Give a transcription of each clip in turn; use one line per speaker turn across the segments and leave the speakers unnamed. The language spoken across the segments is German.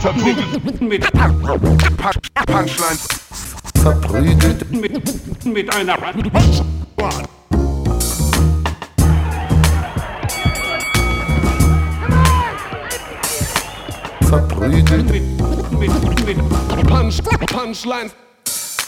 Verprügelt mit Punchlines.
Verprügelt
Mit, mit einer
verprügelt
mit, mit, mit Punch, Punchlines.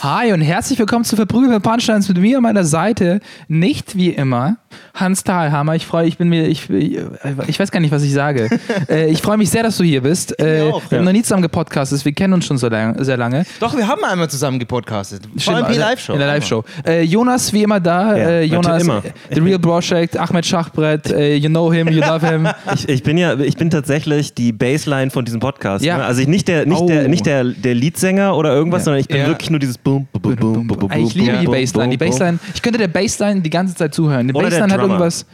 Hi und herzlich willkommen zu Verprügelte Punchlines mit mir an meiner Seite. Nicht wie immer Hans Thalhammer. Ich freue, ich bin mir, ich, ich, weiß gar nicht, was ich sage. äh, ich freue mich sehr, dass du hier bist. Äh,
auch,
wir haben noch nie zusammen gepodcastet, wir kennen uns schon so lang, sehr lange.
Doch, wir haben einmal zusammen gepodcastet. Vor allem
Stimmt,
die Live-Show.
In der Live-Show. Äh, Jonas, wie immer da.
Ja,
äh, Jonas,
natürlich
The Real Project, Ahmed Schachbrett, äh, you know him, you love him.
Ich, ich bin ja, ich bin tatsächlich die Baseline von diesem Podcast.
Ja.
Ne? Also ich nicht der, nicht
Oh.
der, nicht der, der Leadsänger oder irgendwas,
Ja.
sondern ich bin
Ja.
wirklich nur dieses Boom, Boom, Boom, Boom, Boom, Boom,
ich liebe
Boom,
die
Boom,
Bassline. Die
Boom, Boom.
Bassline, ich könnte der Bassline die ganze Zeit zuhören. Die
Oder der
Bassline hat
Drummer.
irgendwas.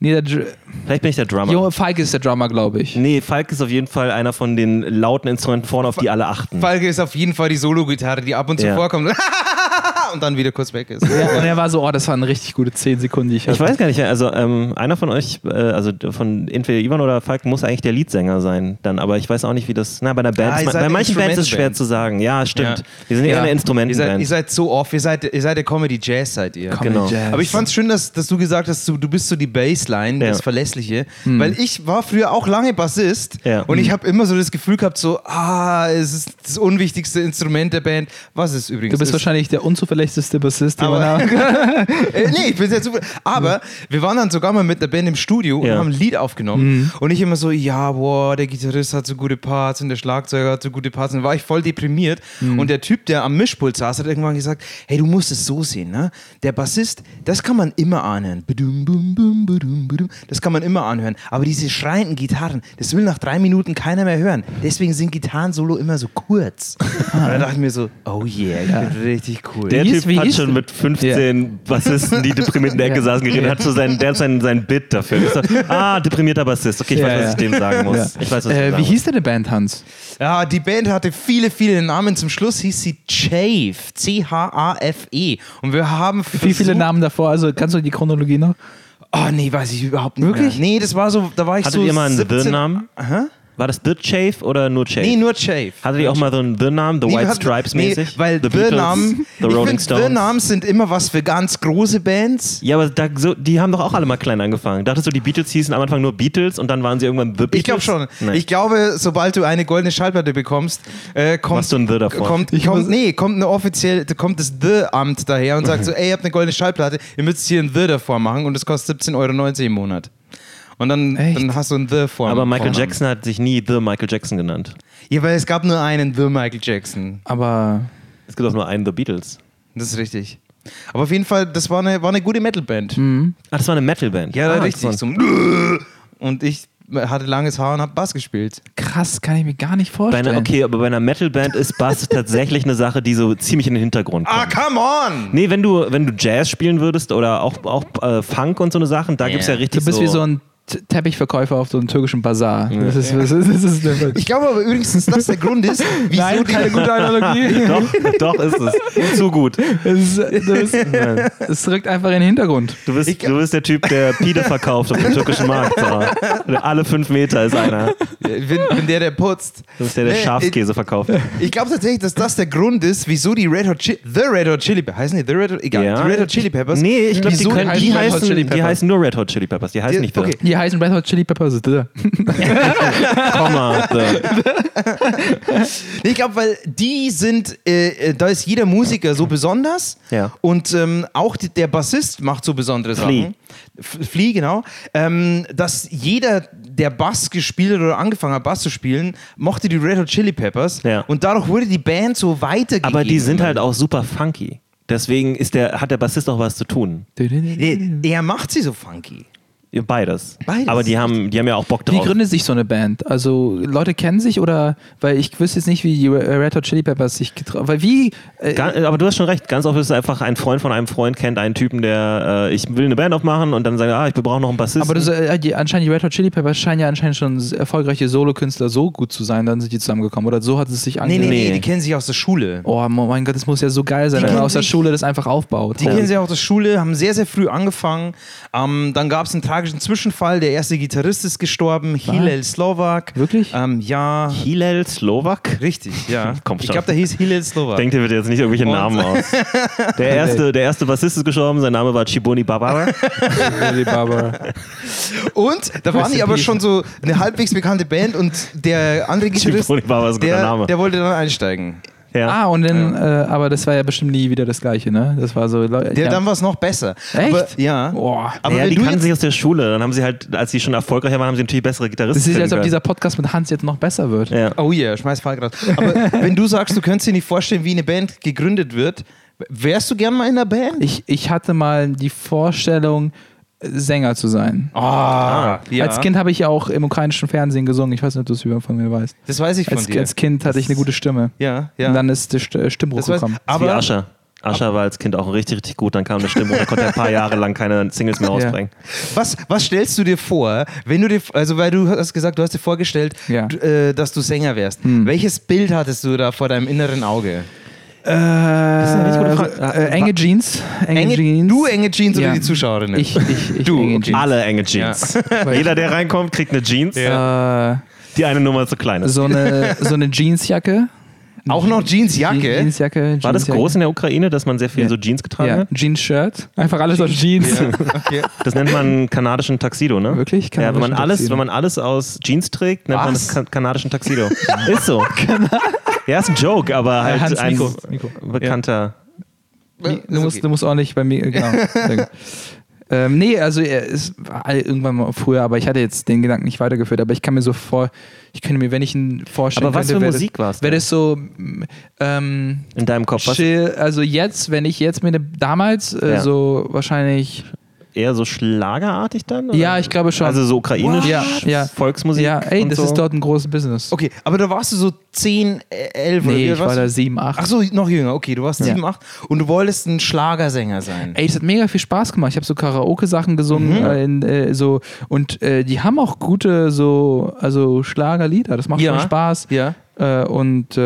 Nee, der Dr
Vielleicht bin ich der Drummer.
Jo, Falk ist der Drummer, glaube ich.
Nee, Falk ist auf jeden Fall einer von den lauten Instrumenten vorne, auf die alle achten.
Falke ist auf jeden Fall die Solo-Gitarre, die ab und zu
Ja.
vorkommt und dann wieder kurz weg ist.
Ja, und er war so, oh, das waren richtig gute 10 Sekunden, die ich hatte.
Ich weiß gar nicht, also ähm, einer von euch, äh, also von entweder Ivan oder Falk, muss eigentlich der Leadsänger sein dann, aber ich weiß auch nicht, wie das, na, bei einer Band,
Ah,
ist bei manchen Bands ist es schwer zu sagen. Ja, stimmt.
Ja.
Wir sind eher
Ja.
eine
Ihr seid,
Instrumentenband.
ihr seid so off, ihr seid, ihr seid der Comedy-Jazz, seid ihr.
Genau.
Jazz.
Aber ich fand's schön, dass, dass du gesagt hast, du, du bist so die Bassline,
Ja.
das Verlässliche. Weil ich war früher auch lange Bassist
Ja.
und ich habe immer so das Gefühl gehabt, so, ah, es ist das unwichtigste Instrument der Band. Was es übrigens
Du bist
ist.
wahrscheinlich der unzuverlässigste Bassist, den man
Aber-
hat.
äh, nee, ich bin sehr super. Aber wir waren dann sogar mal mit der Band im Studio und
Ja.
haben ein Lied aufgenommen. Und ich immer so, ja, boah, der Gitarrist hat so gute Parts und der Schlagzeuger hat so gute Parts. Und dann war ich voll deprimiert. Und der Typ, der am Mischpult saß, hat irgendwann gesagt, hey, du musst es so sehen, ne? Der Bassist, das kann man immer anhören. Das kann man immer anhören. Aber diese schreienden Gitarren, das will nach drei Minuten keiner mehr hören. Deswegen sind Gitarren-Solo immer so kurz. Und da dachte ich mir so, oh yeah, ich bin richtig cool.
Der
hieß-
Typ
wie
hat
hieß-
schon mit 15 Bassisten, die deprimiert in der Ecke saßen, geredet, hat so sein, der hat sein, sein Bit dafür. Ich so, ah, deprimierter Bassist. Okay, ich
Ja,
weiß, was
ja.
ich dem sagen muss.
Ja.
Ich weiß, was ich
Äh,
dem
wie hieß denn die Band, Hans?
Ja, die Band hatte viele, viele Namen. Zum Schluss hieß sie Chave. C-H-A-F-E. Und wir haben.
Wie viele Namen davor? Also kannst du die Chronologie noch?
Oh, nee, weiß ich überhaupt nicht.
Wirklich?
Mehr. Nee, das war so. Da war ich
Hattet
so.
ihr mal einen
17
The-Namen?
Aha.
War das The Chave oder nur Chave?
Nee, nur Chave.
Hattet ihr auch mal so einen The-Namen, The
Nee,
White
hatten-
Stripes
nee, weil
The
The
Beatles,
Namen,
The
ich
Rolling Stones?
The Namen sind immer was für ganz große Bands.
Ja, aber da, so, die haben doch auch alle mal klein angefangen. Dachtest du, die Beatles hießen am Anfang nur Beatles und dann waren sie irgendwann The Beatles?
Ich glaube schon.
Nein.
Ich glaube, sobald du eine goldene Schallplatte bekommst, äh, kommt,
Machst du ein The davor?
kommt,
Ich
kommt, nee, kommt eine offiziell, kommt das The-Amt daher und sagt so, ey, ihr habt eine goldene Schallplatte, ihr müsst hier ein The davor machen und das kostet 17,90 Euro im Monat. Und dann,
Echt?
dann hast du ein The vor.
aber Michael
Vornamen.
Jackson hat sich nie The Michael Jackson genannt.
Ja, weil es gab nur einen The Michael Jackson.
Aber
Es gibt auch nur einen The Beatles.
Das ist richtig. Aber auf jeden Fall, das war eine, war eine gute Metalband.
Ach, das war eine Metalband.
Ja,
ah,
richtig. Zum und ich hatte langes Haar und habe Bass gespielt.
krass, kann ich mir gar nicht
Bei
vorstellen.
einer, okay, aber bei einer Metalband ist Bass tatsächlich eine Sache, die so ziemlich in den Hintergrund kommt.
Ah, come on!
Nee, wenn du, wenn du Jazz spielen würdest oder auch, auch äh, Funk und so eine Sachen, da gibt's ja richtig
Du bist
so...
wie so ein Teppichverkäufer auf so einem türkischen Bazar. Das ist, das ist, das ist, das ist
Ich glaube aber übrigens, dass das der Grund ist, wieso
Nein,
die
keine gute Analogie.
doch, doch ist es. Zu gut.
Es, ist, das, es rückt einfach in den Hintergrund.
Du bist, du bist der Typ, der Pide verkauft auf dem türkischen Markt. So. Alle fünf Meter ist einer.
Ich bin, bin der, der putzt.
Du bist der, der Schafskäse verkauft.
Ich glaube tatsächlich, dass das der Grund ist, wieso die Red Hot Chili, The Red Hot Chili Peppers, heißen die The Red Hot, egal,
Ja.
die Red Hot Chili Peppers.
Nee, ich glaube, die, die, heißen, die heißen nur Red Hot Chili Peppers. Die heißen
Die-
nicht The.
okay.
Die heißen Red Hot Chili Peppers.
Komma.
Nee, ich glaube, weil die sind, äh, äh, da ist jeder Musiker so besonders
Ja.
und ähm, auch die, der Bassist macht so besondere
Flea.
Sachen. Flea, genau. Ähm, dass jeder, der Bass gespielt hat oder angefangen hat, Bass zu spielen, mochte die Red Hot Chili Peppers
Ja.
und dadurch wurde die Band so weitergegeben.
Aber die sind halt auch super funky. Deswegen ist der, hat der Bassist auch was zu tun.
Er macht sie so funky.
Beides.
Beides.
Aber die haben, die haben ja auch Bock
Wie
drauf.
gründet sich so eine Band? Also Leute kennen sich oder weil ich wüsste jetzt nicht, wie die Red Hot Chili Peppers sich getraut. Weil wie? Äh,
Ga- aber du hast schon recht. Ganz oft ist es einfach ein Freund von einem Freund kennt einen Typen, der äh, ich will eine Band aufmachen und dann sagt, er, ah, ich brauche noch einen Bassisten.
aber das, äh, die, anscheinend die Red Hot Chili Peppers scheinen ja anscheinend schon erfolgreiche Solokünstler so gut zu sein, dann sind die zusammengekommen oder so hat es sich angehört.
nee, nee,
Nee.
die kennen sich aus der Schule.
Oh mein Gott, das muss ja so geil sein,
Die
wenn man aus der Schule das einfach aufbaut.
Die kennen sich aus der Schule, haben sehr, sehr früh angefangen. Ähm, dann gab es ein tragisches tragischen Zwischenfall. Der erste Gitarrist ist gestorben, Hillel Slovak.
Wirklich?
Ähm, ja,
Hillel Slowak?
richtig, ja.
Komm
ich
schon.
glaube, der hieß Hillel Slovak.
Denkt ihr bitte jetzt nicht irgendwelche
Und-
Namen aus. Der erste, der erste Bassist ist gestorben, sein Name war Chiboni Barbara.
Lady Barbara.
Und da waren die aber schon so eine halbwegs bekannte Band und der andere Gitarrist,
Chiboni Barbara ist ein guter
der,
Name.
der wollte dann einsteigen.
Ja.
Ah, und dann, äh, aber das war ja bestimmt nie wieder das Gleiche, ne? Das war so.
Der,
ja.
Dann war es noch besser.
Echt?
Aber, ja.
Boah.
Aber
ja,
wenn
die kannten sich aus der Schule. Dann haben sie halt, als sie schon erfolgreicher waren, haben sie natürlich bessere Gitarristen.
Das ist, als ob dieser Podcast mit Hans jetzt noch besser wird.
ja.
Oh yeah, schmeiß Falk raus. Aber wenn du sagst, du könntest dir nicht vorstellen, wie eine Band gegründet wird, wärst du gern mal in der Band?
Ich, ich hatte mal die Vorstellung, Sänger zu sein.
Ah, ja.
Als Kind habe ich ja auch im ukrainischen Fernsehen gesungen. Ich weiß nicht, ob du es über von mir weißt.
Das weiß ich von
Als,
dir.
als Kind hatte ich eine gute Stimme.
ja, ja.
Und dann ist der äh, Stimmbruch gekommen.
Aber wie Ascher. Ascher war als Kind auch richtig, richtig gut. Dann kam eine Stimme und er konnte ein paar Jahre lang keine Singles mehr rausbringen.
was, was stellst du dir vor, wenn du dir, also weil du hast gesagt, du hast dir vorgestellt,
Ja.
du, äh, dass du Sänger wärst. Welches Bild hattest du da vor deinem inneren Auge?
Äh,
eine gute Frage.
äh, enge Jeans. Enge,
Enge,
Jeans.
du enge Jeans
Ja.
oder die Zuschauerinnen?
Ich, ich, ich
Du,
enge. Jeans.
Alle enge Jeans. Jeder, der reinkommt, kriegt eine Jeans.
Äh,
Die eine Nummer zu klein ist.
so, eine, so eine Jeansjacke.
Auch noch Jeansjacke?
Jeansjacke.
War das groß in der Ukraine, dass man sehr viel
Ja.
so Jeans getragen
Ja,
hat?
Jeans-Shirt. Einfach alles aus Jeans.
okay.
Das nennt man kanadischen Taxido, ne?
Wirklich?
Ja, wenn man, alles,
Tuxedo.
wenn man alles aus Jeans trägt, nennt man
Was?
das kan kanadischen Taxido. ist so. Ja, ist ein Joke, aber halt
Hans,
ein
Mikro, Mikro.
bekannter.
Nee, du, musst, du musst auch nicht bei mir, genau. Ähm, nee, also er ist war irgendwann mal früher, aber ich hatte jetzt den Gedanken nicht weitergeführt, aber ich kann mir so vor, ich könnte mir, wenn ich ihn vorstellen
Aber was
könnte,
für
wäre
Musik
das,
war's
Wäre das so, ähm,
In deinem Kopf. Was?
chill, also jetzt, wenn ich jetzt mir eine, damals äh,
Ja.
so wahrscheinlich,
Eher so schlagerartig dann? oder?
ja, ich glaube schon.
Also so ukrainisch,
Ja, ja.
Volksmusik.
ja, ey,
und
das
so.
ist dort ein großes Business.
Okay, aber da warst du so 10, äh, 11 oder
Nee,
wie
ich
alt
war da
du?
7, 8.
Ach so, noch jünger. Okay, du warst
Ja.
7, 8 und du wolltest ein Schlagersänger sein.
Ey, das hat mega viel Spaß gemacht. Ich habe so Karaoke-Sachen gesungen
Mhm.
äh, in, äh, so, und äh, die haben auch gute so, also Schlagerlieder. Das macht
Ja.
schon Spaß.
Ja.
Äh, und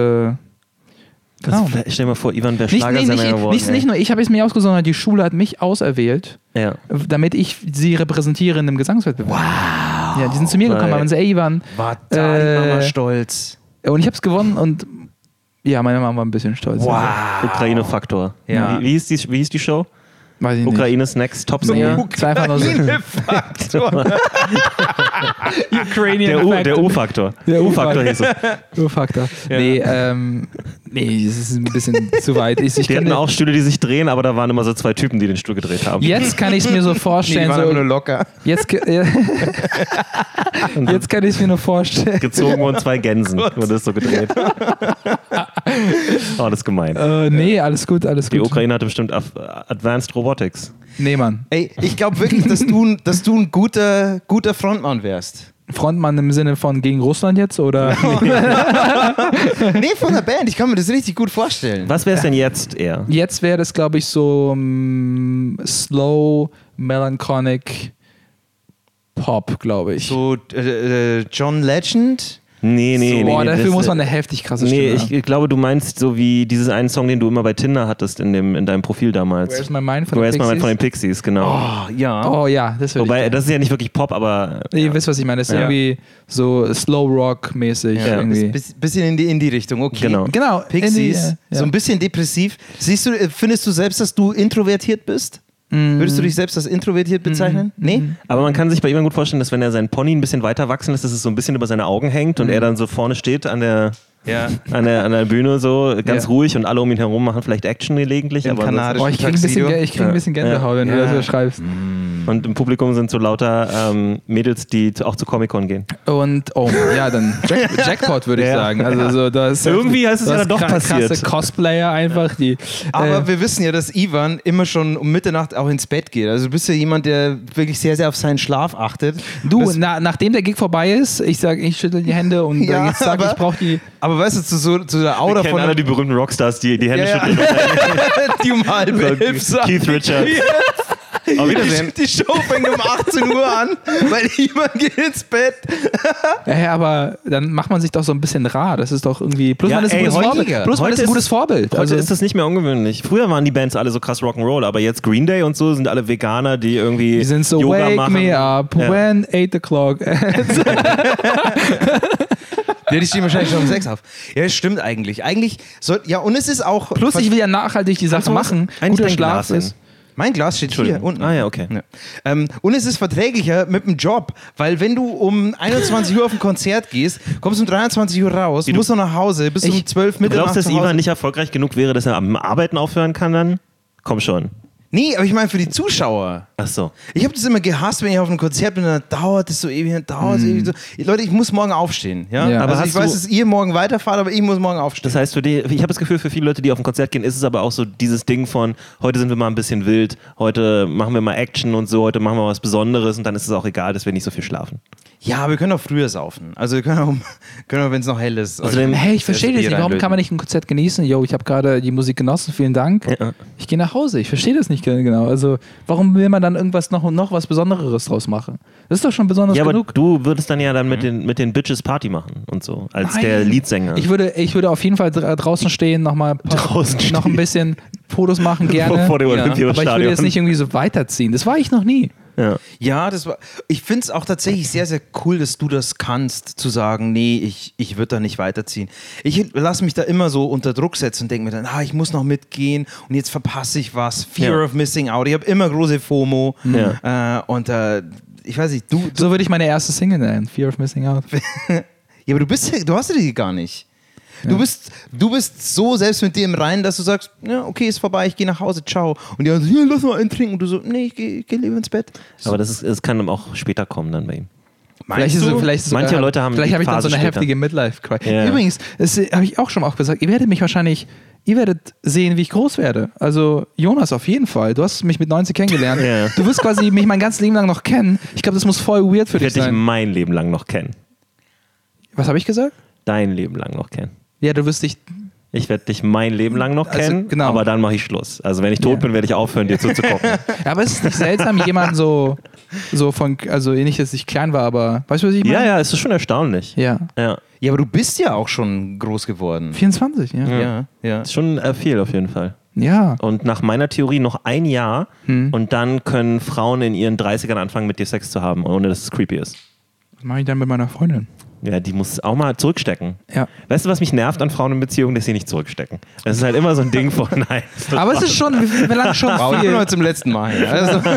äh, genau.
Also, stell dir mal vor, Ivan wäre
Nicht,
Schlagersänger
nicht,
geworden.
nicht, nicht nur ich habe es mir ausgesucht, sondern die Schule hat mich auserwählt,
ja.
damit ich sie repräsentiere in einem Gesangswettbewerb. Wow. Ja, die sind zu mir gekommen,
Geil.
haben gesagt, ey Ivan,
War da die
Äh,
Mama stolz.
und ich habe es gewonnen und ja, meine Mama war ein bisschen stolz.
Wow.
Ukraine-Faktor.
Ja.
Wie, wie, hieß die, wie hieß die Show?
Weiß ich nicht.
Ukraines Next Top
Nee,
Singer.
es war einfach nur so.
Faktor.
Ukrainian
Der U-Faktor.
Der
U-Faktor hieß es.
Urfaktor. Nee, ähm, nee, das ist ein bisschen zu weit. Ich, ich
Die hatten auch Stühle, die sich drehen, aber da waren immer so zwei Typen, die den Stuhl gedreht haben.
Jetzt kann ich es mir so
Nee, die
vorstellen.
waren aber nur
so,
locker.
jetzt, ja. jetzt kann ich es mir nur vorstellen.
Gezogen wurden zwei Gänsen. Wurde das so gedreht. oh, das ist gemein.
Äh, nee, alles gut, alles
Die
gut.
Ukraine hatte bestimmt Advanced Robotics.
Nee, Mann.
Ey, ich glaube wirklich, dass du, dass du ein guter, guter Frontmann wärst.
Frontmann im Sinne von gegen Russland jetzt oder?
Nee, von der Band. Ich kann mir das richtig gut vorstellen.
Was wäre es denn jetzt eher?
Jetzt wäre das, glaube ich, so mm, slow, melancholic Pop, glaube ich.
So äh, äh, John Legend.
Nee, nee, nee.
Boah,
nee,
dafür
das-
muss man eine heftig krasse
Nee,
Stimme
ich glaube, du meinst so wie dieses einen Song, den du immer bei Tinder hattest in, dem, in deinem Profil damals.
Where's My Mind von
Where's
den
My Mind
Pixies?
von den Pixies, genau.
Oh, ja.
Oh ja, das
Wobei,
ich.
das ist ja nicht wirklich Pop, aber
Ihr wisst, was ich meine. Das ist
Ja.
irgendwie so Slow Rock mäßig.
Ja,
irgendwie.
bis, bisschen in die, in die Richtung, okay.
Genau.
Genau.
Pixies,
die, äh, ja.
so ein bisschen depressiv. Siehst du, äh, findest du selbst, dass du introvertiert bist?
Mm.
Würdest du dich selbst als introvertiert bezeichnen? Nee?
Aber man kann sich bei ihm gut vorstellen, dass wenn er sein Pony ein bisschen weiter wachsen lässt, dass es so ein bisschen über seine Augen hängt und er dann so vorne steht an der,
Ja.
an der, an der Bühne so ganz
Ja.
ruhig und alle um ihn herum machen vielleicht Action gelegentlich.
Im
aber
kanadischen
Oh, ich krieg ein bisschen, ich krieg ein bisschen Gänsehaut, wenn du das so schreibst.
und im Publikum sind so lauter ähm, Mädels, die zu- auch zu Comic-Con gehen.
Und, oh, ja, dann Jack, Jackpot, würde ich
Ja.
sagen. Also, so, da ist
Irgendwie heißt es ja dann doch passiert.
Krasse Cosplayer einfach, die.
Aber
äh,
wir wissen ja, dass Ivan immer schon um Mitternacht auch ins Bett geht. Also du bist ja jemand, der wirklich sehr, sehr auf seinen Schlaf achtet.
du,
das,
na, nachdem der Gig vorbei ist, ich sage, ich schüttel die Hände und
Ja,
äh, jetzt sage ich brauche die.
aber weißt du, zu, so, zu der Aura von
alle die berühmten Rockstars, die die Hände
ja,
schütteln.
die um halb elf sagen.
Keith Richards. Auf Wiedersehen.
Die Show fängt um 18 Uhr an, weil jemand geht ins Bett.
Ja, ja, aber dann macht man sich doch so ein bisschen rar. Das ist doch irgendwie. Plus
Ja,
man ist ein
ey,
gutes
heute-
Vorbild. Plus man
heute
ist ein gutes Vorbild.
Heute
Also,
ist das nicht mehr ungewöhnlich. Früher waren die Bands alle so krass Rock'n'Roll, aber jetzt Green Day und so sind alle Veganer, die irgendwie
die sind so,
Yoga
wake
machen.
me up
Ja.
when 8 o'clock.
Ja, die stehen wahrscheinlich schon um 6 auf. Ja, das stimmt eigentlich. Eigentlich soll, ja, und es ist auch.
Plus ich will ja nachhaltig die Sache
du
machen.
Eigentlich
Guter Schlaf
Glas
ist.
Mein Glas steht hier unten.
Ah ja, okay.
Ähm, und es ist verträglicher mit dem Job, weil wenn du um 21 Uhr auf ein Konzert gehst, kommst um 23 Uhr raus, musst noch nach Hause, bis um
Ich-
12
Du
Mitternacht
glaubst, dass. Ivan nicht erfolgreich genug wäre, dass er am Arbeiten aufhören kann dann? Komm schon.
Nee, aber ich meine für die Zuschauer.
Ach so.
Ich habe das immer gehasst, wenn ich auf einem Konzert bin, dann dauert es so ewig, dann dauert es ewig so. Leute, ich muss morgen aufstehen. Ja?
Ja.
Aber
Aber
also ich weiß, dass ihr morgen weiterfahrt, aber ich muss morgen aufstehen.
Das heißt, für die, ich habe das Gefühl, für viele Leute, die auf ein Konzert gehen, ist es aber auch so dieses Ding von, heute sind wir mal ein bisschen wild, heute machen wir mal Action und so, heute machen wir was Besonderes und dann ist es auch egal, dass wir nicht so viel schlafen.
Ja, wir können auch früher saufen. Also wir können auch, können auch wenn es noch hell ist.
Außerdem-
Hey, ich verstehe
das
nicht. Warum kann man nicht ein Konzert genießen? Yo, ich habe gerade die Musik genossen, vielen Dank.
Ja.
Ich gehe nach Hause. Ich verstehe das nicht genau. Also, warum will man dann irgendwas noch, noch was Besonderes draus machen? Das ist doch schon besonders
Ja, aber
genug.
du würdest dann ja dann mit, den, mit den Bitches Party machen und so, als der
Nein.
Leadsänger.
Ich würde, ich würde auf jeden Fall dra draußen stehen, noch mal pa-
Draußen
noch ein bisschen Fotos machen gerne.
Vor dem
aber ich würde jetzt nicht irgendwie so weiterziehen. Das war ich noch nie.
Ja.
Ja, das war. Ich finde es auch tatsächlich sehr, sehr cool, dass du das kannst, zu sagen, nee, ich, ich würde da nicht weiterziehen. Ich lasse mich da immer so unter Druck setzen und denke mir dann, ah, ich muss noch mitgehen und jetzt verpasse ich was. Fear
Ja.
of missing out. Ich habe immer große FOMO. Äh, und äh, ich weiß nicht, du.
So würde ich meine erste Single nennen. Fear of Missing Out.
Ja, aber du bist ja- du hast ja die gar nicht. Du, bist, du bist so selbst mit dir im Reinen, dass du sagst, ja, okay, ist vorbei, ich gehe nach Hause, ciao. Und die anderen so, ja, lass mal einen trinken. Und du so, nee, ich gehe geh lieber ins Bett.
Aber das, ist, das kann dann auch später kommen dann bei ihm.
Vielleicht ist es, vielleicht ist
Manche
sogar-
Leute haben
Vielleicht habe ich dann so eine
später.
heftige Midlife-Cry.
Ja.
Übrigens, das habe ich auch schon mal auch gesagt, ihr werdet mich wahrscheinlich, ihr werdet sehen, wie ich groß werde. Also Jonas auf jeden Fall. Du hast mich mit 90 kennengelernt.
Ja.
Du wirst quasi mich mein ganzes Leben lang noch kennen. Ich glaube, das muss voll weird für
Ich
dich
werde dich
sein.
mein Leben lang noch kennen.
Was habe ich gesagt?
Dein Leben lang noch kennen.
Ja, du wirst dich.
Ich werde dich mein Leben lang noch
Also,
kennen,
genau.
aber dann mache ich Schluss. Also wenn ich tot
Ja.
bin, werde ich aufhören, dir zuzugucken.
Ja, aber ist es nicht seltsam, jemanden so, so von, also nicht, dass ich klein war, aber weißt du, was ich meine?
ja, ja, es ist schon erstaunlich.
Ja.
Ja,
Ja, aber du bist ja auch schon groß geworden.
24, ja. Ja.
Ja, ja.
ist schon äh, viel auf jeden Fall.
ja.
Und nach meiner Theorie noch ein Jahr
Hm.
und dann können Frauen in ihren 30ern anfangen, mit dir Sex zu haben, ohne dass es creepy ist.
Was mache ich dann mit meiner Freundin?
Ja, die muss auch mal zurückstecken.
Ja.
Weißt du, was mich nervt an Frauen in Beziehungen, dass sie nicht zurückstecken? Das ist halt immer so ein Ding von, nein.
Aber es ist schon, wie, wie lange schon
bin
viel.
heute zum letzten Mal hier. Also,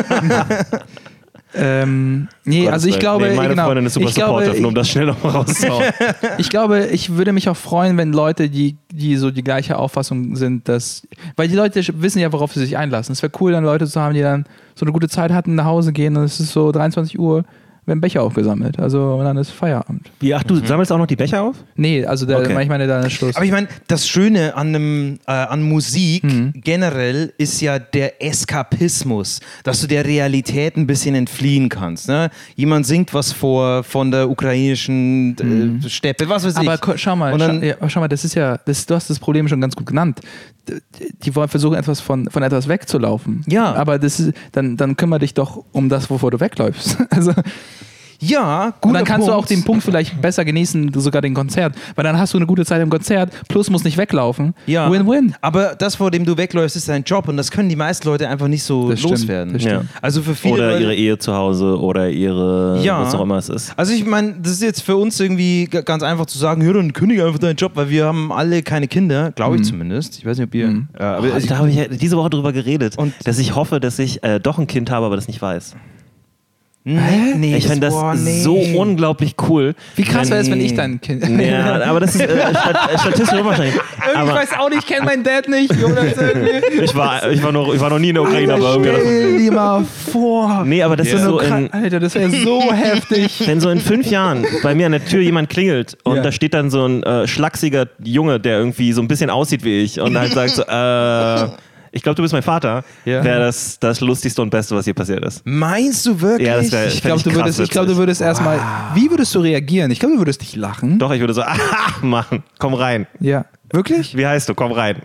Ähm, nee,
Gottes
also ich glaube,
nee, meine
genau,
Freundin ist super
ich glaube,
supportive, nur um das schnell noch mal rauszuhauen.
ich glaube, ich würde mich auch freuen, wenn Leute, die, die so die gleiche Auffassung sind, dass, weil die Leute wissen ja, worauf sie sich einlassen. Es wäre cool, dann Leute zu haben, die dann so eine gute Zeit hatten, nach Hause gehen und es ist so 23 Uhr, werden Becher aufgesammelt. Also und dann ist Feierabend.
Wie, ach, du sammelst auch noch die Becher auf?
Nee, also der,
Okay.
ich meine, da ist Schluss.
aber ich meine, das Schöne an, einem, äh, an Musik
Mhm.
generell ist ja der Eskapismus, dass du der Realität ein bisschen entfliehen kannst. Ne? Jemand singt was vor von der ukrainischen äh, Steppe, was weiß ich.
Mhm. Aber schau mal,
Und dann-
schau, ja, schau mal, das ist ja, das, du hast das Problem schon ganz gut genannt. Die wollen versuchen, etwas von, von etwas wegzulaufen.
Ja.
Aber das ist, dann, dann kümmere dich doch um das, wovor du wegläufst. Also,
ja, gut.
und dann kannst du auch den Punkt vielleicht besser genießen, sogar den Konzert. Weil dann hast du eine gute Zeit im Konzert, plus muss nicht weglaufen.
Ja.
Win-win.
Aber das, vor dem du wegläufst, ist dein Job und das können die meisten Leute einfach nicht so
Das stimmt,
loswerden.
das
stimmt.
Also für viele
Oder ihre Ehe zu Hause oder ihre,
Ja.
was auch immer es ist.
Also ich meine, das ist jetzt für uns irgendwie ganz einfach zu sagen, ja, dann kündige einfach deinen Job, weil wir haben alle keine Kinder, glaube
Mhm.
ich zumindest. Ich weiß nicht, ob ihr... Ja, aber
Aber
ich,
da habe ich ja diese Woche drüber geredet,
Und-
dass ich hoffe, dass ich äh, doch ein Kind habe, aber das nicht weiß.
Nee, nee,
ich finde das
boah, nee.
so unglaublich cool.
Wie krass wäre es, wenn ich dein Kind.
Ja, aber das ist äh, stat statistisch unwahrscheinlich.
ich weiß auch nicht, ich kenne meinen Dad nicht.
Ich war, ich, war noch, ich war noch nie in der Ukraine, aber irgendwie.
Stell dir mal vor.
Nee, aber das ist so in,
Alter, das wäre so heftig.
wenn so in fünf Jahren bei mir an der Tür jemand klingelt und
Ja.
da steht dann so ein äh, schlachsiger Junge, der irgendwie so ein bisschen aussieht wie ich und halt sagt so, äh, ich glaube, du bist mein Vater,
Ja.
wäre das das Lustigste und Beste, was hier passiert ist.
Meinst du wirklich?
Ja, das wär-
Ich glaube, du würdest, ich glaub, du würdest erstmal. Wie würdest du reagieren? Ich glaube, du würdest dich lachen.
Doch, ich würde so, ah, machen, komm rein.
Ja. Wirklich?
Wie heißt du? Komm rein.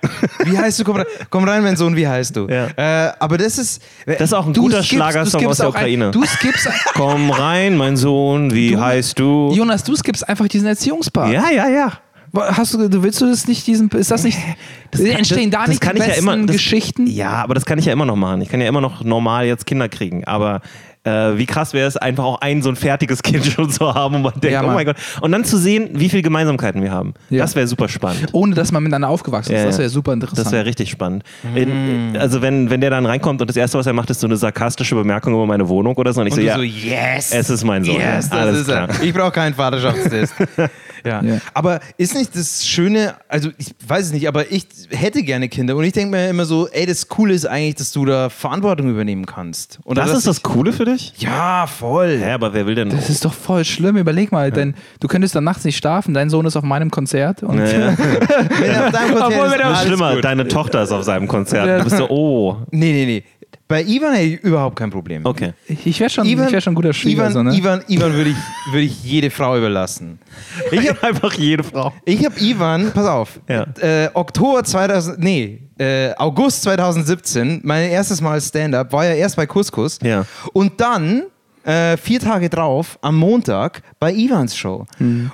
Wie heißt du? Komm rein, komm rein mein Sohn, wie heißt du?
Ja.
Äh, aber das ist.
Das ist auch ein
Du
guter
skippst-
Schlagersong
du
aus der Ukraine.
Ein, du skippst,
Komm rein, mein Sohn, wie heißt du?
Jonas, du skippst einfach diesen Erziehungspart.
Ja, ja, ja.
Hast du, du willst du das nicht, diesen, ist das nicht, entstehen da
das
nicht
kann
die
ich ja
besten
immer, das,
Geschichten?
Ja, aber das kann ich ja immer noch machen. Ich kann ja immer noch normal jetzt Kinder kriegen. Aber äh, wie krass wäre es, einfach auch ein so ein fertiges Kind schon zu haben und man denkt,
Ja,
oh mein Gott. Und dann zu sehen, wie viele Gemeinsamkeiten wir haben.
Ja.
Das wäre super spannend.
Ohne dass man miteinander aufgewachsen ist.
Ja,
das wäre super interessant.
Das wäre richtig spannend. In, also wenn, wenn der dann reinkommt und das Erste, was er macht, ist so eine sarkastische Bemerkung über meine Wohnung oder so. Und ich
Und
so,
du
ja,
so, yes!
es ist mein Sohn.
Yes, das
Alles
ist
klar.
er. Ich brauche keinen Vaterschaftstest. ja.
Ja.
Aber ist nicht das Schöne, also ich weiß es nicht, aber ich hätte gerne Kinder und ich denke mir immer so, ey, das Coole ist eigentlich, dass du da Verantwortung übernehmen kannst. Und
Das ist das Coole für dich?
ich- Ja, voll.
Ja, aber wer will denn...
Das ist doch voll schlimm. Überleg mal, denn du könntest dann nachts nicht schlafen. Dein Sohn ist auf meinem Konzert. Und
Ja, ja.
Wenn er auf deinem Konzert
Obwohl,
ist,
er-
schlimmer,
gut.
deine Tochter ist auf seinem Konzert.
Ja.
Du bist so, oh,
Nee, nee, nee. Bei Ivan hätte ich überhaupt kein Problem.
okay.
ich wäre schon, ich wär schon ein guter Schüler.
Ivan,
so, ne?
Ivan, Ivan würde ich, würde ich jede Frau überlassen.
Ich habe einfach jede Frau.
Ich habe Ivan, pass auf,
Ja.
äh, Oktober 2000, nee, äh, August 2017, mein erstes Mal Stand-up, war ja erst bei Couscous.
Ja.
Und dann, äh, vier Tage drauf, am Montag, bei Ivans Show.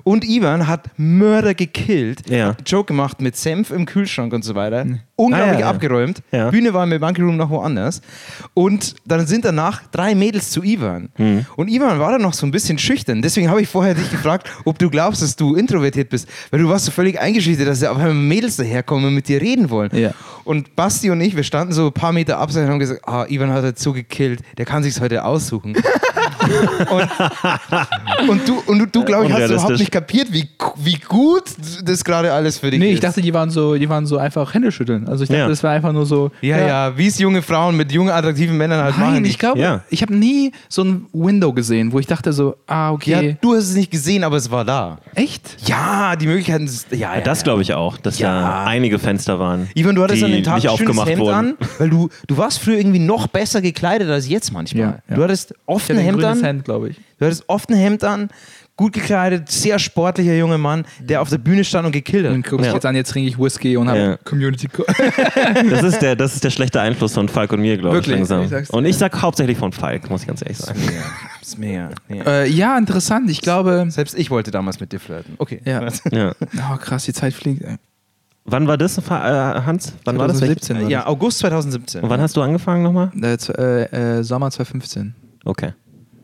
Und Ivan hat Mörder gekillt,
Mhm. Ja.
hat Joke gemacht mit Senf im Kühlschrank und so weiter. Unglaublich
Ah, ja,
abgeräumt.
Ja.
Bühne war mit Monkey Room noch woanders. Und dann sind danach drei Mädels zu Ivan.
Mhm.
Und Ivan war dann noch so ein bisschen schüchtern. Deswegen habe ich vorher dich gefragt, ob du glaubst, dass du introvertiert bist. Weil du warst so völlig eingeschüchtert, dass da auf einmal Mädels daherkommen und mit dir reden wollen. Und Basti und ich, wir standen so ein paar Meter abseits und haben gesagt, ah, Ivan hat so gekillt, der kann sich's heute aussuchen. und, und du, und du, du glaube ich, hast überhaupt nicht kapiert, wie, wie gut das gerade alles für dich
Nee,
ist.
ich dachte, die waren so, die waren so einfach Hände schütteln. Also ich dachte,
Ja.
das war einfach nur so.
ja, ja, wie es junge Frauen mit jungen, attraktiven Männern halt
Nein,
machen.
ich glaube,
Ja.
ich habe nie so ein Window gesehen, wo ich dachte so, ah, okay.
ja, du hast es nicht gesehen, aber es war da.
Echt?
Ja, die Möglichkeiten. ist- Ja, ja,
Das
ja.
glaube ich auch, dass
Ja.
da einige Fenster waren.
Ivan, du hattest
die
an den Tag schönes
aufgemacht
Hemd
wurden.
an, weil du, du warst früher irgendwie noch besser gekleidet als jetzt manchmal.
Ja, ja.
Du hattest oft
Ich
ein
hatte ein
Hemd an.
Hemd, glaube ich.
Du hattest oft ein Hemd an, gut gekleidet, sehr sportlicher junger Mann, der auf der Bühne stand und gekillt
Und
hat.
guck ich
Ja.
jetzt an, jetzt trinke ich Whisky und habe
Ja.
Community. Co-
Das ist, der, das ist der schlechte Einfluss von Falk und mir, glaube ich.
Wirklich?
Langsam.
Ich.
Und ich sag hauptsächlich von Falk, muss ich ganz ehrlich sagen.
Ja, ist mega. Ja.
äh, ja, interessant. Ich glaube.
Selbst ich wollte damals mit dir flirten. Okay.
Ja.
Ja.
Oh, krass, die Zeit fliegt. ey.
Wann war das, äh, Hans? Wann war das?
2017 war
Ja, August 2017.
Und wann hast du angefangen nochmal?
Äh, äh, äh, Sommer 2015.
Okay.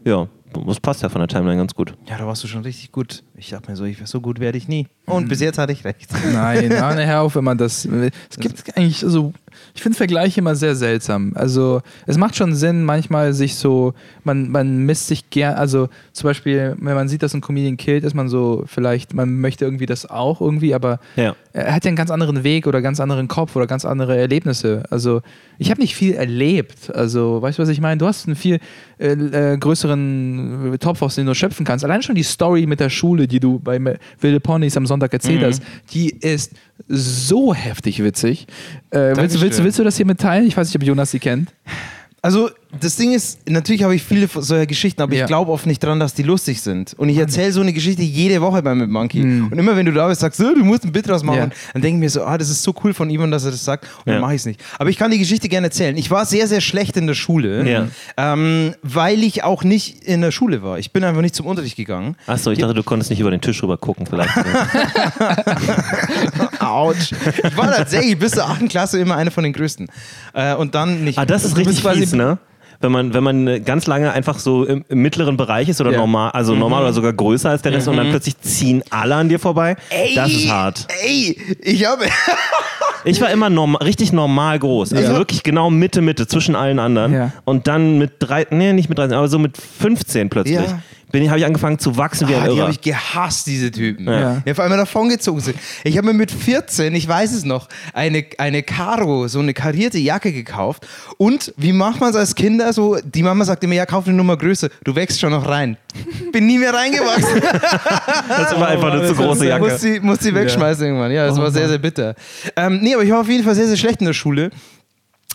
Ja, das passt ja von der Timeline ganz gut.
Ja, da warst du schon richtig gut. Ich dachte mir so, ich so gut werde ich nie. Und bis jetzt hatte ich recht.
Nein, nein, hör auf, wenn man das. Es gibt eigentlich, also, ich finde Vergleiche immer sehr seltsam. Also, es macht schon Sinn, manchmal sich so, man, man misst sich gern, also zum Beispiel, wenn man sieht, dass ein Comedian killt, ist man so, vielleicht, man möchte irgendwie das auch irgendwie, aber
Ja.
er hat ja einen ganz anderen Weg oder ganz anderen Kopf oder ganz andere Erlebnisse. Also, ich habe nicht viel erlebt. Also, weißt du, was ich meine? Du hast einen viel äh, äh, größeren äh, Topf, aus dem du schöpfen kannst. Allein schon die Story mit der Schule, die du bei Wilde Ponys am Sonntag erzählt hast, die ist so heftig witzig. Äh, willst, du- willst, willst du das hier mitteilen? Ich weiß nicht, ob Jonas sie kennt.
Also, das Ding ist, natürlich habe ich viele solcher Geschichten, aber
Ja.
ich glaube oft nicht dran, dass die lustig sind. Und ich erzähle so eine Geschichte jede Woche bei Mit Monkey.
Mhm.
Und immer wenn du da bist, sagst du, du musst ein Bit draus machen,
Ja.
dann denke ich mir so, ah, das ist so cool von ihm, dass er das sagt. Und
Ja.
dann mache ich es nicht. Aber ich kann die Geschichte gerne erzählen. Ich war sehr, sehr schlecht in der Schule, ähm, weil ich auch nicht in der Schule war. Ich bin einfach nicht zum Unterricht gegangen.
Achso, ich dachte, du konntest nicht über den Tisch rüber gucken, vielleicht.
Autsch. Ich war tatsächlich bis zur 8. Klasse immer einer von den Größten. Äh, und dann nicht.
ah, das ist richtig fies, ne? Wenn man, wenn man ganz lange einfach so im, im mittleren Bereich ist oder
Ja.
normal, also normal oder sogar größer als der Rest und dann plötzlich ziehen alle an dir vorbei, das ist hart.
Ey, ich habe.
Ich war immer norm richtig normal groß. Also
Ja.
wirklich genau Mitte, Mitte zwischen allen anderen.
Ja.
Und dann mit drei, nee, nicht mit 13, aber so mit 15 plötzlich.
Ja.
Bin ich, habe ich angefangen zu wachsen wie ein
Ah, die habe ich gehasst, diese Typen.
Ja.
Ja. vor allem davongezogen sind. Ich habe mir mit 14, ich weiß es noch, eine, eine Karo, so eine karierte Jacke gekauft. Und wie macht man es als Kinder so? Die Mama sagte mir, ja, kauf eine Nummer größer, du wächst schon noch rein. Bin nie mehr reingewachsen.
das war einfach eine zu große
Muss
Jacke.
sie, muss sie wegschmeißen irgendwann. Ja, das war sehr, sehr bitter. Ähm, nee, aber ich war auf jeden Fall sehr, sehr schlecht in der Schule.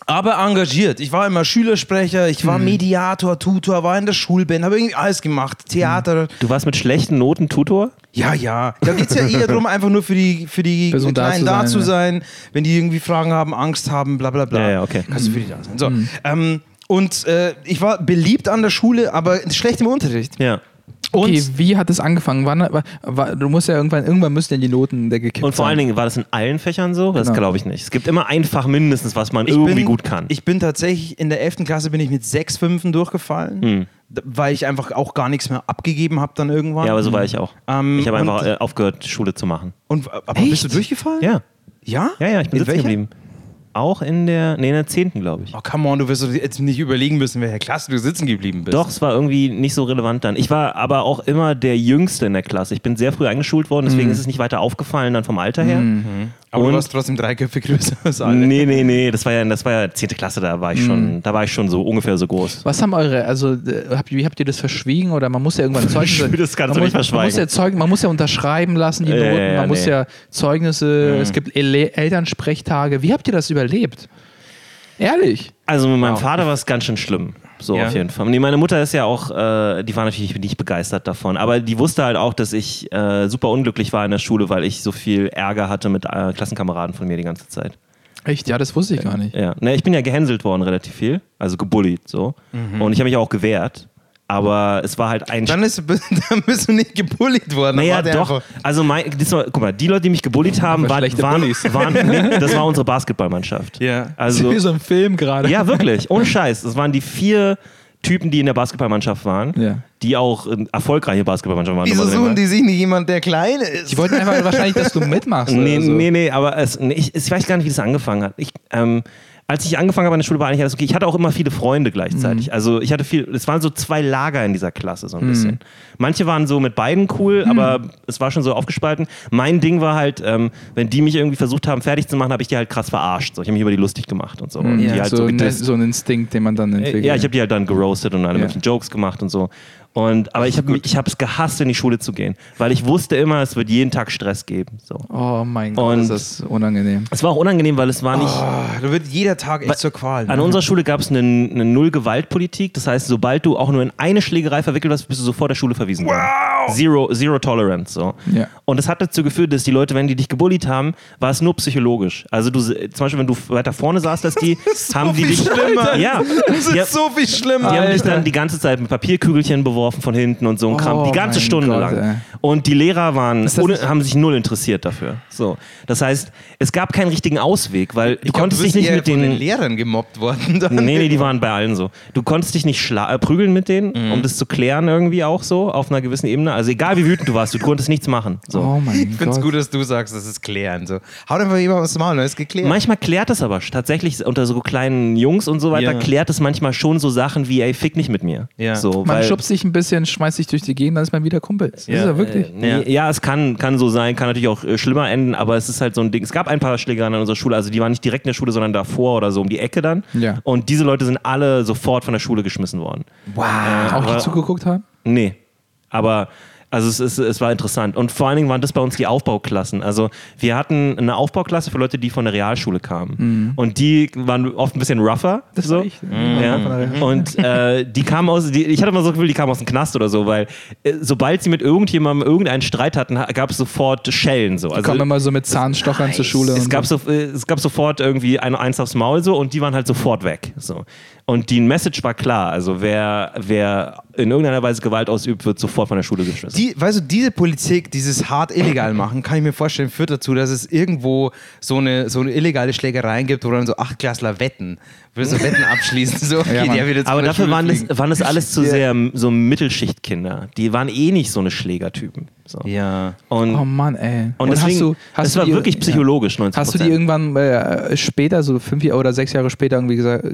Aber engagiert. Ich war immer Schülersprecher, ich
Mhm.
war Mediator, Tutor, war in der Schulband, habe irgendwie alles gemacht. Theater.
Du warst mit schlechten Noten Tutor?
Ja, ja. Da geht es ja eher darum, einfach nur für die, für die
Person da
Kleinen
zu
da
sein,
zu
ja.
sein, wenn die irgendwie Fragen haben, Angst haben, bla bla bla.
Ja, ja, okay.
Kannst du für die da sein. So. Ähm, und äh, ich war beliebt an der Schule, aber schlecht im Unterricht.
Ja.
Und
Okay, wie hat es angefangen? Wann, war, war, du musst ja irgendwann, irgendwann müssten ja die Noten der gekippt
Und vor allen. Dingen, war das in allen Fächern so? Das
Genau.
glaube ich nicht. Es gibt immer ein Fach mindestens, was man
ich
irgendwie
bin,
gut kann.
Ich bin tatsächlich in der 11. Klasse bin ich mit sechs Fünfen durchgefallen,
Hm.
weil ich einfach auch gar nichts mehr abgegeben habe dann irgendwann.
ja, aber so war ich auch.
Ähm,
ich habe einfach äh, aufgehört, Schule zu machen.
Und, aber bist du durchgefallen?
Ja.
Ja?
Ja, ja, ich bin
In
sitzen geblieben. Auch in der, nee, in der 10. glaube ich.
Oh, come on, du wirst jetzt nicht überlegen müssen, welcher Klasse du sitzen geblieben bist.
Doch, es war irgendwie nicht so relevant dann. Ich war aber auch immer der Jüngste in der Klasse. Ich bin sehr früh eingeschult worden, deswegen ist es nicht weiter aufgefallen dann vom Alter her.
Aber
und-
du warst trotzdem drei Köpfe größer als alle.
Nee, nee, nee, das war ja, das war ja 10. Klasse, da war ich schon, da war ich schon so ungefähr so groß.
Was haben eure, also äh, habt, wie habt ihr das verschwiegen oder man muss ja irgendwann Zeugnisse.
Das kannst
man
du nicht
muss, Man muss,
verschweigen.
ja Zeug, man muss ja unterschreiben lassen, die Noten,
ja, ja,
man muss
nee.
ja Zeugnisse, es gibt Ele Elternsprechtage. Wie habt ihr das überlebt? Ehrlich?
Also mit meinem Vater war es ganz schön schlimm. So
Ja.
auf jeden Fall. Nee, meine Mutter ist ja auch, äh, die war natürlich nicht begeistert davon, aber die wusste halt auch, dass ich äh, super unglücklich war in der Schule, weil ich so viel Ärger hatte mit äh, Klassenkameraden von mir die ganze Zeit.
Echt? Ja, das wusste ich gar nicht.
Ja, ne, ich bin ja gehänselt worden relativ viel, also gebullied so. Und ich habe mich auch gewehrt, aber es war halt ein
Dann, ist, dann bist du nicht gebullied worden.
naja,
war der
doch.
einfach-
Also, mein, das war, guck mal, die Leute, die mich gebullied haben,
Aber
waren, waren, waren nee, das war unsere Basketballmannschaft.
Ja.
Also,
Wie so ein Film gerade.
ja, wirklich, ohne Scheiß. Das waren die vier Typen, die in der Basketballmannschaft waren,
Ja.
die auch äh, erfolgreiche Basketballmannschaft waren.
Wieso suchen die sich nicht jemand, der klein ist?
Die wollten einfach wahrscheinlich, dass du mitmachst.
Nee,
oder so.
nee, nee, aber es, nee, ich, ich weiß gar nicht, wie das angefangen hat. Ich, ähm, als ich angefangen habe an der Schule, war eigentlich alles okay. Ich hatte auch immer viele Freunde gleichzeitig.
Mhm.
Also ich hatte viel, es waren so zwei Lager in dieser Klasse so ein bisschen. Manche waren so mit beiden cool,
Mhm.
aber es war schon so aufgespalten. Mein Ding war halt, ähm, wenn die mich irgendwie versucht haben, fertig zu machen, habe ich die halt krass verarscht. So. Ich habe mich über die lustig gemacht und so. Und die halt
so,
so
ein,
gedisst.
so ein Instinkt, den man dann entwickelt.
Ja, ich habe die halt dann geroastet und alle
Ja.
möglichen Jokes gemacht und so. Und, aber ich habe ich es gehasst, in die Schule zu gehen, weil ich wusste immer, es wird jeden Tag Stress geben. So.
Oh mein Gott,
Und-
ist das unangenehm.
Es war auch unangenehm, weil es war nicht.
Ah, da wird jeder Tag echt zur Qual.
An
ne?
unserer Schule gab es eine, eine Null-Gewalt-Politik. Das heißt, sobald du auch nur in eine Schlägerei verwickelt warst, bist du sofort der Schule verwiesen worden. Zero, zero Tolerance. So.
Ja.
Und das hat dazu geführt, dass die Leute, wenn die dich gebullied haben, war es nur psychologisch. Also du, zum Beispiel, wenn du weiter vorne saßt als die, haben die
viel
dich.
schlimmer.
Ja,
Das ist
ja.
so viel schlimmer.
Die haben dich dann die ganze Zeit mit Papierkügelchen beworfen von hinten und so ein Kram.
Oh
Die ganze Stunde
Gott,
lang.
ey.
Und die Lehrer waren,
das
ohne, haben sich null interessiert dafür. So. Das heißt, es gab keinen richtigen Ausweg, weil du
Ich glaub,
konntest
du
dich nicht
eher
mit
von den
den.
Lehrern gemobbt worden. Dann.
Nee, nee, die waren bei allen so. Du konntest dich nicht schla- äh, prügeln mit denen,
Mhm.
um das zu klären irgendwie auch so, auf einer gewissen Ebene. Also egal wie wütend du warst, du konntest nichts machen. So.
Oh mein
Ich finde es gut, dass du sagst, das ist klären. So. Haut einfach jemand aufs Maul, dann ist geklärt.
Manchmal klärt es aber tatsächlich unter so kleinen Jungs und so weiter,
Ja.
klärt es manchmal schon so Sachen wie, ey, fick nicht mit mir.
Ja.
So,
Man
weil,
schubst sich ein bisschen, schmeißt sich durch die Gegend, dann ist man wieder Kumpel.
Ja,
ist ja wirklich.
Nee,
Ja.
es kann, kann so sein, kann natürlich auch äh, schlimmer enden, aber es ist halt so ein Ding. Es gab ein paar Schlägereien an unserer Schule, also die waren nicht direkt in der Schule, sondern davor oder so um die Ecke dann.
Ja.
Und diese Leute sind alle sofort von der Schule geschmissen worden.
Auch
aber-
die zugeguckt haben?
Nee. Aber also es, ist, es war interessant. Und vor allen Dingen waren das bei uns die Aufbauklassen. Also wir hatten eine Aufbauklasse für Leute, die von der Realschule kamen. Und die waren oft ein bisschen rougher.
Das
so.
war ich.
Ja.
Der Realschule.
Und äh, die kamen aus, die, ich hatte immer so das Gefühl, die kamen aus dem Knast oder so, weil äh, sobald sie mit irgendjemandem irgendeinen Streit hatten, ha- gab es sofort Schellen. So.
Die
Also,
kommen immer so mit Zahnstochern zur Schule.
es
und
gab,
so.
so, äh, es gab sofort irgendwie ein, eins aufs Maul so und die waren halt sofort weg. So. Und die Message war klar. Also wer, wer in irgendeiner Weise Gewalt ausübt, wird sofort von der Schule geschmissen.
Die, weißt du, diese Politik, dieses hart illegal machen, kann ich mir vorstellen, führt dazu, dass es irgendwo so eine, so eine illegale Schlägereien gibt, wo dann so Achtklässler wetten. Will so Wetten abschließen. So, okay,
Ja, Mann.
der wird jetzt
Aber dafür waren das,
fliegen.
waren das alles zu
Ja.
sehr m- so Mittelschichtkinder. Die waren eh nicht so eine Schlägertypen. So.
Ja.
Und,
Oh Mann, ey.
und deswegen,
hast du, hast
das
du
war
die,
wirklich psychologisch, 90
Hast du die irgendwann äh, später, so fünf Jahre oder sechs Jahre später, irgendwie gesagt,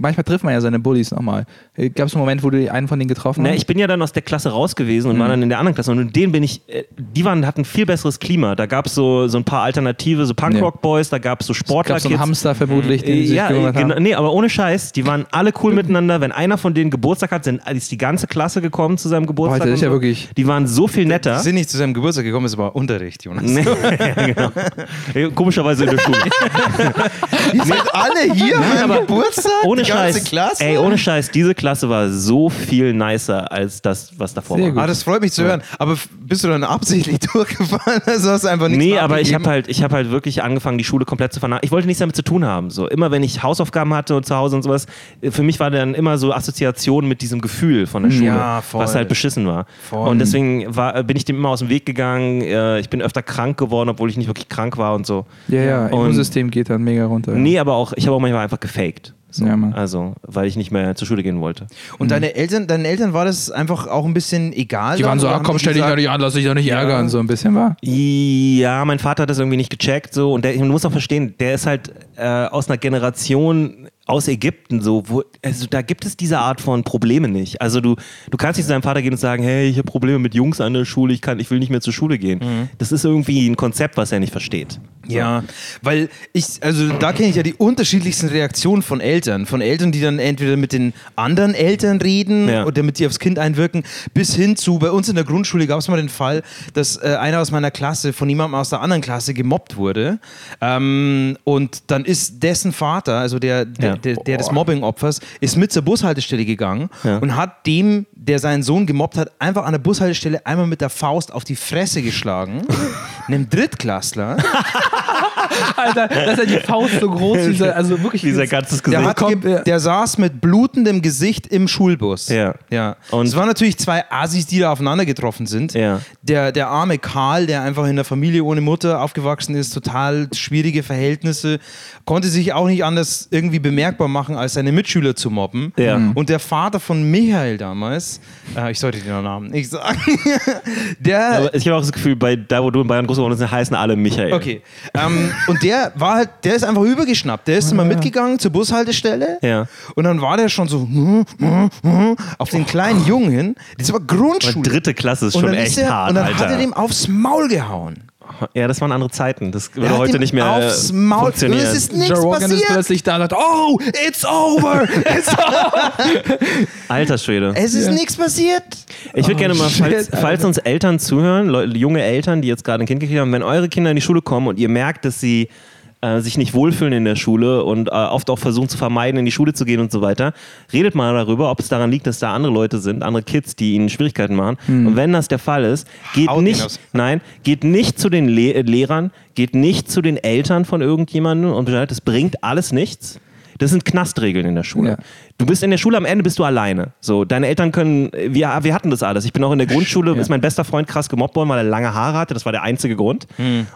manchmal trifft man ja seine Bullies nochmal. Gab es einen Moment, wo du einen von denen getroffen
Na,
hast?
ich bin ja dann aus der Klasse raus gewesen und war dann in der anderen Klasse. Und denen bin ich, äh, die waren, hatten viel besseres Klima. Da gab es so, so ein paar Alternative, so Punkrock-Boys, da gab es so
Es
Sportler.
gab so einen Hamster vermutlich, den
Äh,
sie sich
ja,
gekümmert
genau,
haben.
nee, aber ohne Scheiß, die waren alle cool miteinander. Wenn einer von denen Geburtstag hat, sind, ist die ganze Klasse gekommen zu seinem Geburtstag.
Alter, das ist ja
so.
wirklich-
Die waren so viel netter.
Die sind nicht zu seinem Geburtstag gekommen, es war Unterricht, Jonas.
Nee, ja, genau. Komischerweise in der Schule.
Ihr seid alle hier am Geburtstag?
Ohne
die ganze
Scheiß.
Klasse?
Ey, ohne Scheiß, diese Klasse war so viel nicer als das, was davor
Sehr
war.
gut.
Ah, das freut mich zu hören. Aber bist du dann absichtlich durchgefallen? Also hast du einfach nichts
Nee, aber ich habe halt, ich hab halt wirklich angefangen, die Schule komplett zu vernachlässigen. Ich wollte nichts damit zu tun haben. So. Immer wenn ich Hausaufgaben hatte und zu Hause und sowas, für mich war dann immer so Assoziation mit diesem Gefühl von der Schule,
Ja, voll.
was halt beschissen war.
Voll.
Und deswegen war, bin ich dem immer aus dem Weg gegangen. Äh, Ich bin öfter krank geworden, obwohl ich nicht wirklich krank war und so.
Ja, ja, Immunsystem geht dann mega runter.
Nee, aber auch, ich habe auch manchmal einfach gefaked. So.
Ja.
Also, weil ich nicht mehr zur Schule gehen wollte.
Und deine Eltern, deinen Eltern war das einfach auch ein bisschen egal?
Die waren so,
Oder
ah, komm, stell dich doch nicht an, lass dich doch nicht ärgern, so ein bisschen war.
Ja, mein Vater hat das irgendwie nicht gecheckt so und der, du musst auch verstehen, der ist halt äh, aus einer Generation aus Ägypten so, wo also da gibt es diese Art von Probleme nicht. Also du du kannst nicht zu deinem Vater gehen und sagen, hey, ich habe Probleme mit Jungs an der Schule, ich kann ich will nicht mehr zur Schule gehen. Das ist irgendwie ein Konzept, was er nicht versteht.
Ja, weil ich, also da kenne ich ja die unterschiedlichsten Reaktionen von Eltern. Von Eltern, die dann entweder mit den anderen Eltern reden
Ja.
oder mit die aufs Kind einwirken, bis hin zu, bei uns in der Grundschule gab es mal den Fall, dass äh, einer aus meiner Klasse von jemandem aus der anderen Klasse gemobbt wurde. Ähm, und dann ist dessen Vater, also der, der,
Ja.
Der, der des Mobbing-Opfers, ist mit zur Bushaltestelle gegangen
Ja.
und hat dem, der seinen Sohn gemobbt hat, einfach an der Bushaltestelle einmal mit der Faust auf die Fresse geschlagen. einem Drittklässler.
Alter, das ist ja die Faust so groß, dieser, also wirklich.
Dieser ganzes
Der,
Gesicht.
hat
kommt,
der saß mit blutendem Gesicht im Schulbus.
Ja.
ja.
Und-
es waren natürlich zwei Asis, die da aufeinander getroffen sind.
Ja.
Der, der arme Karl, der einfach in einer Familie ohne Mutter aufgewachsen ist, total schwierige Verhältnisse, konnte sich auch nicht anders irgendwie bemerkbar machen, als seine Mitschüler zu mobben.
Ja. Mhm.
Und der Vater von Michael damals, äh, ich sollte den Namen nicht sagen, der,
Aber ich habe auch das Gefühl, bei da wo du in Bayern groß geworden bist, heißen alle Michael.
Okay. Ähm, und der war halt, der ist einfach übergeschnappt. Der ist immer mitgegangen zur Bushaltestelle.
Ja.
Und dann war der schon so hm, hm, hm, auf den kleinen Jungen hin. Das war
Aber
Grundschule.
dritte Klasse ist schon echt
er,
hart,
und dann
Alter.
hat er dem aufs Maul gehauen.
Ja, das waren andere Zeiten. Das würde
hat
heute nicht mehr
aufs Maul.
Funktionieren.
es ist nichts
Joe Rogan ist
passiert.
plötzlich da und sagt, oh, it's over. It's over.
Alter Schwede.
Es ist nichts passiert.
Ich würde gerne mal,
shit,
falls, falls uns Eltern zuhören, Leu junge Eltern, die jetzt gerade ein Kind gekriegt haben, wenn eure Kinder in die Schule kommen und ihr merkt, dass sie äh, sich nicht wohlfühlen in der Schule und äh, oft auch versuchen zu vermeiden, in die Schule zu gehen und so weiter, redet mal darüber, ob es daran liegt, dass da andere Leute sind, andere Kids, die ihnen Schwierigkeiten machen. Und wenn das der Fall ist, geht
Haut
nicht, nein, geht nicht zu den Le äh, Lehrern, geht nicht zu den Eltern von irgendjemandem und Bescheid, das bringt alles nichts. Das sind Knastregeln in der Schule.
Ja.
Du bist in der Schule, am Ende bist du alleine. So, deine Eltern können, wir, wir hatten das alles. Ich bin auch in der Grundschule, ist mein bester Freund krass gemobbt worden, weil er lange Haare hatte. Das war der einzige Grund.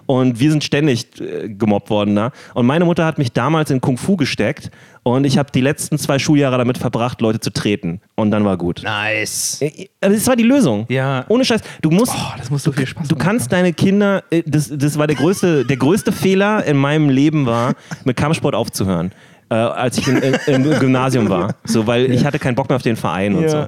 Und wir sind ständig äh, gemobbt worden da. Und meine Mutter hat mich damals in Kung Fu gesteckt und ich habe die letzten zwei Schuljahre damit verbracht, Leute zu treten. Und dann war gut.
Nice.
Äh, Aber das war die Lösung.
Ja.
Ohne Scheiß. Du musst.
Oh, das muss so viel Spaß
Du
machen.
kannst deine Kinder, äh, das, das war der größte, der größte Fehler in meinem Leben war, mit Kampfsport aufzuhören, äh, als ich in, im Gymnasium war. So, weil ich hatte keinen Bock mehr auf den Verein und
Ja.
so.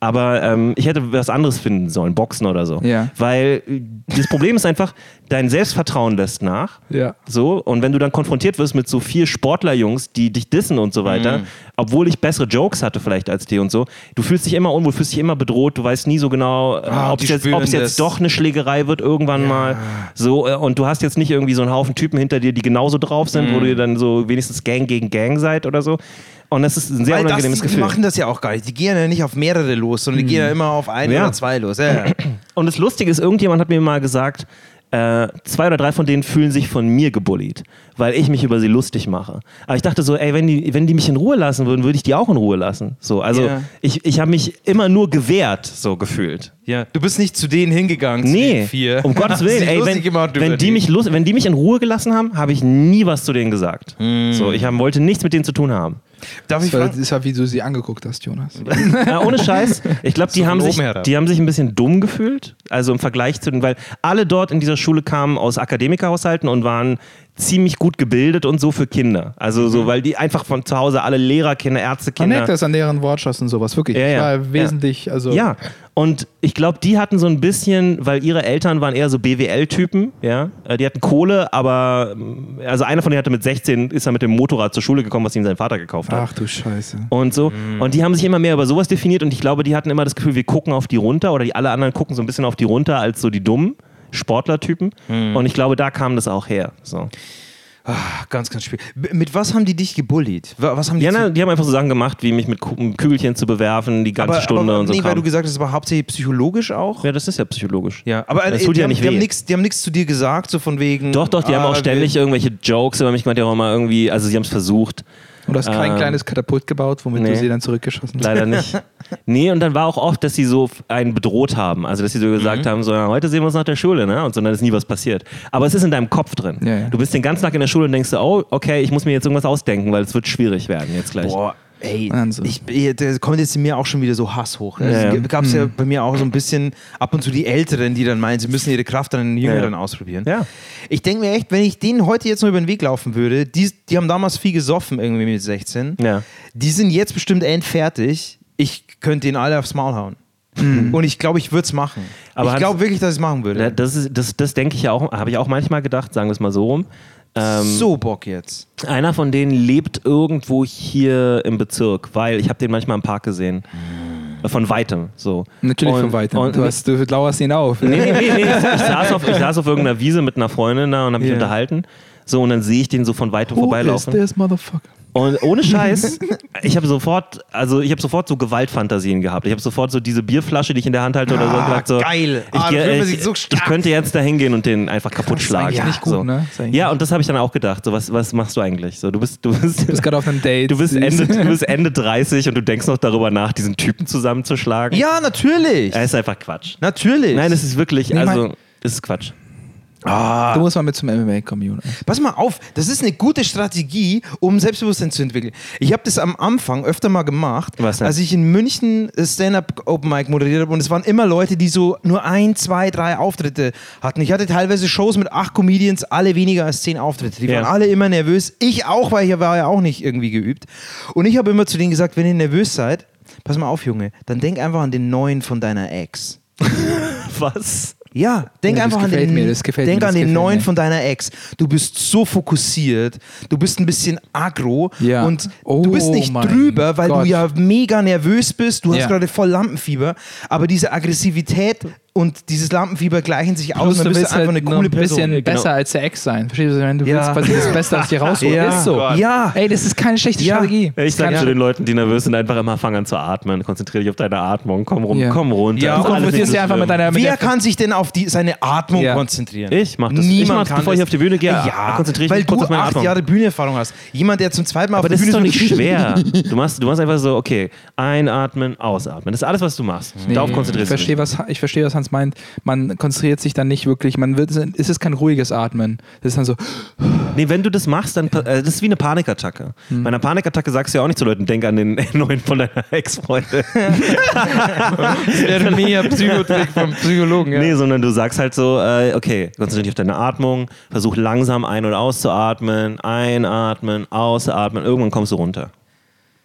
Aber ähm, ich hätte was anderes finden sollen, Boxen oder so.
Ja.
Weil äh, das Problem ist einfach, dein Selbstvertrauen lässt nach.
Ja.
So, und wenn du dann konfrontiert wirst mit so vier Sportlerjungs, die dich dissen und so weiter,
Mhm.
obwohl ich bessere Jokes hatte vielleicht als die und so, du fühlst dich immer unwohl, fühlst dich immer bedroht, du weißt nie so genau, äh,
Ah,
ob
die
es jetzt,
spüren
ob es
das.
jetzt doch eine Schlägerei wird irgendwann mal. So, äh, und du hast jetzt nicht irgendwie so einen Haufen Typen hinter dir, die genauso drauf sind,
Mhm.
wo du dann so wenigstens Gang gegen Gang seid oder so. Und das ist ein sehr
Weil das,
unangenehmes
die
Gefühl.
machen das ja auch gar nicht. Die gehen ja nicht auf mehrere los, sondern die gehen ja immer auf ein
Ja.
oder zwei los. Ja, ja.
Und das Lustige ist, irgendjemand hat mir mal gesagt, äh, zwei oder drei von denen fühlen sich von mir gebullied, weil ich mich über sie lustig mache. Aber ich dachte so, ey, wenn die, wenn die mich in Ruhe lassen würden, würde ich die auch in Ruhe lassen. So, also
Ja.
ich, ich habe mich immer nur gewehrt, so gefühlt.
ja. Du bist nicht zu denen hingegangen, zu
Nee,
den vier.
um Gottes Willen. Ey, wenn, wenn, die mich lust, wenn die mich in Ruhe gelassen haben, habe ich nie was zu denen gesagt.
Hm.
So, ich hab, wollte nichts mit denen zu tun haben.
Darf ich
Das war,
fragen?
das war, wie du sie angeguckt hast, Jonas.
Ja, ohne Scheiß. Ich glaube, die,
So
haben sich- die haben sich ein bisschen dumm gefühlt. Also im Vergleich zu den, weil alle dort in dieser Schule kamen aus Akademikerhaushalten und waren ziemlich gut gebildet und so für Kinder. Also
Mhm.
so, weil die einfach von zu Hause alle Lehrerkinder,
Man
Ärztekinder.
merkt das an deren Wortschatz und sowas, wirklich.
Ja, ja.
Ich war wesentlich, also.
Ja, Und ich glaube, die hatten so ein bisschen, weil ihre Eltern waren eher so BWL-Typen, ja. Äh, Die hatten Kohle, aber ähm, also einer von denen hatte mit 16 ist er mit dem Motorrad zur Schule gekommen, was ihm sein Vater gekauft hat.
Ach du Scheiße.
Und so.
Mhm.
Und die haben sich immer mehr über sowas definiert und ich glaube, die hatten immer das Gefühl, wir gucken auf die runter oder die alle anderen gucken so ein bisschen auf die runter als so die dummen Sportlertypen.
Mhm.
Und ich glaube, da kam das auch her. So.
Ah, ganz, ganz schwierig. Mit was haben die dich gebullied? Wa- Was haben die
Ja, na, die haben einfach so Sachen gemacht, wie mich mit Kügelchen zu bewerfen, die ganze
aber,
Stunde
aber,
und so.
Nee, weil
Kram.
du gesagt hast, aber hauptsächlich psychologisch auch.
ja, das ist ja psychologisch.
Ja, aber
Das
äh,
tut
die,
ja
haben,
nicht
die, haben
weh.
nix, die haben nichts zu dir gesagt, so von wegen.
Doch, doch, die haben
ah,
auch ständig irgendwelche Jokes über mich gemacht, die haben auch mal irgendwie, also sie haben es versucht.
Und du hast kein
Ähm,
kleines Katapult gebaut, womit
nee.
du sie dann zurückgeschossen hast.
Leider nicht. nee, und dann war auch oft, dass sie so einen bedroht haben. Also, dass sie so gesagt haben, so, ja, heute sehen wir uns nach der Schule, ne? Und so, dann ist nie was passiert. Aber es ist in deinem Kopf drin.
Ja, ja.
Du bist den ganzen Tag in der Schule und denkst so, oh, okay, ich muss mir jetzt irgendwas ausdenken, weil es wird schwierig werden jetzt gleich.
Boah, ey,
Wahnsinn.
ich, da kommt jetzt in mir auch schon wieder so Hass hoch. Ne?
Ja,
Es
ja.
gab es ja bei mir auch so ein bisschen ab und zu die Älteren, die dann meinen, sie müssen ihre Kraft an den Jüngeren
Ja.
ausprobieren.
Ja.
Ich denke mir echt, wenn ich denen heute jetzt noch über den Weg laufen würde, die, die haben damals viel gesoffen, irgendwie mit 16.
Ja.
Die sind jetzt bestimmt endfertig. Ich könnte denen alle aufs Maul hauen. Und ich glaube, ich würde es machen.
Aber
ich glaube wirklich, dass ich es machen würde.
Das, ist- das, das denke ich ja auch, habe ich auch manchmal gedacht, sagen wir es mal so rum. Ähm,
so Bock jetzt.
Einer von denen lebt irgendwo hier im Bezirk, weil ich habe den manchmal im Park gesehen. Von weitem, so.
Natürlich
Und-
von weitem.
Und,
du, hast, du lauerst ihn auf.
Nee, nee, nee, nee. Ich, saß auf, ich saß auf irgendeiner Wiese mit einer Freundin da und habe mich
Ja.
unterhalten. So, und dann sehe ich den so von weitem
Who is
vorbeilaufen.
this motherfucker?
Und ohne Scheiß, ich habe sofort, also ich habe sofort so Gewaltfantasien gehabt. Ich habe sofort so diese Bierflasche, die ich in der Hand halte oder so,
Ah,
gesagt so,
geil.
Ich,
Ah,
geh- ich,
so
ich könnte jetzt da hingehen und den einfach kaputt schlagen.
gut,
so.
ne?
Ja, und das habe ich dann auch gedacht. So, was, was machst du eigentlich? So, du bist, du bist,
Du bist gerade auf einem Date.
du bist. Ende, du bist Ende 30 und du denkst noch darüber nach, diesen Typen zusammenzuschlagen.
Ja, natürlich.
Es ist einfach Quatsch.
Natürlich.
Nein, es ist wirklich, also, es ist Quatsch.
Du musst mal mit zum MMA kommen.
Pass mal auf, das ist eine gute Strategie, um Selbstbewusstsein zu entwickeln. Ich habe das am Anfang öfter mal gemacht,
Was denn?
als ich in München Stand-Up Open Mic moderiert habe und es waren immer Leute, die so nur ein, zwei, drei Auftritte hatten. Ich hatte teilweise Shows mit acht Comedians, alle weniger als zehn Auftritte. Die
Ja.
waren alle immer nervös. Ich auch, weil ich war ja auch nicht irgendwie geübt. Und ich habe immer zu denen gesagt, wenn ihr nervös seid, pass mal auf, Junge, dann denk einfach an den neuen von deiner Ex.
Was?
Ja, denk
Ja,
einfach an den,
mir,
denk
mir,
an den neuen
mir.
von deiner Ex. Du bist so fokussiert, du bist ein bisschen aggro
Ja.
und
Oh
du bist nicht
mein
drüber, weil
Gott.
du ja mega nervös bist. Du hast
Ja.
gerade voll Lampenfieber, aber diese Aggressivität und dieses Lampenfieber gleichen sich aus und dann
du
bist
willst
du einfach
halt
eine
nur
coole
ein bisschen
Person.
besser als der Ex sein. Verstehst du? Wenn du
Ja.
willst quasi das Beste aus dir rausholen.
Ja.
Ist so.
Ja.
Ey, das ist keine schlechte
Ja.
Strategie.
Ich sage zu den Leuten, die nervös sind, einfach immer fang an zu atmen. Konzentriere dich auf deine Atmung. Komm rum,
Ja.
komm runter.
Ja,
Ist
Du konfrontierst dich einfach mit deiner. Mit
Wer
der,
kann sich denn auf die, seine Atmung
Ja.
konzentrieren?
Ich mach das.
Niemand
ich bevor
das.
ich auf die Bühne gehe.
Ja,
konzentriere ich
weil
mich kurz
du
auf meine
acht
Atmung.
Jahre Bühnenerfahrung hast. Jemand, der zum zweiten Mal
Aber
auf
das
der
ist doch
Bühne
nicht schwer. Du machst, du machst einfach so, okay, einatmen, ausatmen. Das ist alles, was du machst. Darauf konzentrierst du
verstehe,
dich.
was, ich verstehe, was Hans meint. Man konzentriert sich dann nicht wirklich. Man wird, es ist kein ruhiges Atmen. Das ist dann so.
Nee, wenn du das machst, dann äh, das ist wie eine Panikattacke.
Hm.
Bei einer Panikattacke sagst du ja auch nicht zu Leuten, denk an den neuen von deiner Ex-Freundin.
Der mega Psychotrick vom Psychologen. Ja.
Nee, sondern du sagst halt so, äh, okay, konzentriere dich auf deine Atmung, versuch langsam ein- und auszuatmen, einatmen, ausatmen, irgendwann kommst du runter.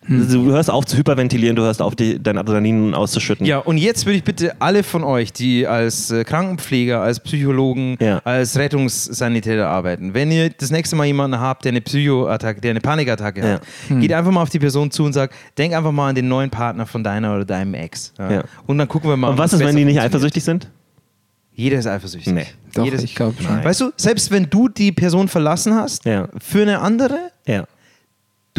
Hm.
Du hörst auf zu hyperventilieren, du hörst auf, die, dein Adrenalin auszuschütten.
Ja, und jetzt würde ich bitte alle von euch, die als äh, Krankenpfleger, als Psychologen,
Ja.
als Rettungssanitäter arbeiten, wenn ihr das nächste Mal jemanden habt, der eine Psychoattacke, der eine Panikattacke
Ja.
hat, geht einfach mal auf die Person zu und sagt, denk einfach mal an den neuen Partner von deiner oder deinem Ex. Ja.
Ja.
Und dann gucken wir mal.
Und was ist, wenn die nicht eifersüchtig sind?
Jeder ist eifersüchtig.
Nee.
Doch,
Jedes-
ich glaube schon.
Weißt du, selbst wenn du die Person verlassen hast,
Ja.
für eine andere,
Ja.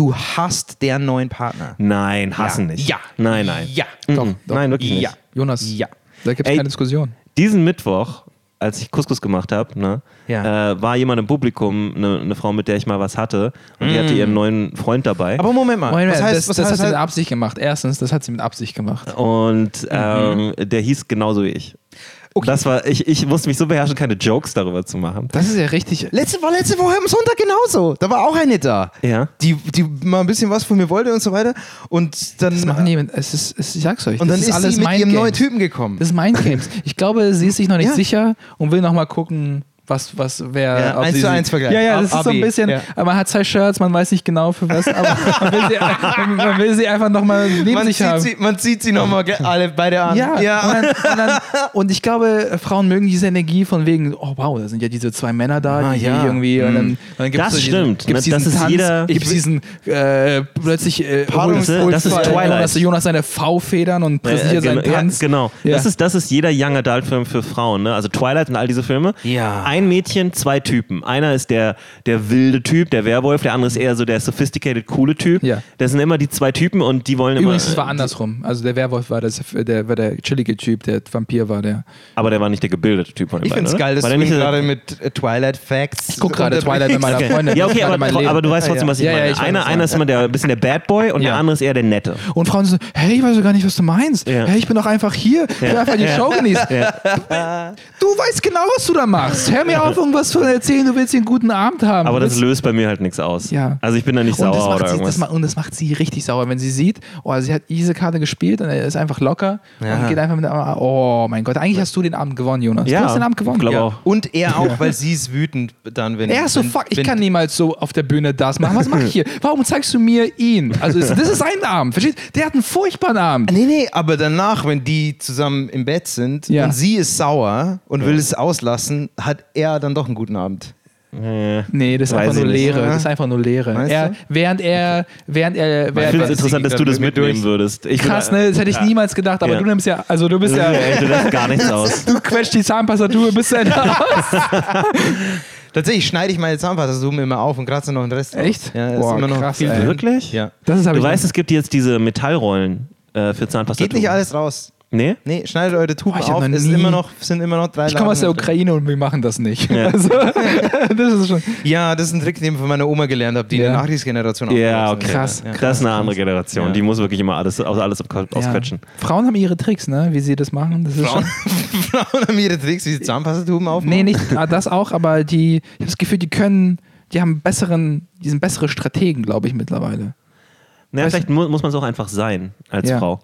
Du hast deren neuen Partner.
Nein, hassen
Ja.
nicht.
Ja.
Nein, nein.
Ja.
Mhm.
Doch, doch.
Nein, wirklich
Ja.
nicht.
Jonas,
Ja.
da gibt es keine Diskussion.
Diesen Mittwoch, als ich Couscous gemacht habe, ne,
Ja.
äh, war jemand im Publikum, eine, eine Frau, mit der ich mal was hatte, und die hatte ihren neuen Freund dabei.
Aber Moment mal,
Moment,
was heißt,
das,
was
das
heißt,
hat sie mit Absicht gemacht. Erstens, das hat sie mit Absicht gemacht.
Und ähm, der hieß genauso wie ich. Das war, ich, ich musste mich so beherrschen, keine Jokes darüber zu machen.
Das ist ja richtig.
Letzte, war letzte Woche am Sonntag genauso. Da war auch eine da.
Ja.
Die, die mal ein bisschen was von mir wollte und so weiter. Und dann,
Das machen die es ist, es, ich sag's euch,
und dann
ist,
ist,
alles
sie mit ihrem neuen Typen gekommen.
Das ist Mindgames. Ich glaube, sie ist sich noch nicht
Ja.
sicher und will noch mal gucken, was, was wer.
Ja,
ob sie
zu eins Vergleich.
Ja, ja,
Ab-
das ist so ein bisschen.
Ja.
Aber man hat zwei Shirts, man weiß nicht genau für was, aber man will sie, man, will sie einfach nochmal neben
Man
sich
zieht,
haben.
sie, man zieht sie nochmal alle beide an.
Ja, Und, dann, und, dann, und ich glaube, Frauen mögen diese Energie von wegen, oh wow, da sind ja diese zwei Männer da,
Ah,
die
ja.
irgendwie. Und dann, und dann gibt's
Das
so diesen,
stimmt.
Gibt's
Das
diesen
ist
Tanz,
jeder-
Gibt's diesen äh, plötzlich. Äh,
Paarungs-
holt-
das ist Twilight.
Jonas, Jonas seine V-Federn und präsentiert
Äh,
seinen
genau,
Tanz.
Ja, genau.
Ja.
Das, ist, das ist jeder Young Adult Film für Frauen. Ne? Also Twilight und all diese Filme.
Ja.
Ein Mädchen, zwei Typen. Einer ist der, der wilde Typ, der Werwolf. Der andere ist eher so der sophisticated, coole Typ.
Ja.
Das sind immer die zwei Typen und die wollen immer.
Übrigens, es war andersrum. Also der Werwolf war, das, der, war der chillige Typ, der Vampir war der.
Aber der war nicht der gebildete Typ von den
Ich finde es geil, dass
war
du gerade mit äh, Twilight Facts.
Ich guck gerade Twilight mit meiner
Okay.
Freundin.
Ja, okay, aber, aber du weißt trotzdem, was ich
Ja, ja,
meine.
ich weiß,
einer, einer ist immer der ein bisschen der Bad Boy und
Ja.
der andere ist eher der Nette.
Und Frauen so, hey, ich weiß doch gar nicht, was du meinst.
Ja.
Hey, ich bin doch einfach hier. Ich will einfach die Show genießen. Du weißt genau, was du da machst. Hör mir auf, irgendwas zu erzählen, du willst einen guten Abend haben.
Aber das löst bei mir halt nichts aus.
Ja.
Also ich bin da nicht
und
sauer oder
sie,
irgendwas.
das, und das macht sie richtig sauer, wenn sie sieht, oh, sie hat diese Karte gespielt und er ist einfach locker
Ja.
und geht einfach mit, oh mein Gott, eigentlich hast du den Abend gewonnen, Jonas.
Ja,
du hast den Abend gewonnen.
glaub
Ja.
auch.
Und er auch, weil sie ist wütend dann, wenn
Er ist so,
wenn,
fuck, ich
wenn,
kann niemals so auf der Bühne das machen. Was mache ich hier? Warum zeigst du mir ihn? Also, das ist sein Abend, verstehst du? Der hat einen furchtbaren Abend.
Nee, nee, aber danach, wenn die zusammen im Bett sind
Ja.
und sie ist sauer und will es auslassen, hat er dann doch einen guten Abend.
Nee, das ist
Weiß
einfach nur
ich nicht.
Leere. Das ist einfach nur Leere. Er, während er, während er,
Ich
während
finde
er
es interessant, dass du das mitnehmen
durch.
würdest. Ich
krass, ne? Das hätte ich niemals gedacht, aber
Ja.
du nimmst ja, also du bist ja,
Ey, du lässt gar nichts aus.
du quetscht die Zahnpastatur, bist ja aus.
Tatsächlich schneide ich meine Zahnpasta-Zoom immer auf und kratze noch den Rest.
Echt?
Ja, ist
Boah,
immer noch
krass,
viel.
Wirklich?
Ja.
Das ist,
Du
ich
weißt, es gibt jetzt diese Metallrollen äh, für Zahnpasta.
Geht nicht alles raus.
Nee?
Nee, schneidet eure Tuben
hab
auf. Es immer noch, sind immer noch drei
Ich komme aus der. Ukraine und wir machen das nicht.
Ja.
Also, das ist schon.
Ja, das ist ein Trick, den ich von meiner Oma gelernt habe, die in
Ja.
der Nachkriegsgeneration
Ja, okay.
Krass,
Ja.
Das ist eine andere Generation.
Ja.
Die muss wirklich immer alles, alles ausquetschen.
Ja. Frauen haben ihre Tricks, ne? Wie sie das machen. Das ist
Frauen,
schon.
Frauen haben ihre Tricks, wie sie Zahnpastatuben aufmachen.
Nee, nicht ah, das auch, aber die, ich habe das Gefühl, die können, die haben besseren, die sind bessere Strategen, glaube ich, mittlerweile.
Naja, vielleicht mu muss man es auch einfach sein als
Ja.
Frau.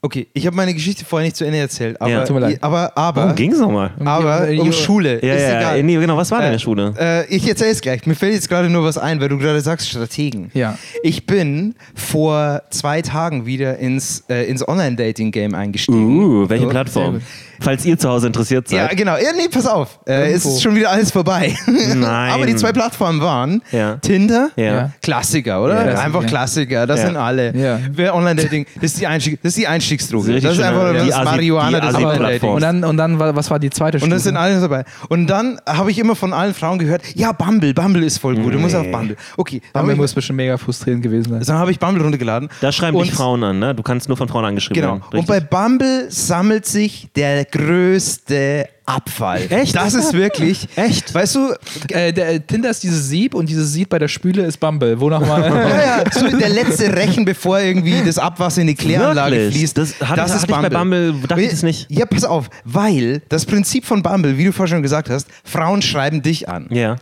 Okay, ich habe meine Geschichte vorher nicht zu Ende erzählt, aber,
Ja.
Tut mir leid.
aber, aber,
Worum ging es nochmal?
aber
Ja,
um
ja,
Schule.
Ja,
ist
ja,
egal.
nee, genau. Was war denn in
Äh,
der Schule?
Äh, ich erzähle es gleich. Mir fällt jetzt gerade nur was ein, weil du gerade sagst Strategen.
Ja.
Ich bin vor zwei Tagen wieder ins, äh, ins Online-Dating-Game eingestiegen.
Uh, welche
So,
Plattform? Falls ihr zu Hause interessiert
Ja,
seid.
genau. Ja, nee, pass auf. Äh, ist schon wieder alles vorbei.
Nein.
Aber die zwei Plattformen waren
Ja.
Tinder,
Ja.
Ja.
Klassiker, oder?
Ja.
Klassiker.
Einfach Klassiker. Das
Ja.
sind alle.
Ja.
Wer Online-Dating, das ist die, Einstieg, das ist die Einstiegsdroge.
Das ist
Das ist einfach das
Asi-
Marihuana des.
Und dann, und dann, wa- was war die zweite
Und
Stufe?
das sind alle dabei. Und dann habe ich immer von allen Frauen gehört, ja, Bumble, Bumble ist voll gut, du musst auf Bumble. Okay,
Bumble muss bestimmt mega frustrierend gewesen sein.
dann habe ich Bumble runtergeladen.
Da schreiben
und,
dich Frauen an, ne? Du kannst nur von Frauen angeschrieben
Genau.
werden.
Und bei Bumble sammelt sich der größte Abfall.
Echt?
Das ist wirklich.
Echt?
Weißt du,
Äh, der, Tinder ist dieses Sieb und dieses Sieb bei der Spüle ist Bumble. Wo nochmal?
ja, ja, so der letzte Rechen, bevor irgendwie das Abwasser in die Kläranlage
Wirklich?
fließt.
Das hatte- hatte ich bei Bumble- dachte ich das nicht.
Ja, pass auf, weil das Prinzip von Bumble, wie du vorhin schon gesagt hast, Frauen schreiben dich an.
Ja.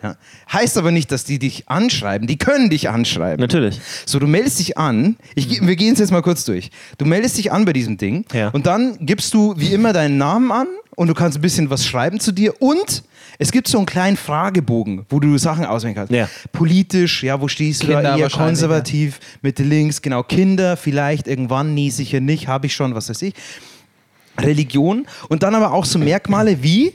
Heißt aber nicht, dass die dich anschreiben. Die können dich anschreiben.
Natürlich.
So, du meldest dich an. Ich, wir gehen es jetzt mal kurz durch. Du meldest dich an bei diesem Ding
Ja.
und dann gibst du wie immer deinen Namen an und du kannst ein bisschen was schreiben zu dir und es gibt so einen kleinen Fragebogen, wo du Sachen auswählen kannst.
Ja.
Politisch, ja, wo stehst du
Kinder
da? Eher konservativ, Mitte links, genau. Kinder vielleicht irgendwann, nee, sicher nicht, habe ich schon, was weiß ich. Religion und dann aber auch so Merkmale wie,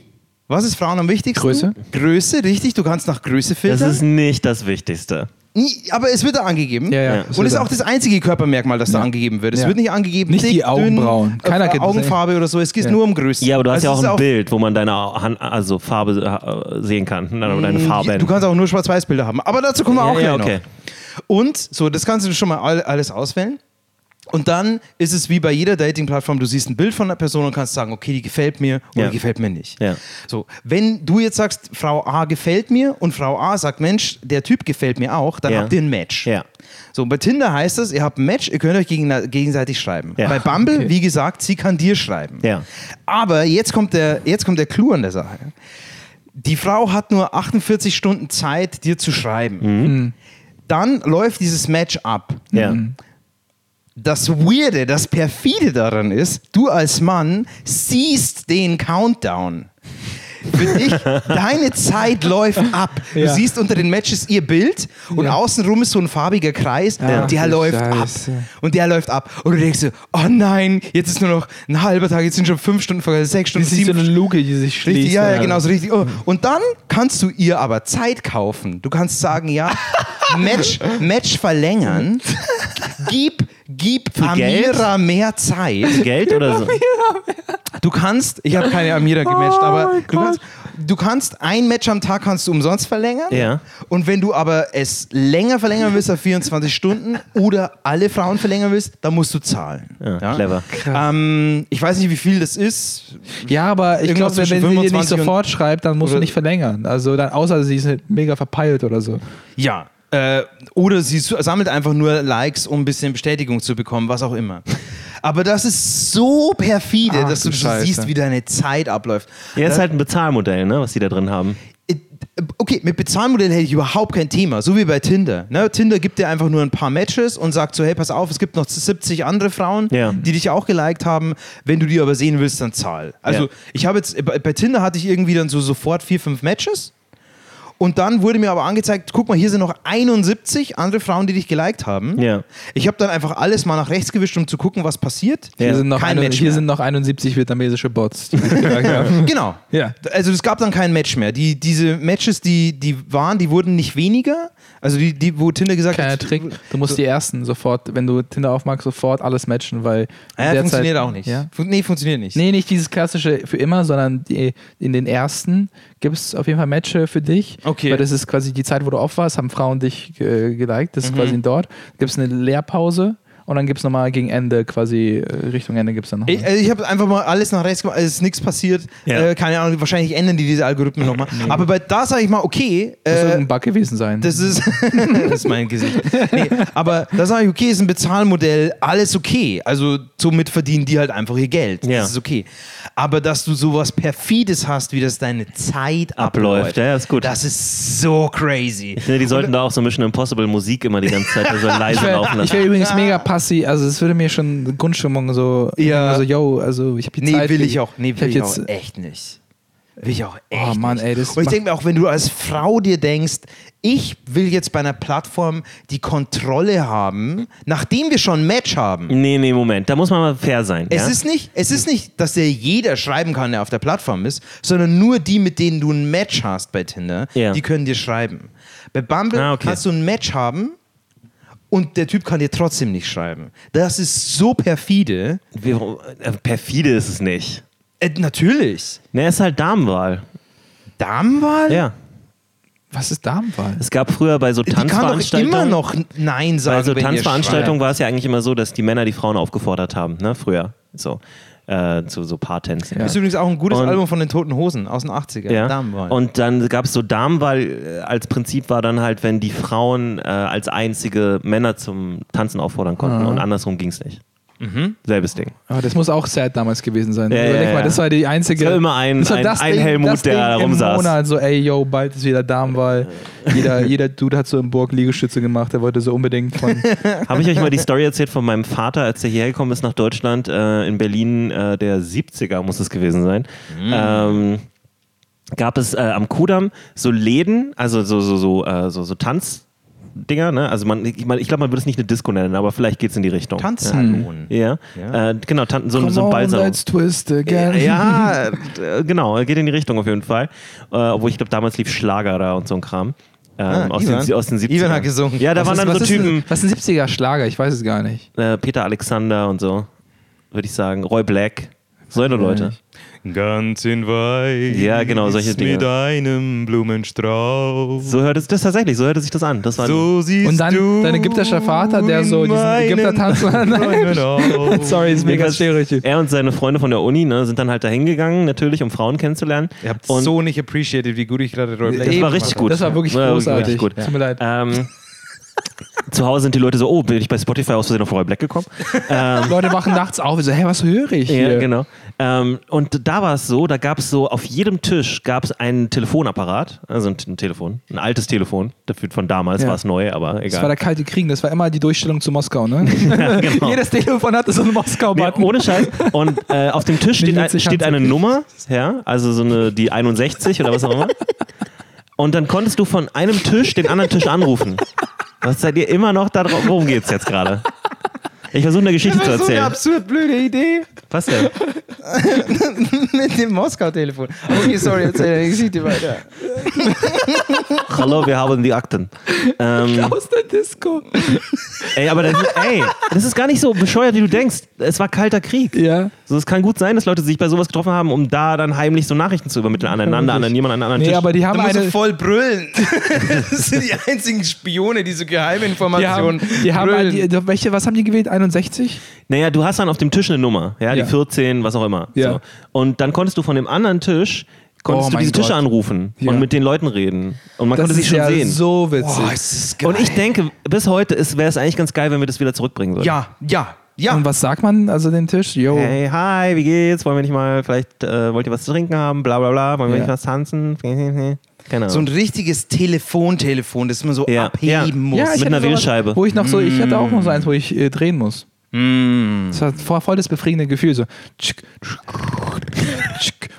was ist Frauen am wichtigsten?
Größe.
Größe, richtig, du kannst nach Größe
Das
filtern.
ist nicht das Wichtigste.
Nie- Aber es wird da angegeben.
Ja, ja,
Und es ist auch das einzige Körpermerkmal, das da
Ja.
angegeben wird. Es
Ja.
wird nicht angegeben,
Nicht die
dick,
Augenbrauen.
Dünn,
Keiner
äh,
kennt das,
Augenfarbe oder so. Es geht
Ja.
nur um Größe.
Ja, aber du hast
Also
ja auch ein Bild, wo man deine Han also Farbe äh, sehen kann. Deine, deine Farben.
Du kannst auch nur Schwarz-Weiß-Bilder haben. Aber dazu kommen wir
Ja,
auch
ja, okay.
noch. Und so, das kannst du schon mal all- alles auswählen. Und dann ist es wie bei jeder Dating-Plattform, du siehst ein Bild von einer Person und kannst sagen, okay, die gefällt mir oder
Ja.
die gefällt mir nicht.
Ja.
So, wenn du jetzt sagst, Frau A gefällt mir und Frau A sagt, Mensch, der Typ gefällt mir auch, dann
Ja.
habt ihr ein Match.
Ja.
So, bei Tinder heißt es, ihr habt ein Match, ihr könnt euch gegen, gegenseitig schreiben.
Ja.
Bei Bumble,
Okay.
wie gesagt, sie kann dir schreiben.
Ja.
Aber jetzt kommt, der, jetzt kommt der Clou an der Sache. Die Frau hat nur 48 Stunden Zeit, dir zu schreiben.
Mhm.
Dann läuft dieses Match ab.
Ja.
Das Weirde, das Perfide daran ist, du als Mann siehst den Countdown. für dich, deine Zeit läuft ab. Du
Ja.
siehst unter den Matches ihr Bild und
Ja.
außenrum ist so ein farbiger Kreis,
Ja.
der läuft
Scheiße.
ab. Und der läuft ab. Und du denkst so, oh nein, jetzt ist nur noch ein halber Tag, jetzt sind schon fünf Stunden vorbei, sechs Stunden,
Das ist so
sieben
eine Luke, die sich schließt.
Richtig, ja, ja, genau, so richtig. Oh. Und dann kannst du ihr aber Zeit kaufen. Du kannst sagen, ja, Match, Match verlängern. Gib, gib Amira mehr Zeit.
Geld oder so?
Du kannst, ich habe keine Amira gematcht,
Oh
aber du kannst, du kannst ein Match am Tag kannst du umsonst verlängern.
Ja.
Und wenn du aber es länger verlängern willst, auf 24 Stunden oder alle Frauen verlängern willst, dann musst du zahlen.
Ja, clever.
Ähm, ich weiß nicht, wie viel das ist.
Ja, aber ich glaube, wenn, sie dir nicht
25 und-
sofort schreibt, dann musst du nicht verlängern. Also dann, außer sie ist halt mega verpeilt oder so.
Ja. Äh, oder sie sammelt einfach nur Likes, um ein bisschen Bestätigung zu bekommen, was auch immer. Aber das ist so perfide,
Ach,
dass du
Scheiße.
siehst, wie deine Zeit abläuft.
Ja, ist halt ein Bezahlmodell, ne, was die da drin haben.
Äh, Okay, mit Bezahlmodell hätte ich überhaupt kein Thema, so wie bei Tinder. Ne? Tinder gibt dir einfach nur ein paar Matches und sagt so, hey, pass auf, es gibt noch 70 andere Frauen,
Ja.
die dich auch geliked haben. Wenn du die aber sehen willst, dann zahl. Also
Ja.
ich habe jetzt, bei, bei Tinder hatte ich irgendwie dann so sofort vier, fünf Matches. Und dann wurde mir aber angezeigt, guck mal, hier sind noch 71 andere Frauen, die dich geliked haben.
Ja.
Ich habe dann einfach alles mal nach rechts gewischt, um zu gucken, was passiert.
Hier, sind noch,
Kein
ein,
Match
hier
mehr.
sind noch 71 vietnamesische Bots.
Genau.
Ja.
Also es gab dann kein Match mehr. Die, diese Matches, die, die waren, die wurden nicht weniger. Also die, die wo Tinder gesagt
Kleiner
hat,
Trick, du musst die ersten sofort, wenn du Tinder aufmachst, sofort alles matchen, weil
Ja,
derzeit-
funktioniert auch nicht.
Ja?
Fun nee, funktioniert nicht.
Nee, nicht dieses klassische für immer, sondern die, in den ersten gibt es auf jeden Fall Matches für dich.
Okay.
Weil das ist quasi die Zeit, wo du off warst, haben Frauen dich äh, geliked.
Mhm.
Das ist quasi dort. Gibt es eine Leerpause und dann gibt es nochmal gegen Ende, quasi äh, Richtung Ende gibt es dann noch.
Ich, also ich habe einfach mal alles nach rechts gemacht, es ist nichts passiert.
Ja.
Äh, keine Ahnung, wahrscheinlich ändern die diese Algorithmen nochmal. Aber bei da sage ich mal, okay,
Muss
äh,
irgendein Bug gewesen sein.
das ist, das ist mein Gesicht. Nee, aber da sage ich, okay, ist ein Bezahlmodell, alles okay. Also somit verdienen die halt einfach ihr Geld.
Ja.
Das ist okay. Aber dass du sowas Perfides hast, wie das deine Zeit abläuft,
Abläuft, ja, ist gut.
das ist so crazy.
Ich finde, die sollten da auch so Mission Impossible Musik immer die ganze Zeit so leise
ich wäre
laufen lassen.
wär übrigens mega passiv, also es würde mir schon Grundstimmung so,
Ja.
also yo, also ich habe die
Nee,
Zeit.
will ich auch, nee,
ich
will ich
jetzt,
auch echt nicht. Will ich auch echt
Oh Mann,
nicht.
ey, das
Und ich denke mir auch, wenn du als Frau dir denkst, ich will jetzt bei einer Plattform die Kontrolle haben, nachdem wir schon ein Match haben.
Nee, nee, Moment. Da muss man mal fair sein.
Es
ja?
ist nicht, es ist nicht, dass dir jeder schreiben kann, der auf der Plattform ist, sondern nur die, mit denen du ein Match hast bei Tinder,
Ja.
die können dir schreiben. Bei Bumble
Ah, okay.
kannst du ein Match haben und der Typ kann dir trotzdem nicht schreiben. Das ist so perfide.
Wie, äh, perfide ist es nicht.
Äh, natürlich.
Ne, ist halt Damenwahl.
Damenwahl?
Ja.
was ist Damenwahl?
Es gab früher bei so
Die kann doch
Tanzveranstaltungen.
immer noch Nein sagen.
Bei so Tanzveranstaltungen war es ja eigentlich immer so, dass die Männer die Frauen aufgefordert haben, ne, früher. So. Äh, zu so Paartänzen.
Ja.
Ist übrigens auch ein gutes
Und-
Album von den Toten Hosen aus den 80er.
Ja.
Damenwahl.
Und dann gab es so Damenwahl äh, als Prinzip war dann halt, wenn die Frauen äh, als einzige Männer zum Tanzen auffordern konnten
Ah.
und andersrum ging es nicht. Selbes Ding.
Aber das muss auch sad damals gewesen sein.
Ja,
Überleg
ja,
mal, das war die einzige.
Es war immer ein-
das war
ein-
das
ein
Ding,
Helmut,
das
der
Ding
rumsaß.
Im Monat so, ey, yo, bald ist wieder Damenwahl. jeder, jeder Dude hat so im Burg Liegestütze gemacht, der wollte so unbedingt von.
Habe ich euch mal die Story erzählt von meinem Vater, als er hierher gekommen ist nach Deutschland, äh, in Berlin, äh, der 70er muss es gewesen sein. Ähm, gab es äh, am Kudamm so Läden, also so, so, so, äh, so, so Tanzdinger, ne? Also man, ich, mein, ich glaube, man würde es nicht eine Disco nennen, aber vielleicht geht es in die Richtung.
Tanzsalon.
Ja,
Ja.
Äh, genau, tan so,
Come
so ein Ballsalon.
let's twist again.
Ja, äh, genau, geht in die Richtung auf jeden Fall. Äh, obwohl ich glaube, damals lief Schlager da und so ein Kram. Ähm,
Ah,
aus,
Ivan.
den, aus den 70ern.
Ivan hat gesungen.
Ja, da
Was
waren
ist,
dann so
ist
Typen,
Ein, was ist ein 70er Schlager? Ich weiß es gar nicht.
äh, Peter Alexander und so, würde ich sagen. Roy Black. Solche Leute.
Ganz in weiß.
Ja, genau, solche Dinge.
Mit einem Blumenstrauß.
So hört es das tatsächlich, so hörte sich das an. Das war
siehst
Und dann
du
dein ägyptischer Vater, der so
in
diesen Ägypter-Tanz. Sorry, ist mega stereotyp.
Er und seine Freunde von der Uni ne, sind dann halt da hingegangen, natürlich, um Frauen kennenzulernen.
Ihr habt
und
so nicht appreciated, wie gut ich gerade Black
Das war richtig gut.
Das war wirklich
Ja,
großartig.
richtig gut.
Tut mir leid.
Ähm, Zu Hause sind die Leute so, oh, bin ich bei Spotify aus Versehen auf Roy Black gekommen?
Leute wachen nachts auf und so, hey, was höre ich hier?
Ja, genau. Ähm, und da war es so, da gab es so, auf jedem Tisch gab es einen Telefonapparat, also ein, ein Telefon, ein altes Telefon, dafür von damals
Ja.
war es neu, aber
Das war
egal.
der Kalte Krieg, das war immer die Durchstellung zu Moskau, ne?
genau.
Jedes Telefon hatte so einen
Nee,
Moskau-Button.
ohne Scheiß. Und äh, auf dem Tisch steht, ein, steht eine Nummer, ja, also so eine, die 61 oder was auch immer. Und dann konntest du von einem Tisch den anderen Tisch anrufen. Was seid ihr immer noch da drauf? Worum geht's jetzt gerade? Ich versuche eine Geschichte zu
Das ist so eine
erzählen.
absurd blöde Idee
Was denn?
mit dem Moskau-Telefon. Okay, sorry, erzähl deine Geschichte weiter.
Hallo, wir haben die Akten. Ähm,
Aus der Disco.
ey, aber das, ey, das ist gar nicht so bescheuert, wie du denkst. Es war kalter Krieg.
Ja.
So, es kann gut sein, dass Leute sich bei sowas getroffen haben, um da dann heimlich so Nachrichten zu übermitteln aneinander, an jemanden an einen anderen
Nee,
Tisch.
aber die haben
Da
eine.
voll brüllen. Das sind die einzigen Spione, die so
Die haben,
Geheiminformationen
die haben
brüllen.
die, die, welche, was haben die gewählt? 61?
Naja, du hast dann auf dem Tisch eine Nummer, ja,
Ja.
die 14, was auch immer.
Ja.
So. Und dann konntest du von dem anderen Tisch, konntest
Oh
du diese Tische
Gott.
anrufen
Ja.
und mit den Leuten reden. Und man
Das
konnte sich schon
ja
sehen.
so witzig.
Geil.
und ich denke, bis heute wäre es eigentlich ganz geil, wenn wir das wieder zurückbringen würden.
Ja, ja, ja.
Und was sagt man also dem Tisch? Yo.
Hey, hi, wie geht's? Wollen wir nicht mal, vielleicht äh, wollt ihr was zu trinken haben? Bla bla bla. Wollen wir
Ja.
nicht was tanzen? Genau.
So ein richtiges Telefontelefon, das man so
Ja,
abheben
ja.
muss.
Ja,
Mit einer Wählscheibe.
Wo ich noch so, ich hatte auch noch so eins, wo ich äh, drehen muss.
Mm.
Das war voll, voll das befriedigende Gefühl. So. tschick.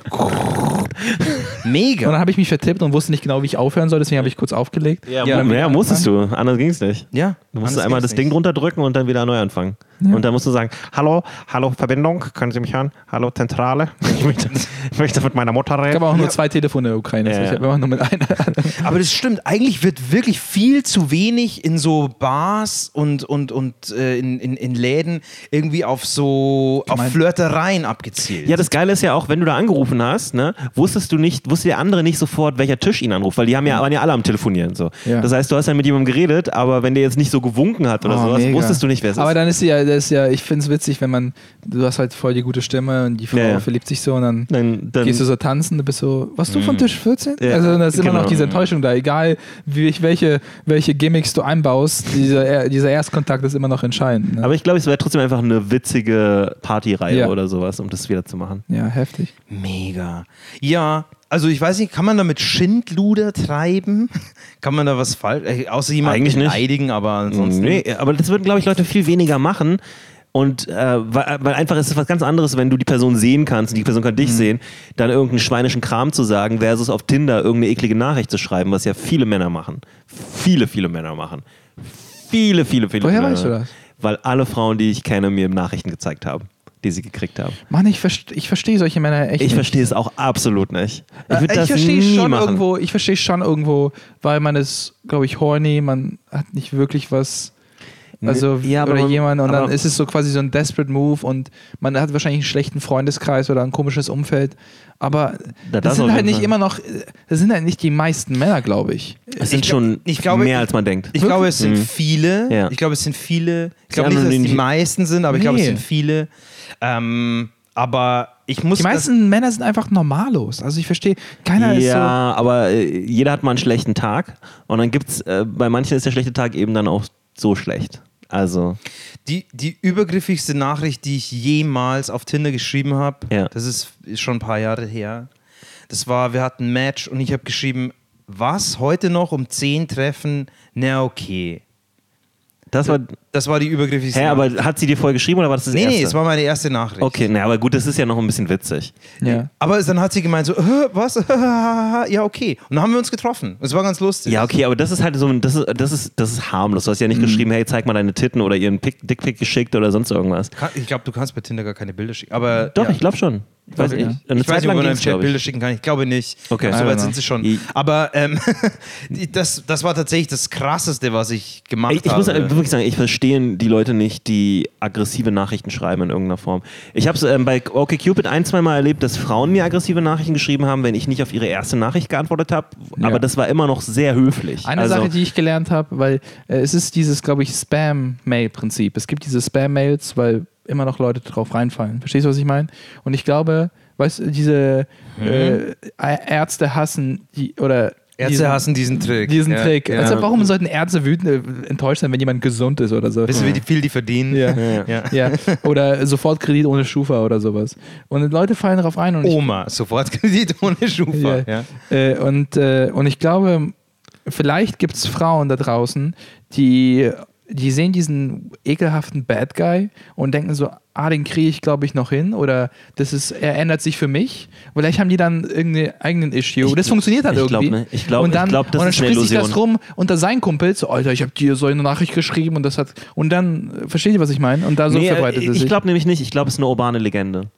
Und
Mega.
dann habe ich mich vertippt und wusste nicht genau, wie ich aufhören soll, deswegen habe ich kurz aufgelegt.
ja,
Ja,
ja, musstest du. Anders ging's nicht.
Ja,
Du musst
anders
einmal das Ding
nicht.
drunter drücken und dann wieder neu anfangen. Und dann musst du sagen, hallo, hallo Verbindung, können Sie mich hören? Hallo Zentrale, ich möchte, ich möchte mit meiner Mutter
Ich
reden.
habe auch nur zwei Telefone in der Ukraine.
Ja,
also
ja.
Ich habe nur mit einer.
Aber das stimmt, eigentlich wird wirklich viel zu wenig in so Bars und, und, und äh, in, in, in Läden irgendwie auf so auf Flirtereien abgezielt.
Ja, das Geile ist ja auch, wenn du da angerufen hast, ne, wusstest du nicht, wusste der andere nicht sofort, welcher Tisch ihn anruft, weil die haben ja, waren ja alle am Telefonieren. So.
Ja.
Das heißt, du hast ja mit jemandem geredet, aber wenn der jetzt nicht so gewunken hat oder
Oh,
sowas,
mega.
wusstest du nicht, wer es
Aber
ist.
dann ist ja, das ist ja, ich finde es witzig, wenn man, du hast halt voll die gute Stimme und die Frau
Ja, ja.
verliebt sich so und dann,
Dann, dann,
gehst du so tanzen, du bist so, was du von Tisch 14?
Ja,
also da ist immer
genau.
noch diese Enttäuschung da, egal wie, welche, welche Gimmicks du einbaust, dieser, dieser Erstkontakt ist immer noch entscheidend. Ne?
aber ich glaube, es wäre trotzdem einfach eine witzige Partyreihe
Ja.
oder sowas, um das wieder zu machen.
ja, heftig.
Mega. Ja, also ich weiß nicht, kann man damit Schindluder treiben? kann man da was falsch, äh, außer jemanden
Eigentlich nicht.
beleidigen, aber ansonsten.
Nee, aber das würden, glaube ich, Leute viel weniger machen. Und äh, weil, weil einfach ist es was ganz anderes, wenn du die Person sehen kannst und die Person kann dich
Mhm.
sehen, dann irgendeinen schweinischen Kram zu sagen, versus auf Tinder irgendeine eklige Nachricht zu schreiben, was ja viele Männer machen. Viele, viele Männer machen. Viele, viele, viele
Woher
Männer.
weißt du das?
Weil alle Frauen, die ich kenne, mir Nachrichten gezeigt haben, die sie gekriegt haben.
Mann, ich, verste, ich verstehe solche Männer echt
Ich verstehe es auch absolut nicht. Ich
Äh,
das
verstehe
nie
schon
machen.
irgendwo, ich verstehe schon irgendwo, weil man ist, glaube ich, horny, man hat nicht wirklich was. Also,
Ja, aber
oder
man-
jemand, und dann ist es so quasi so ein desperate Move und man hat wahrscheinlich einen schlechten Freundeskreis oder ein komisches Umfeld. Aber
Ja,
das,
das
sind halt nicht
Fall.
immer noch, das sind halt nicht die meisten Männer, glaube ich.
Es sind
Ich
schon
ich glaube-
mehr, als man denkt.
Ich glaube, es sind
Mhm.
viele.
Ja.
Ich glaube, es sind viele. Ich glaube nicht, dass es die meisten sind, aber ich glaube, es sind viele. Ähm, aber ich muss
Die meisten Männer sind einfach normalos. Also ich verstehe, keiner ist so.
Ja, aber äh, jeder hat mal einen schlechten Tag und dann gibt's, äh, bei manchen ist der schlechte Tag eben dann auch so schlecht. Also,
Die, die übergriffigste Nachricht, die ich jemals auf Tinder geschrieben habe,
Ja.
das ist, ist schon ein paar Jahre her. Das war, wir hatten ein Match und ich habe geschrieben, was, heute noch um 10 treffen? Na okay.
das war.
Das war die übergriffigste
Hä, aber hat sie dir vorher geschrieben oder war das das
Nee,
erste?
nee, es war meine erste Nachricht.
Okay, na, aber gut, das ist ja noch ein bisschen witzig.
Ja.
Aber dann hat sie gemeint so, "Hä, was? ja, okay. Und dann haben wir uns getroffen. Es war ganz lustig.
Ja, okay, aber das ist halt so, ein- das ist, das ist, das ist harmlos. Du hast ja
Mhm.
nicht geschrieben, hey, zeig mal deine Titten oder ihren Pick, Dickpick geschickt oder sonst irgendwas.
Kann- Ich glaube, du kannst bei Tinder gar keine Bilder schicken. Aber
Doch,
ja.
ich glaube schon. Ich weiß
Okay.
nicht. Eine
Ich
Zeit
weiß nicht,
lang
ob man im
ging's,
Chat
glaub ich.
Bilder schicken kann. Ich glaube nicht.
Okay.
So
I don't
weit
know.
sind sie schon.
I-
Aber ähm, das, das war tatsächlich das Krasseste, was ich gemacht
Ich, ich muss
habe.
wirklich sagen, ich verstehe die Leute nicht, die aggressive Nachrichten schreiben in irgendeiner Form. Ich habe es ähm, bei OkCupid ein, zwei Mal erlebt, dass Frauen mir aggressive Nachrichten geschrieben haben, wenn ich nicht auf ihre erste Nachricht geantwortet habe.
Ja.
Aber das war immer noch sehr höflich.
Eine
also,
Sache, die ich gelernt habe, weil äh, es ist dieses, glaube ich, Spam-Mail-Prinzip. Es gibt diese Spam-Mails, weil immer noch Leute drauf reinfallen. Verstehst du, was ich meine? Und ich glaube, weißt du, diese
Mhm.
äh, Ärzte hassen die oder
Ärzte
diesen-
hassen diesen Trick.
diesen
ja.
Trick.
Ja.
Also warum sollten Ärzte wütend äh, enttäuscht sein, wenn jemand gesund ist oder so?
Wisst ihr, wie viel die verdienen?
Ja.
Ja.
Ja. Oder sofort Kredit ohne Schufa oder sowas. Und Leute fallen darauf ein und
Oma, sofort Kredit ohne Schufa.
Äh, und, äh, und ich glaube, vielleicht gibt es Frauen da draußen, die, die sehen diesen ekelhaften Bad Guy und denken so, ah, den kriege ich, glaube ich, noch hin oder das ist, er ändert sich für mich. Vielleicht haben die dann irgendeinen eigenen Issue.
Ich
das funktioniert halt
ich glaub
irgendwie.
Ich glaub-
und dann,
ich glaub, das
und dann
ist
spricht sich das rum unter seinen Kumpels, so, Alter, ich habe dir so eine Nachricht geschrieben und das hat, und dann, äh, versteht ihr, was ich meine? Und da so
nee,
verbreitet
äh,
es
ich
sich.
glaube nämlich nicht. Ich glaube, es ist eine urbane Legende.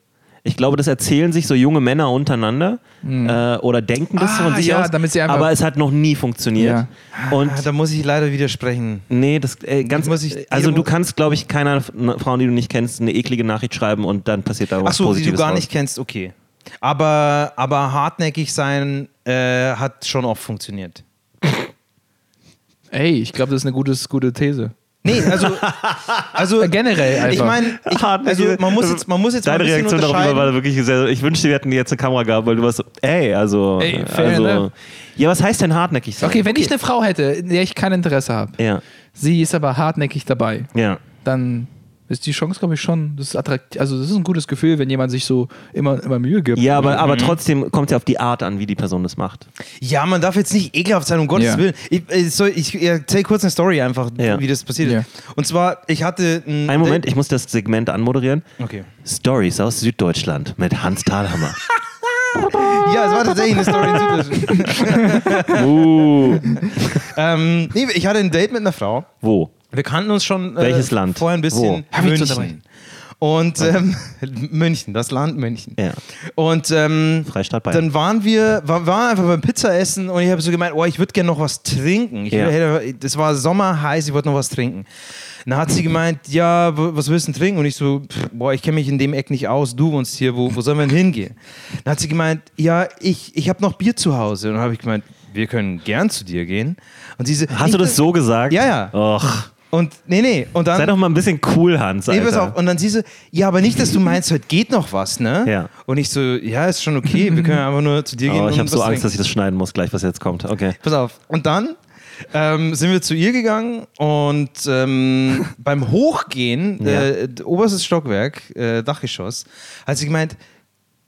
Ich glaube, das erzählen sich so junge Männer untereinander äh, oder denken das
Ah,
von sich
ja,
aus.
damit sie einfach-
aber es hat noch nie funktioniert.
Ja.
Und
Ah, da muss ich leider widersprechen.
nee, das äh, ganz.
Muss ich-
also du kannst, glaube ich, keiner eine Frau, die du nicht kennst, eine eklige Nachricht schreiben und dann passiert da was
Ach so, die du
Positives
gar
raus.
nicht kennst, okay. Aber, aber hartnäckig sein äh, hat schon oft funktioniert.
Ey, ich glaube, das ist eine gutes, gute These.
Nee, also, also
Äh, generell einfach.
ich meine, ich, also man muss jetzt, man muss jetzt mal
Deine
ein bisschen
Reaktion darauf
unterscheiden.
war wirklich sehr. Ich wünschte, wir hätten jetzt eine Kamera gehabt, weil du warst so, ey, also.
Ey, fair
also
enough.
ja, was heißt denn hartnäckig sein?
Okay, wenn ich eine Frau hätte, in der ich kein Interesse habe,
Ja,
sie ist aber hartnäckig dabei,
ja.
dann ist die Chance, glaube ich, schon, das ist attraktiv, also das ist ein gutes Gefühl, wenn jemand sich so immer, immer Mühe gibt.
Ja, aber,
Mhm.
aber trotzdem kommt es ja auf die Art an, wie die Person das macht.
Ja, man darf jetzt nicht ekelhaft sein, um Gottes
Ja.
Willen. Ich, ich, soll, ich erzähle kurz eine Story einfach,
Ja.
wie das passiert
Ja.
ist. Und zwar, ich hatte ein
Einen Moment, ich muss das Segment anmoderieren.
Okay.
Stories aus Süddeutschland mit Hans Thalhammer.
Ja, es war tatsächlich eine Story in Süddeutschland.
uh,
ähm, nee, ich hatte ein Date mit einer Frau.
wo?
Wir kannten uns schon äh,
Welches Land?
vorher ein bisschen.
Zu
München. Und ähm, München, das Land München.
Ja.
Und ähm,
Freistaat Bayern.
dann waren wir, war, waren einfach beim Pizzaessen und ich habe so gemeint, oh, ich würde gerne noch was trinken. Ich
Ja.
hätte, das war Sommer heiß, ich wollte noch was trinken. Dann hat sie gemeint, ja, was willst du denn trinken? Und ich so, pff, boah, ich kenne mich in dem Eck nicht aus, du wohnst hier, wo, wo sollen wir denn hingehen? Dann hat sie gemeint, ja, ich, ich habe noch Bier zu Hause. Und dann habe ich gemeint, wir können gern zu dir gehen. Und sie so,
Hast du das so gesagt?
Ja, ja.
Och,
Und nee, nee. Und dann.
sei doch mal ein bisschen cool, Hans.
Nee,
Alter.
pass auf. Und dann sie so, ja, aber nicht, dass du meinst, heute geht noch was, ne?
Ja.
Und ich so, ja, ist schon okay, wir können einfach nur zu dir gehen.
Oh, ich habe so Angst, dass ich
trinken.
das schneiden muss, gleich, was jetzt kommt. Okay.
Pass auf. Und dann ähm, sind wir zu ihr gegangen und ähm, beim Hochgehen,
Ja.
äh, oberstes Stockwerk, äh, Dachgeschoss, hat sie gemeint,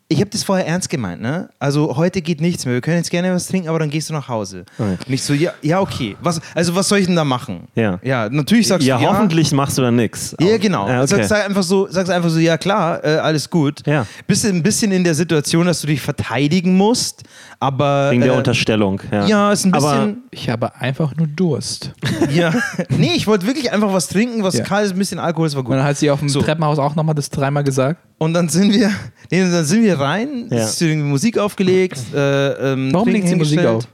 ich habe das vorher ernst gemeint, ne? Also heute geht nichts mehr. Wir können jetzt gerne was trinken, aber dann gehst du nach Hause.
Okay.
Und ich so, ja, ja, okay. Was, also was soll ich denn da machen?
Ja.
Ja, natürlich sagst
Ja,
du ja.
hoffentlich machst du da nichts.
Ja, genau.
Ja, okay.
Sagst sag einfach so, sagst einfach so, ja klar, äh, alles gut.
Ja.
Bist du ein bisschen in der Situation, dass du dich verteidigen musst, aber
Wegen der
äh,
Unterstellung. Ja,
ja, ist ein
Aber
bisschen.
Ich habe einfach nur Durst.
ja. Nee, ich wollte wirklich einfach was trinken, was
Ja.
kalt ist, ein bisschen Alkohol, das war
Und
gut.
dann hat sie auf dem
So.
Treppenhaus auch nochmal das dreimal gesagt.
Und dann sind wir, nee, dann sind wir rein,
Ja.
es ist irgendwie Musik aufgelegt. Äh, ähm,
Warum
Trinken
sie Musik auf?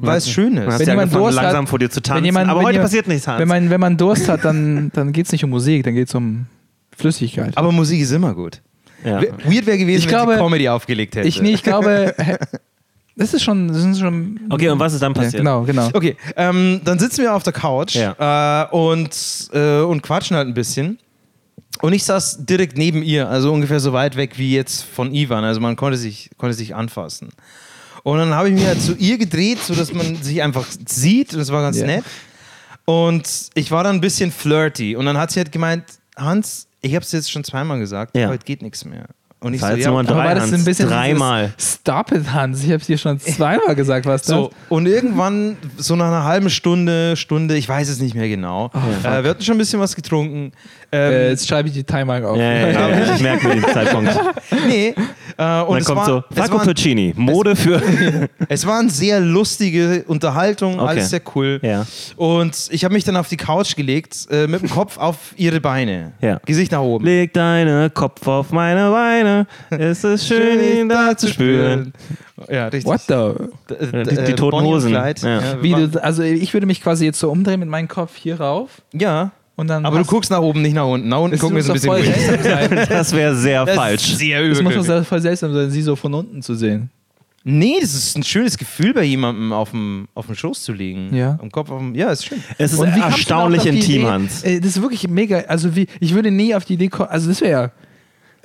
Weil es schön ist.
Wenn
du
jemand Durst
langsam
hat-
vor dir zu tanzen.
Jemand,
aber heute
jemand-
passiert nichts, Hans.
Wenn man, wenn man Durst hat, dann, dann geht es nicht um Musik, dann geht es um Flüssigkeit.
Aber Musik ist immer gut.
ja.
We- Weird wäre gewesen,
Ich
wenn
glaube-
sie Comedy aufgelegt hätte.
ich, nee, ich glaube, das ist schon, das sind schon.
Okay, und was ist dann
Ja,
passiert?
genau, genau.
Okay, ähm, dann sitzen wir auf der Couch
Ja.
äh, und, äh, und quatschen halt ein bisschen. Und ich saß direkt neben ihr, also ungefähr so weit weg wie jetzt von Ivan. Also man konnte sich, konnte sich anfassen. Und dann habe ich mich halt zu ihr gedreht, sodass man sich einfach sieht. Und das war ganz
Ja.
nett. Und ich war dann ein bisschen flirty. Und dann hat sie halt gemeint, Hans, ich habe es jetzt schon zweimal gesagt,
Ja.
heute geht nichts mehr. Und ich
Das war
so, ja,
Nummer drei,
war das
Hans.
ein bisschen
Dreimal.
Stop it, Hans. Ich habe es dir schon zweimal gesagt, was das?
So, und irgendwann, so nach einer halben Stunde, Stunde, ich weiß es nicht mehr genau. äh, wir hatten schon ein bisschen was getrunken. Ähm,
Äh, jetzt schreibe ich die Timer auf.
Ja, ja, ja. Ich merke mir den Zeitpunkt.
Nee. Äh, und
dann
es
kommt
war,
so,
es,
Falco
war,
Puccini, Mode für...
es war eine sehr lustige Unterhaltung,
Okay.
alles sehr cool.
Ja.
Und ich habe mich dann auf die Couch gelegt, äh, mit dem Kopf auf ihre Beine.
Ja.
Gesicht nach oben.
Leg deine Kopf auf meine Beine, es ist schön, ihn da zu spüren.
Ja, richtig.
What the?
D-
Ja, die-
äh,
die Toten Hosen. Ja.
Ja,
Wie also ich würde mich quasi jetzt so umdrehen mit meinem Kopf hier rauf
ja.
Und dann.
aber du guckst nach oben, nicht nach unten. Nach unten
das
gucken so ein bisschen
voll.
Das wäre sehr
Das
falsch.
ist sehr
Das muss
übel.
doch voll seltsam sein, sie so von unten zu sehen.
Nee, das ist ein schönes Gefühl, bei jemandem auf dem, auf dem Schoß zu liegen.
Ja.
Am Kopf auf dem, ja, ist schön.
Es ist erstaunlich intim,
Idee?
Hans.
Äh, Das ist wirklich mega. Also wie, ich würde nie auf die Idee kommen. Also das wäre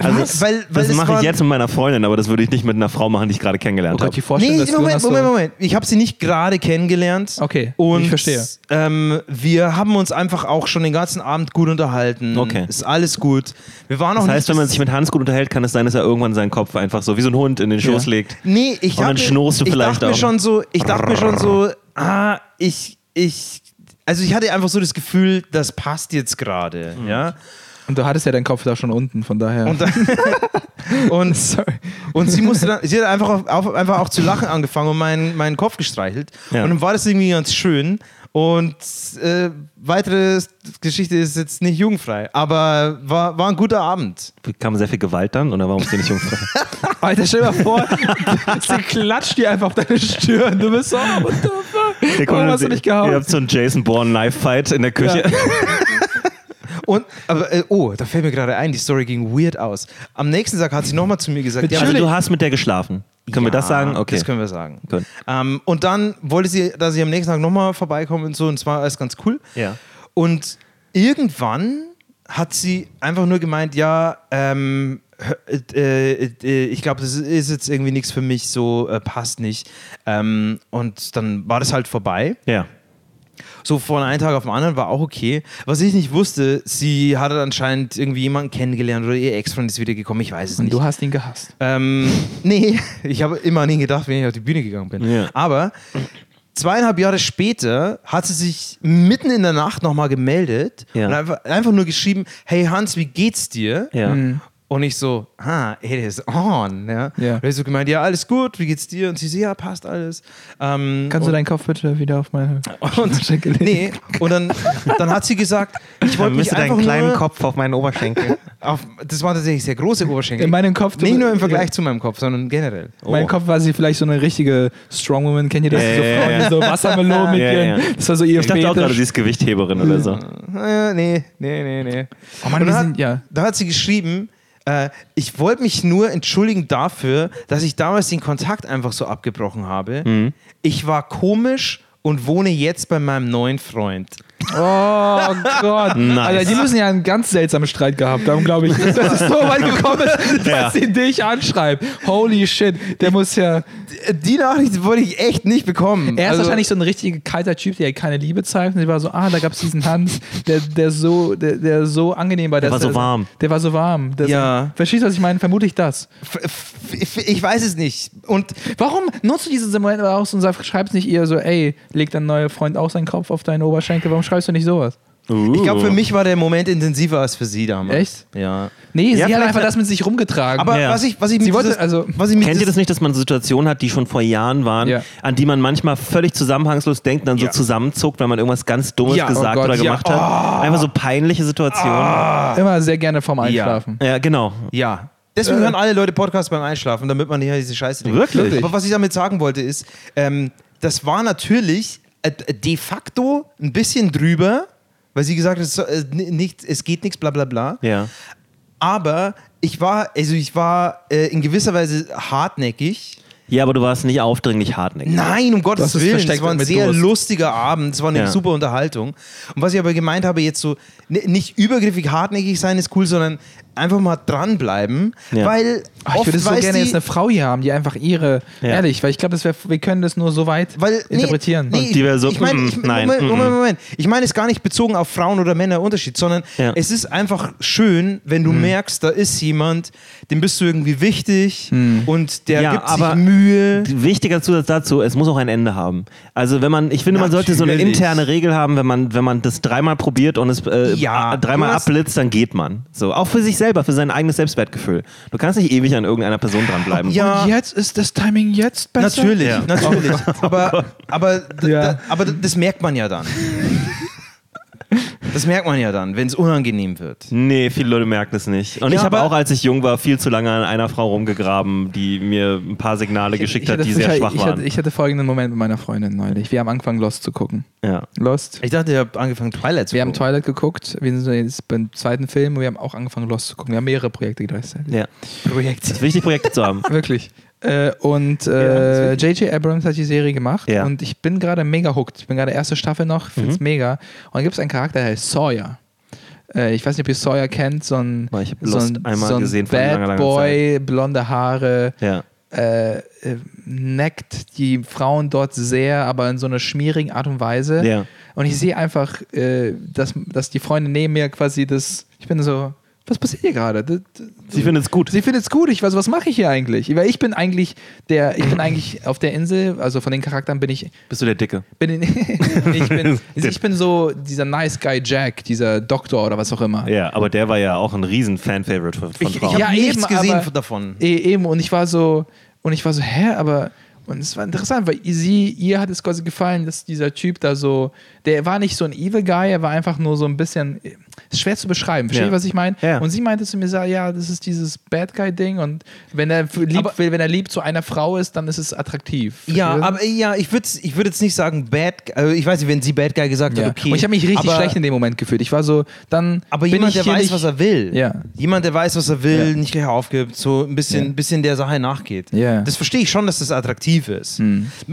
Also, weil, weil
das mache ich jetzt mit meiner Freundin, aber das würde ich nicht mit einer Frau machen, die ich gerade
Oh
kennengelernt
Gott,
habe.
Nee, Moment,
so-
Moment, Moment. Ich habe sie nicht gerade kennengelernt.
Okay,
und,
ich verstehe.
Ähm, wir haben uns einfach auch schon den ganzen Abend gut unterhalten.
Okay.
Ist alles gut. Wir waren auch
Das heißt,
nicht
wenn man sich mit Hans gut unterhält, kann es sein, dass er irgendwann seinen Kopf einfach so wie so ein Hund in den Schoß
Ja.
legt.
Nee, ich
Und dann
hab mir-
schnurrst du
ich
vielleicht
dachte mir
auch.
schon so, ich dachte mir schon so, ah, ich, ich, also ich hatte einfach so das Gefühl, das passt jetzt gerade,
Mhm.
ja.
Und du hattest ja deinen Kopf da schon unten, von daher.
Und, dann, und,
Sorry.
und sie musste dann, sie hat einfach, auf, auf, einfach auch zu lachen angefangen und meinen, meinen Kopf gestreichelt.
Ja.
Und dann war das irgendwie ganz schön. Und äh, weitere Geschichte ist jetzt nicht jugendfrei, aber war, war ein guter Abend.
Kam sehr viel Gewalt dann oder warum ist die nicht jungfrei?
Alter, stell dir mal vor, sie klatscht dir einfach auf deine Stirn. Du bist so, oh, what the fuck? Warum hast du nicht
Ihr
gehauen?
habt so einen Jason Bourne Knife Fight in der Küche.
Und, aber, äh, oh, da fällt mir gerade ein, die Story ging weird aus. Am nächsten Tag hat sie nochmal zu mir gesagt, ja,
Also du hast mit der geschlafen. Können wir das sagen? Okay.
Das können wir sagen.
Gut.
Ähm, und dann wollte sie, dass ich am nächsten Tag nochmal vorbeikomme und so, und es war alles ganz cool.
Ja.
Und irgendwann hat sie einfach nur gemeint, ja, ähm, äh, äh, ich glaube, das ist jetzt irgendwie nichts für mich, so passt nicht. Ähm, und dann war das halt vorbei.
Ja.
So von einem Tag auf den anderen war auch okay. Was ich nicht wusste, sie hatte anscheinend irgendwie jemanden kennengelernt oder ihr Ex-Freund ist wieder gekommen, ich weiß es
Und
nicht.
du hast ihn gehasst.
Ähm, nee, ich habe immer an ihn gedacht, wenn ich auf die Bühne gegangen bin.
Ja.
Aber zweieinhalb Jahre später hat sie sich mitten in der Nacht nochmal gemeldet
Ja.
und einfach, einfach nur geschrieben, hey Hans, wie geht's dir?
Ja.
Und ich so, ah, it is on. Ja.
Ja.
Und ich so gemeint, ja, alles gut, wie geht's dir? Und sie so, ja, passt alles. Ähm,
Kannst du deinen Kopf bitte wieder auf meine
und,
Schenkel legen?
nee, und dann, dann hat sie gesagt, ich wollte mich einfach nur
Kopf auf meinen Oberschenkel.
auf, das waren tatsächlich sehr große Oberschenkel.
In meinem Kopf.
Nicht nur im Vergleich zu meinem Kopf, sondern generell.
Mein Kopf war sie vielleicht so eine richtige Strongwoman. Kennt ihr das?
Ja,
so
ja,
Frauen,
ja.
so Wassermelonen mit
Ja,
ihren.
ja.
Das war so ihr
Ich dachte auch gerade, sie ist Gewichtheberin oder so.
Äh, nee, nee, nee, nee.
Oh
Und
wir
dann
sind,
hat,
ja.
Da hat sie geschrieben, äh, ich wollte mich nur entschuldigen dafür, dass ich damals den Kontakt einfach so abgebrochen habe.
Mhm.
Ich war komisch und wohne jetzt bei meinem neuen Freund.
Oh Gott.
Nice.
Alter, die müssen ja einen ganz seltsamen Streit gehabt haben, glaube ich. Dass es so weit gekommen ist,
Ja.
dass sie dich anschreibt. Holy shit. Der muss ja.
Die Nachricht wollte ich echt nicht bekommen.
Er ist
Also-
wahrscheinlich so ein richtig kalter Typ, der keine Liebe zeigt. Und sie war so, ah, da gab es diesen Hans, der, der, so, der, der so angenehm war.
Der war so
der,
warm.
Der war so warm. Der
Ja.
So, verstehst du, was ich meine? Vermutlich das.
F- f- Ich weiß es nicht. Und
Warum nutzt du diesen Moment aus und schreibst nicht ihr so, ey, legt dein neuer Freund auch seinen Kopf auf deinen Oberschenkel? Warum schreibst du nicht sowas?
Uh.
ich glaube, für mich war der Moment intensiver als für sie damals.
Echt?
Ja.
Nee,
Ja,
sie hat einfach das mit sich rumgetragen.
Aber
Ja.
was ich, was ich
Sie
mit
wollte-
dieses-
also-
was ich mit
Kennt ihr das nicht, dass man Situationen hat, die schon vor Jahren waren,
Ja.
an die man manchmal völlig zusammenhangslos denkt, dann so zusammenzuckt, weil man irgendwas ganz Dummes
Ja, oh
gesagt
Gott,
oder
ja.
gemacht hat? Einfach so peinliche Situationen.
Immer sehr gerne vorm Einschlafen.
Ja, genau.
Ja. Deswegen hören alle Leute Podcasts beim Einschlafen, damit man nicht diese Scheiße denkt.
Wirklich?
Wirklich?
Aber was ich damit sagen wollte ist, ähm, das war natürlich äh, de facto ein bisschen drüber, weil sie gesagt hat, es, äh, nicht, es geht nichts, bla bla bla.
Ja.
Aber ich war, also ich war äh, in gewisser Weise hartnäckig.
Ja, aber du warst nicht aufdringlich hartnäckig.
Nein, um Gottes Willen. Es war ein sehr
Durst.
lustiger Abend. Es war eine
Ja.
super Unterhaltung. Und was ich aber gemeint habe, jetzt so nicht übergriffig hartnäckig sein ist cool, sondern einfach mal dranbleiben.
Ja.
Weil
Ach, ich würde so gerne jetzt eine Frau hier haben, die einfach ihre,
Ja.
ehrlich, weil ich glaube, wir können das nur so weit
weil, nee,
interpretieren.
Nee,
Und die wäre so,
ich meine,
mm,
ich,
nein,
Moment,
mm,
Moment,
mm.
Moment. Ich meine es gar nicht bezogen auf Frauen oder Männer Unterschied, sondern
Ja.
es ist einfach schön, wenn du
Hm.
merkst, da ist jemand, dem bist du irgendwie wichtig
Hm.
und der
Ja,
gibt
aber-
sich Mühe.
Wichtiger Zusatz dazu, es muss auch ein Ende haben. Also wenn man, ich finde, man sollte so eine
Natürlich.
interne Regel haben, wenn man, wenn man das dreimal probiert und es äh,
Ja,
dreimal abblitzt, dann geht man. So, auch für sich selber, für sein eigenes Selbstwertgefühl. Du kannst nicht ewig an irgendeiner Person dranbleiben.
Ja.
Und jetzt ist das Timing jetzt besser?
Natürlich,
Ja.
natürlich. aber, aber,
Ja.
aber das merkt man ja dann. Das merkt man ja dann, wenn es unangenehm wird.
Nee, viele Leute merken es nicht. Und
Ja,
ich habe auch, als ich jung war, viel zu lange an einer Frau rumgegraben, die mir ein paar Signale geschickt
Ich
hat,
hatte,
die sehr
ich,
schwach
ich,
waren.
hatte, ich hatte folgenden Moment mit meiner Freundin neulich. Wir haben angefangen, Lost zu gucken.
ja.
Lost.
Ich dachte, ihr habt angefangen, Twilight zu
Wir haben
gucken.
Twilight geguckt, wir sind jetzt beim zweiten Film und wir haben auch angefangen, Lost zu gucken. Wir haben mehrere Projekte gleichzeitig.
ja.
Projekt.
Es ist wichtig, Projekte zu haben.
Wirklich. Äh, und
Ja,
äh, J.J. Abrams hat die Serie gemacht
Ja.
und ich bin gerade mega hooked. Ich bin gerade erste Staffel noch, finde es mega. Und dann gibt es einen Charakter, der heißt Sawyer. Äh, ich weiß nicht, ob ihr Sawyer kennt, so ein,
ich hab
so ein,
einmal
so ein
gesehen
Bad
langer, langer
Boy, blonde Haare,
Ja.
äh, äh, neckt die Frauen dort sehr, aber in so einer schmierigen Art und Weise.
Ja.
Und ich sehe einfach, äh, dass, dass die Freunde neben mir quasi das, ich bin so, was passiert hier gerade?
Sie findet es gut.
Sie findet es gut. Ich weiß, was mache ich hier eigentlich? Weil ich bin eigentlich der, ich bin eigentlich auf der Insel, also von den Charakteren bin ich,
Bist du der Dicke?
bin in, ich, bin, ich bin so dieser Nice Guy Jack, dieser Doktor oder was auch immer.
Ja, aber der war ja auch ein riesen Fan-Favorite von, von
Ich, ich
Frauen.
habe
Ja,
nichts
eben,
gesehen
aber-
davon.
E eben, und ich war so, und ich war so, hä, aber, und es war interessant, weil sie, ihr hat es quasi gefallen, dass dieser Typ da so, der war nicht so ein Evil Guy, er war einfach nur so ein bisschen, ist schwer zu beschreiben, versteht
Ja.
ihr, was ich meine?
Ja.
Und sie meinte zu mir, ja, das ist dieses Bad Guy-Ding und wenn er lieb,
Aber-
will, wenn er lieb zu einer Frau ist, dann ist es attraktiv.
Ja,
ihr?
aber ja, ich würde ich würd jetzt nicht sagen Bad Guy. Also ich weiß nicht, wenn sie Bad Guy gesagt
ja.
hat, okay.
Und ich habe mich richtig
aber,
schlecht in dem Moment gefühlt. Ich war so, dann
Aber
bin
jemand,
ich
der weiß,
nicht,
was er will.
Ja.
Jemand, der weiß, was er will,
Ja.
nicht gleich aufgibt, so ein bisschen,
Ja.
bisschen der Sache nachgeht.
Ja. Hm.
Das verstehe ich schon, dass das attraktiv ist.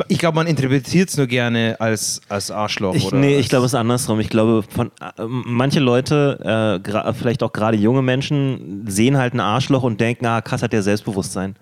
Ich glaube, man interpretiert es nur gerne als, als Arschloch.
Ich,
oder
nee,
als,
ich glaube, es ist andersrum. Ich glaube, von, äh, manche Leute, äh, gra- vielleicht auch gerade junge Menschen, sehen halt ein Arschloch und denken, ah, krass, hat der Selbstbewusstsein.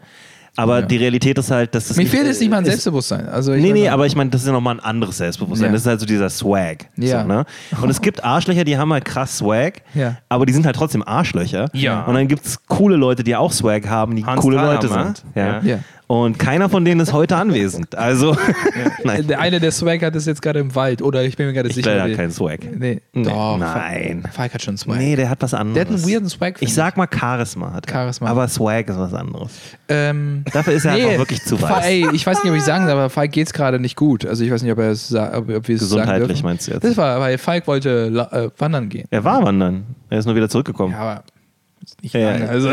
Aber
Ja.
die Realität ist halt, dass das.
Mir fehlt jetzt nicht mal ein Selbstbewusstsein. Also ich
Nee, nee, aber ich meine, das ist ja nochmal ein anderes Selbstbewusstsein.
Ja.
Das ist halt so dieser Swag.
Ja.
So, ne? Und es gibt Arschlöcher, die haben halt krass Swag,
Ja.
aber die sind halt trotzdem Arschlöcher.
Ja.
Und dann gibt es coole Leute, die auch Swag haben, die
Hans
coole. Leute sind. Ja.
Ja.
Und keiner von denen ist heute anwesend. Also, nein,
Der eine, der Swag hat, ist jetzt gerade im Wald. Oder ich bin mir gerade
ich
sicher.
der hat keinen Swag.
Nee,
Nee,
doch.
nein.
Falk hat schon Swag.
Nee, der hat was anderes.
Der hat einen weirden Swag.
Ich
finde
sag mal Charisma hat.
Charisma.
Aber Swag ist was anderes.
Ähm,
Dafür ist er
nee,
einfach wirklich zu weiß.
Ey, ich weiß nicht, ob ich sagen darf, aber Falk geht's gerade nicht gut. Also ich weiß nicht, ob, er es ob, ob wir es sagen
Gesundheitlich meinst du jetzt?
Das war, weil Falk wollte äh, wandern gehen.
Er war wandern. Er ist nur wieder zurückgekommen.
Ja, aber nicht
Ja,
lange.
ja.
Also,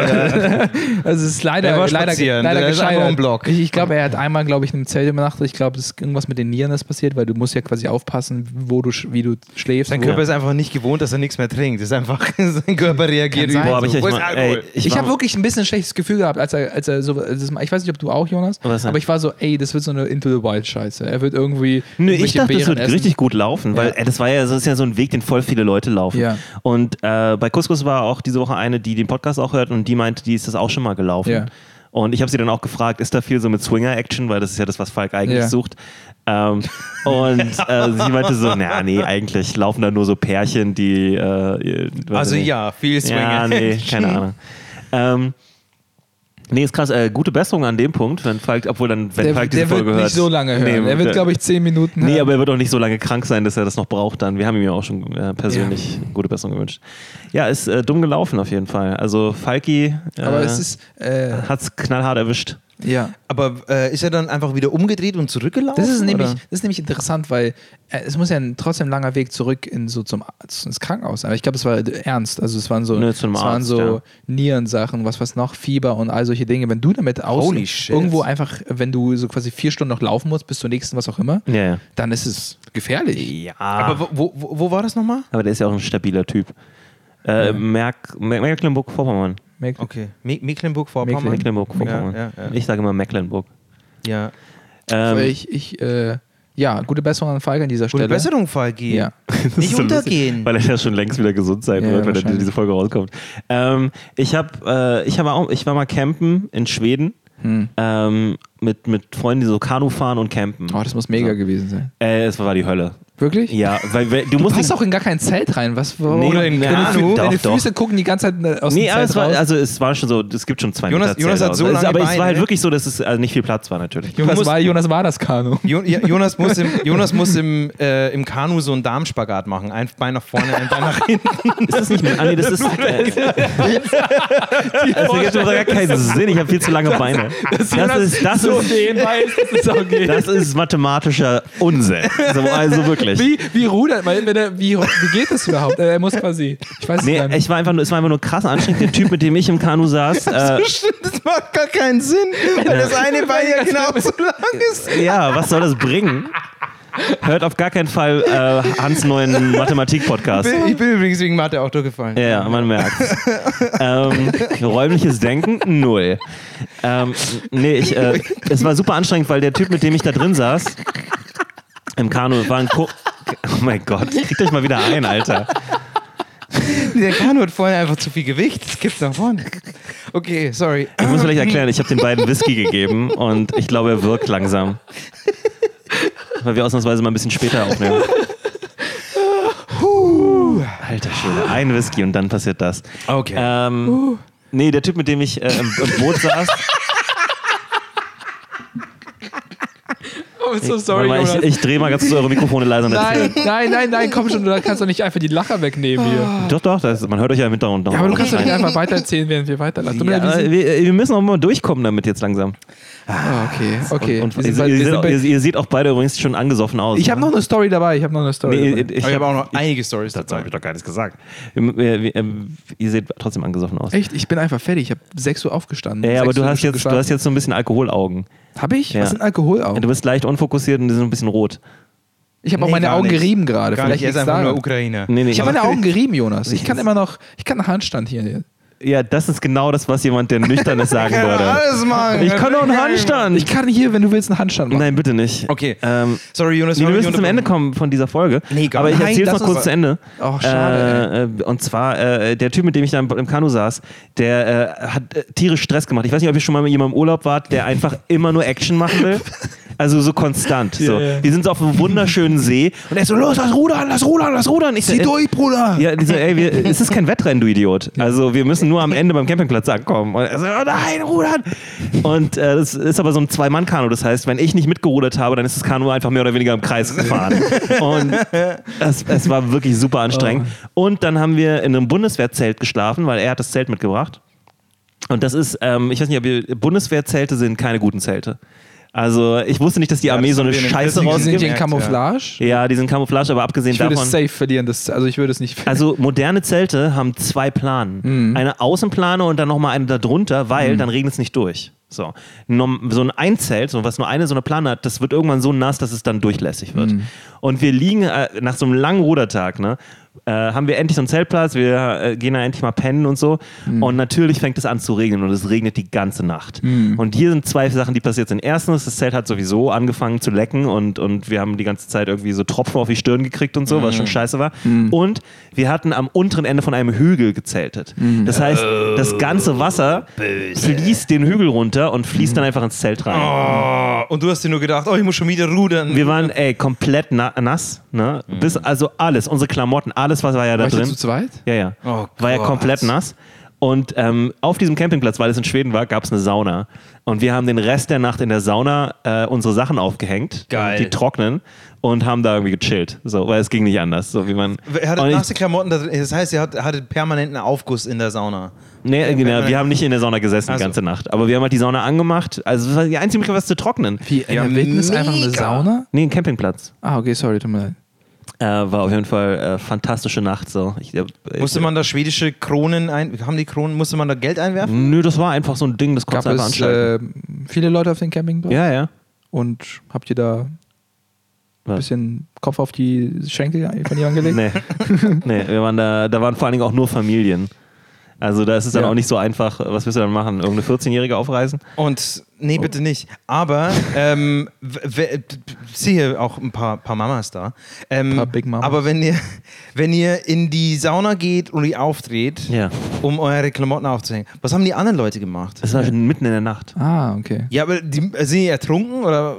also es ist leider,
Er war
leider, leider
Der ist einfach
gescheitert.
im Block.
Ich, ich glaube, er hat einmal, glaube ich, in einem Zelt übernachtet. Ich glaube, es ist irgendwas mit den Nieren ist passiert, weil du musst ja quasi aufpassen, wo du, wie du schläfst.
Sein Körper ist einfach nicht gewohnt, dass er nichts mehr trinkt. Das ist einfach, sein Körper reagiert
sein.
über.
Boah, aber ich,
so.
ich, ey,
Ich,
ich,
habe wirklich ein bisschen ein schlechtes Gefühl gehabt, als er, als er so, das, ich weiß nicht, ob du auch, Jonas, aber ich war so, ey, das wird so eine Into the Wild Scheiße. Er wird irgendwie.
Nö, ich dachte, das
Beeren
wird
essen.
richtig gut laufen, weil
Ja.
das war ja, das ist ja so ein Weg, den voll viele Leute laufen.
Ja.
Und äh, bei Couscous war auch diese Woche eine, die den Podcast auch hört und die meinte, die ist das auch schon mal gelaufen.
Ja.
Und ich habe sie dann auch gefragt, ist da viel so mit Swinger-Action, weil das ist ja das, was Falk eigentlich
Ja.
sucht. Ähm, und äh, sie meinte so, na nee, eigentlich laufen da nur so Pärchen, die äh,
Also ja, viel Swinger.
Ja, nee, keine Ahnung. Ähm, nee, ist krass. Äh, gute Besserung an dem Punkt, wenn Falk, obwohl dann, wenn
Der,
Falk diese
der wird
Folge hört.
nicht so lange hören.
Nee,
er wird,
der-
glaube ich, zehn Minuten
Nee,
hören.
aber er wird auch nicht so lange krank sein, dass er das noch braucht dann. Wir haben ihm ja auch schon äh, persönlich gute Besserung gewünscht. Ja, ist äh, dumm gelaufen auf jeden Fall. Also Falki äh,
äh,
hat's knallhart erwischt.
Ja.
Aber äh, ist er dann einfach wieder umgedreht und zurückgelaufen?
Das ist, nämlich,
oder?
das ist nämlich interessant, weil äh, es muss ja ein trotzdem langer Weg zurück in so zum Arzt, ins Krankenhaus sein. Aber ich glaube, es war ernst. Also es waren so,
zum
es waren
Arzt,
so
ja.
Nierensachen, was was noch, Fieber und all solche Dinge. Wenn du damit aus
Holy shit.
irgendwo einfach, wenn du so quasi vier Stunden noch laufen musst bis zur nächsten, was auch immer,
Ja, ja.
dann ist es gefährlich.
Ja.
Aber wo, wo, wo war das nochmal?
Aber der ist ja auch ein stabiler Typ. Äh, Merk, Mer- Mecklenburg-Vorpommern.
Merk-
Okay. Me Mecklenburg-Vorpommern.
Mecklenburg-Vorpommern.
Ja, ja, ja.
Ich sage immer Mecklenburg.
ja.
Ähm,
ich, ich äh, ja, gute Besserung an Falk an dieser
ne?
Gute
Stelle.
Besserung, Falki.
Ja.
Nicht
so lustig,
untergehen.
weil er ja schon längst wieder gesund sein
Ja,
wird, wenn er diese Folge rauskommt. Ähm, ich habe, äh, ich habe auch, ich war mal campen in Schweden
Hm.
ähm, mit mit Freunden, die so Kanu fahren und campen.
Oh, das muss mega gewesen sein.
Äh, es war die Hölle.
Wirklich?
Ja, weil, weil du
Du
musst
passt auch in gar kein Zelt rein. Was, warum?
Nee,
Oder
in
deine,
Kanu?
Fü deine
Doch, doch.
Füße gucken die ganze Zeit äh, aus
Nee,
dem
aber
Zelt
es war,
raus.
also es war schon so, es gibt schon zwei
Jonas-
Meter
Jonas
Zelt
hat so lange
Aber es
Beine,
war halt
ne?
wirklich so, dass es also nicht viel Platz war natürlich.
Jonas,
musst-
war, Jonas war das Kanu.
Jo ja, Jonas muss, im, Jonas muss im, äh, im Kanu so einen Darmspagat machen. Ein Bein nach vorne, ein Bein nach hinten.
Ist das nicht mehr? Ah, nee, das ist. Äh, das ergibt überhaupt gar keinen Sinn. Ich habe viel zu lange Beine. Das ist, das ist,
es auch geht.
das ist mathematischer Unsinn. So, also wirklich.
Wie, wie rudert man? Er, wie, wie geht das überhaupt? Er muss quasi. Ich weiß es
Nee,
nicht.
ich war einfach nur, es war einfach nur krass anstrengend. Der Typ, mit dem ich im Kanu saß, äh,
Stimmt, das macht gar keinen Sinn, weil das eine Bein ja genauso lang ist.
ja, was soll das bringen? Hört auf gar keinen Fall äh, Hans neuen Mathematik-Podcast.
Ich bin übrigens wegen Mathe auch durchgefallen.
Ja, ja, man merkt. ähm, räumliches Denken, null. Ähm, nee, ich, äh, es war super anstrengend, weil der Typ, mit dem ich da drin saß, im Kanu, war ein Ko Oh mein Gott, kriegt euch mal wieder ein, Alter.
Der Kanu hat vorhin einfach zu viel Gewicht. Das gibt's nach vorne. Okay, sorry.
Ich muss vielleicht erklären, ich habe den beiden Whisky gegeben und ich glaube, er wirkt langsam. Weil wir ausnahmsweise mal ein bisschen später aufnehmen. Alter Schwede, ein Whisky und dann passiert das.
Okay.
Ähm, Nee, der Typ, mit dem ich äh, im, im Boot saß.
Oh, so
Warte mal, ich, ich drehe mal ganz kurz eure Mikrofone leiser.
Nein, nein, nein, nein, komm schon, du kannst doch nicht einfach die Lacher wegnehmen hier.
Doch, doch, das, man hört euch ja im Hintergrund noch.
Ja, aber du kannst doch nicht einfach weitererzählen, während wir weiterlassen.
Ja,
wir
wir, müssen auch mal durchkommen damit jetzt langsam.
Ah, okay, okay.
Und, ihr,
bei-
seht,
bei-
ihr, ihr seht auch beide übrigens schon angesoffen aus.
Ich habe
ne?
noch eine Story dabei, ich habe noch eine Story
Nee,
dabei.
ich,
Aber ich habe auch noch einige Stories dazu.
habe ich doch gar nicht gesagt. Ähm, ihr seht trotzdem angesoffen aus.
Echt, ich bin einfach fertig. Ich habe 6 Uhr aufgestanden.
Ja, aber
6
du hast, jetzt, du hast jetzt so ein bisschen Alkoholaugen.
Habe ich?
Ja.
Was sind Alkoholaugen?
Ja, du bist leicht unfokussiert und die sind ein bisschen rot.
Ich habe auch
Nee,
meine
gar
Augen
nicht.
gerieben gerade. Vielleicht
er ist einfach nur
daran.
Ukrainer.
Nee, nee.
Ich habe meine Augen gerieben, Jonas. Ich kann immer noch, ich kann einen Handstand hier.
Ja, das ist genau das, was jemand, der nüchtern ist, sagen würde.
Alles machen.
Ich kann doch einen Handstand.
Ich kann hier, wenn du willst, einen Handstand machen.
Nein, bitte nicht.
Okay.
Ähm,
Sorry, Jonas.
Nee, wir müssen zum Ende kommen von dieser Folge.
Nee, gar
Aber ich erzähle es
das
kurz zu Ende.
Ach, schade,
Äh, äh, und zwar, äh, der Typ, mit dem ich da im, im Kanu saß, der äh, hat äh, tierisch Stress gemacht. Ich weiß nicht, ob ihr schon mal mit jemandem im Urlaub wart, der einfach immer nur Action machen will. Also so konstant. so.
ja.
Wir sind so auf einem wunderschönen See und er ist so, los, lass rudern, lass rudern, lass rudern. Ich so,
Zieh
äh,
durch, Bruder!
ja, die so, ey, wir, es ist kein Wettrennen, du Idiot. Also wir müssen nur am Ende beim Campingplatz ankommen. Und er so, oh nein, rudern! Und äh, das ist aber so ein Zwei-Mann-Kanu. Das heißt, wenn ich nicht mitgerudert habe, dann ist das Kanu einfach mehr oder weniger im Kreis gefahren. Und es, es war wirklich super anstrengend. Und dann haben wir in einem Bundeswehrzelt geschlafen, weil er hat das Zelt mitgebracht. Und das ist, ähm, ich weiß nicht, ob ihr, Bundeswehrzelte sind keine guten Zelte. Also ich wusste nicht, dass die Armee
das
so eine Scheiße
40ern
Sind
rausgibt.
die in
Ja,
Camouflage?
Ja, die sind Camouflage, aber abgesehen
Ich würde
davon.
es safe verlieren. Das, also ich würde es nicht
Also moderne Zelte haben zwei Planen.
Mhm.
Eine Außenplane und dann nochmal eine darunter, weil dann regnet es nicht durch. So. So ein Einzelt, so was nur eine so eine Plane hat, das wird irgendwann so nass, dass es dann durchlässig wird.
Mhm.
Und wir liegen äh, nach so einem langen Rudertag, ne, äh, haben wir endlich so einen Zeltplatz, wir äh, gehen da endlich mal pennen und so.
Mhm.
Und natürlich fängt es an zu regnen und es regnet die ganze Nacht. Und hier sind zwei Sachen, die passiert sind. Erstens, das Zelt hat sowieso angefangen zu lecken und, und wir haben die ganze Zeit irgendwie so Tropfen auf die Stirn gekriegt und so, was schon scheiße war. Und wir hatten am unteren Ende von einem Hügel gezeltet. Das heißt, das ganze Wasser fließt den Hügel runter und fließt dann einfach ins Zelt rein.
Oh, und du hast dir nur gedacht, oh, ich muss schon wieder rudern.
Wir waren ey, komplett na nass, ne? Bis also alles, unsere Klamotten, alles was war ja da
War ich
drin.
zu zweit?
Ja, ja.
Oh
war ja komplett nass. Und ähm, auf diesem Campingplatz, weil es in Schweden war, gab es eine Sauna. Und wir haben den Rest der Nacht in der Sauna äh, unsere Sachen aufgehängt,
Geil.
die trocknen, und haben da irgendwie gechillt. So, weil es ging nicht anders. So wie man.
Er hatte
Und ich-
nasse Klamotten, da drin. das heißt, er hat, hatte permanenten Aufguss in der Sauna.
Nee, genau, wir haben nicht in der Sauna gesessen
Ach
die ganze Nacht. Aber wir haben halt die Sauna angemacht. Also das war die einzige Möglichkeit, was zu trocknen.
Wie, in
Ja,
der Wildnis einfach eine. Sauna?
Nee, ein Campingplatz.
Ah, okay, sorry, tut mir leid.
Äh, war auf jeden Fall äh, fantastische Nacht. So. Ich, äh,
Musste man da schwedische Kronen ein, haben die Kronen, musste man da Geld einwerfen?
Nö, das war einfach so ein Ding, das konntest du einfach
es
anschalten.
äh, viele Leute auf dem Campingplatz?
ja, ja.
Und habt ihr da ein bisschen Kopf auf die Schenkel von jemandem gelegt?
Nee. nee, wir waren da, da waren vor allen Dingen auch nur Familien. Also da ist es dann
Ja.
auch nicht so einfach, was willst du dann machen? Irgendeine 14-Jährige aufreißen?
Und nee, bitte nicht. Aber ähm, sehe auch ein paar, paar Mamas da. Ähm,
Paar Big Mamas.
Aber wenn ihr, wenn ihr in die Sauna geht und die aufdreht,
Ja.
um eure Klamotten aufzuhängen, was haben die anderen Leute gemacht?
Das war schon mitten in der Nacht.
Ah, okay.
Ja, aber die, sind die ertrunken oder?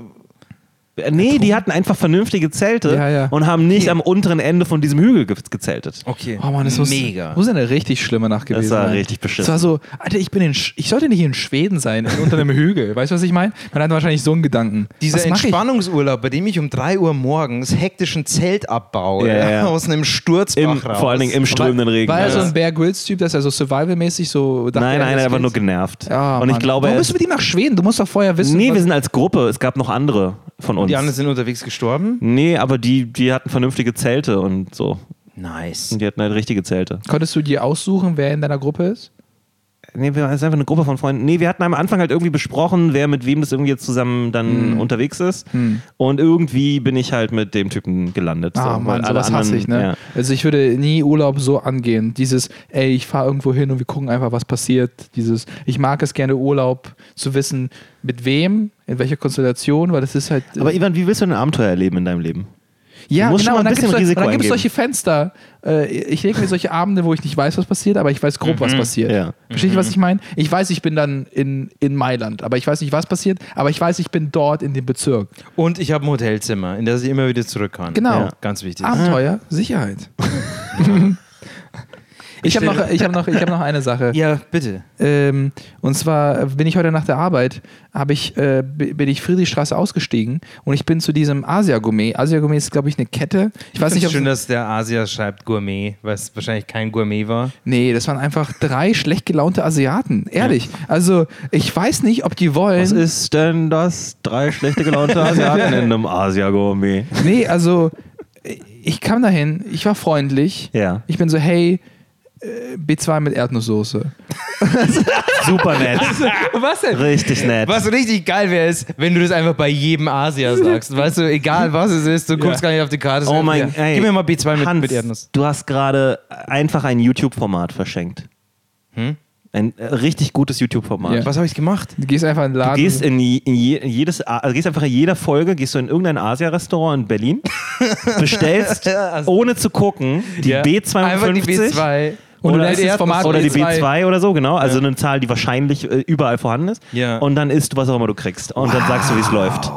Äh, Nee, die hatten einfach vernünftige Zelte
Ja, ja.
und haben nicht
Okay.
am unteren Ende von diesem Hügel ge gezeltet.
Okay.
Oh Mann, das muss,
mega.
muss eine richtig schlimme Nacht gewesen
war
sein.
richtig beschissen.
Es war so, Alter, ich bin in, Sch ich sollte nicht in Schweden sein, unter einem Hügel. Weißt du, was ich meine? Man hat wahrscheinlich so einen Gedanken.
Dieser? Entspannungsurlaub, bei dem ich um 3 Uhr morgens hektisch ein Zelt abbaue,
Ja, ja.
aus einem Sturzbach
Im,
raus.
vor allen Dingen im strömenden Regen.
War er so
Ja.
ein Bear Grylls-Typ, dass er so survivalmäßig so dachte,
Nein, nein, er war nur genervt.
Ja,
und ich glaube,
Warum bist du mit ihm nach Schweden? Du musst doch vorher wissen.
Nee, wir sind als Gruppe. Es gab noch andere von uns.
Die anderen sind unterwegs gestorben?
Nee, aber die, die hatten vernünftige Zelte und so.
Nice.
Und die hatten halt richtige Zelte.
Konntest du dir aussuchen, wer in deiner Gruppe ist?
Nee, wir, es ist einfach eine Gruppe von Freunden. Nee, wir hatten am Anfang halt irgendwie besprochen, wer mit wem das irgendwie jetzt zusammen dann
Hm.
unterwegs ist. Und irgendwie bin ich halt mit dem Typen gelandet.
Ah,
so,
Mann, sowas hasse
anderen-
ich, ne?
Ja.
Also ich würde nie Urlaub so angehen. Dieses, ey, ich fahre irgendwo hin und wir gucken einfach, was passiert. Dieses, ich mag es gerne Urlaub zu wissen, mit wem, in welcher Konstellation, weil das ist halt.
Aber Ivan, wie willst du ein Abenteuer erleben in deinem Leben?
Ja,
Du musst schon
genau. Und
ein
dann
bisschen
gibt es solche, Fenster. Äh, ich lege mir solche Abende, wo ich nicht weiß, was passiert, aber ich weiß grob, was passiert.
Ja.
Versteht ihr, was ich meine? Ich weiß, ich bin dann in, in Mailand, aber ich weiß nicht, was passiert, aber ich weiß, ich bin dort in dem Bezirk.
Und ich habe ein Hotelzimmer, in das ich immer wieder zurück kann.
Genau.
Ja, ganz wichtig.
Abenteuer, Sicherheit. ich habe noch, ich hab noch, ich hab noch eine Sache.
Ja, bitte.
Ähm, und zwar bin ich heute nach der Arbeit, habe ich, äh, bin ich Friedrichstraße ausgestiegen und ich bin zu diesem Asia Gourmet. Asia Gourmet ist, glaube ich, eine Kette. Ich weiß
Ich
nicht,
finde
ob
schön, dass der Asia schreibt Gourmet, weil es wahrscheinlich kein Gourmet war.
Nee, das waren einfach drei schlecht gelaunte Asiaten. Ehrlich. Also, ich weiß nicht, ob die wollen.
Was ist denn das? Drei schlechte gelaunte Asiaten in einem Asia-Gourmet.
Nee, also, ich kam dahin, ich war freundlich.
Ja.
Ich bin so, hey, B2 mit Erdnusssoße.
Super nett.
Was denn?
Richtig nett.
Was richtig geil wäre, ist, wenn du das einfach bei jedem Asia sagst. Weißt du, egal was es ist, du guckst gar nicht auf die Karte.
Oh mein
ja,
ey,
Gib mir mal B2 mit,
Hans,
mit Erdnuss.
Du hast gerade einfach ein YouTube-Format verschenkt.
Hm?
Ein äh, richtig gutes YouTube-Format.
Ja.
Was habe ich gemacht?
Du gehst einfach in den
Du
Laden.
gehst in, je, in, je, in jedes, also gehst einfach in jeder Folge, gehst du in irgendein Asia-Restaurant in Berlin, bestellst,
Also-
ohne zu gucken, die
Ja.
B52
Einfach die B2.
Und
oder
das Format
oder die
B2.
B2 oder so, genau. Also eine Zahl, die wahrscheinlich äh, überall vorhanden ist.
Ja.
Und dann isst du, was auch immer du kriegst. Und dann sagst du, wie es läuft.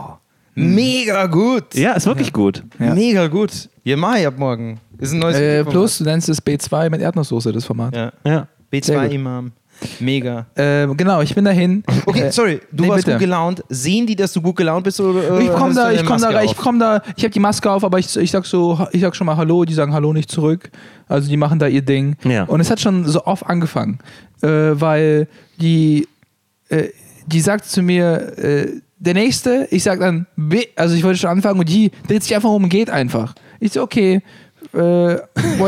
Mega gut.
Ja, ist wirklich gut.
Ja.
Mega gut. Ja, mach ich ab morgen. Ist ein neues
Äh, plus, du nennst es B2 mit Erdnusssoße, das Format.
Ja.
Ja.
Sehr gut.
B2-Imam. Mega.
Ähm, genau, ich bin dahin.
Okay,
Äh,
sorry, du
nee,
warst
bitte.
gut gelaunt. Sehen die, dass du gut gelaunt bist? Oder,
Ich komme da, ich komme da, ich komme da, ich habe die Maske auf, aber ich, ich sag so, ich sag schon mal Hallo, die sagen Hallo nicht zurück. Also die machen da ihr Ding.
Ja.
Und es hat schon so oft angefangen, äh, weil die, äh, die sagt zu mir, äh, der nächste, ich sag dann, B, also ich wollte schon anfangen und die dreht sich einfach um und geht einfach. Ich so, okay, äh,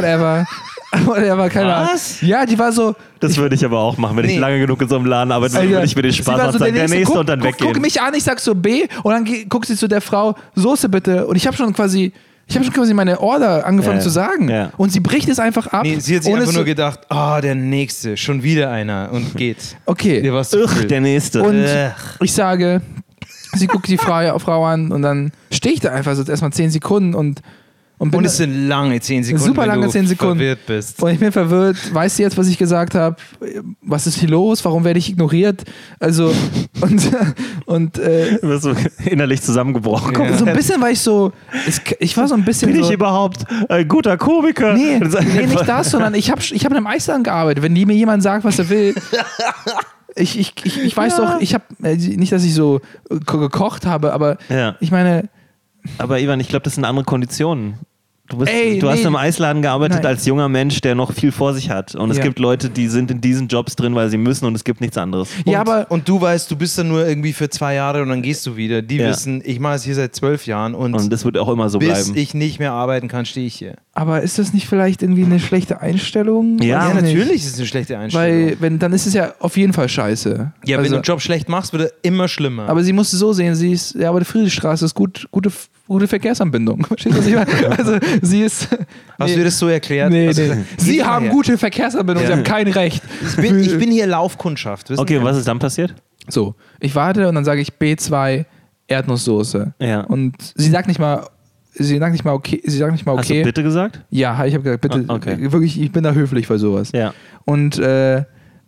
whatever. whatever, keine Ahnung.
Was?
Ja, die war so,
Das würde ich aber auch machen, wenn ich
Nee.
lange genug in so einem Laden arbeite, dann
Alter,
würde ich mir den Spaß
so,
sagen, der nächste
guck,
und dann
guck,
weggehen.
Guck mich an, ich sag so B und dann guckt sie zu der Frau, Soße bitte. Und ich habe schon quasi, ich habe schon quasi meine Order angefangen
Ja,
zu sagen.
ja.
Und sie bricht es einfach ab.
Nee, sie hat sich einfach nur gedacht, ah, der nächste, schon wieder einer und geht.
Okay.
Dir war's zu
Ugh, der nächste.
Und
Ugh.
ich sage, sie guckt die Frau, Frau an und dann stehe ich da einfach so erstmal 10 Sekunden und, und bin
Und es sind lange 10 Sekunden,
Super
wenn
lange
du
10 Sekunden.
verwirrt bist.
Und ich bin verwirrt. Weißt du jetzt, was ich gesagt habe? Was ist hier los? Warum werde ich ignoriert? Also, und, und äh,
Du wirst so innerlich zusammengebrochen.
Ja.
so ein bisschen war ich so, ich war so ein bisschen
Bin
so,
ich überhaupt ein guter Komiker?
Nee, nee nicht das, sondern ich habe ich hab in einem Eisladen gearbeitet. Wenn die mir jemand sagt, was er will, ich, ich, ich, ich weiß doch, ich habe, äh, nicht, dass ich so äh, ko- gekocht habe, aber
Ja.
ich meine,
Aber Ivan, ich glaube, das sind andere Konditionen. Du, bist,
Ey,
du hast
nee.
im Eisladen gearbeitet
Nein.
als junger Mensch, der noch viel vor sich hat. Und es
Ja.
gibt Leute, die sind in diesen Jobs drin, weil sie müssen und es gibt nichts anderes.
ja, aber
und du weißt, du bist dann nur irgendwie für zwei Jahre und dann gehst du wieder. Die
Ja.
wissen, ich mache es hier seit zwölf Jahren und,
Und das wird auch immer so
bis
bleiben.
ich nicht mehr arbeiten kann, stehe ich hier.
aber ist das nicht vielleicht irgendwie eine schlechte Einstellung?
Ja,
Ja, natürlich ist es eine schlechte Einstellung.
Weil, wenn, dann ist es ja auf jeden Fall scheiße.
ja, wenn
also,
du einen Job schlecht machst, wird er immer schlimmer.
aber sie musste so sehen, sie ist, ja, aber die Friedrichstraße ist gut, gute, gute Verkehrsanbindung. Verstehst du, was ich meine? Also, sie ist.
Hast
nee,
du dir das so erklärt?
Nee,
du
nee.
gesagt,
Sie
mal
haben
her.
gute Verkehrsanbindung, sie
Ja.
haben kein Recht.
Ich bin, ich bin hier Laufkundschaft. Wissen
Okay,
Sie?
was ist dann passiert?
So, ich warte und dann sage ich B2 Erdnusssoße.
Ja.
Und sie sagt nicht mal, sie sagt nicht mal okay, sie sagt nicht mal
Hast du
okay.
bitte gesagt?
Ja, ich habe gesagt, bitte,
Ah, okay.
wirklich, ich bin da höflich bei sowas.
Ja.
Und, äh,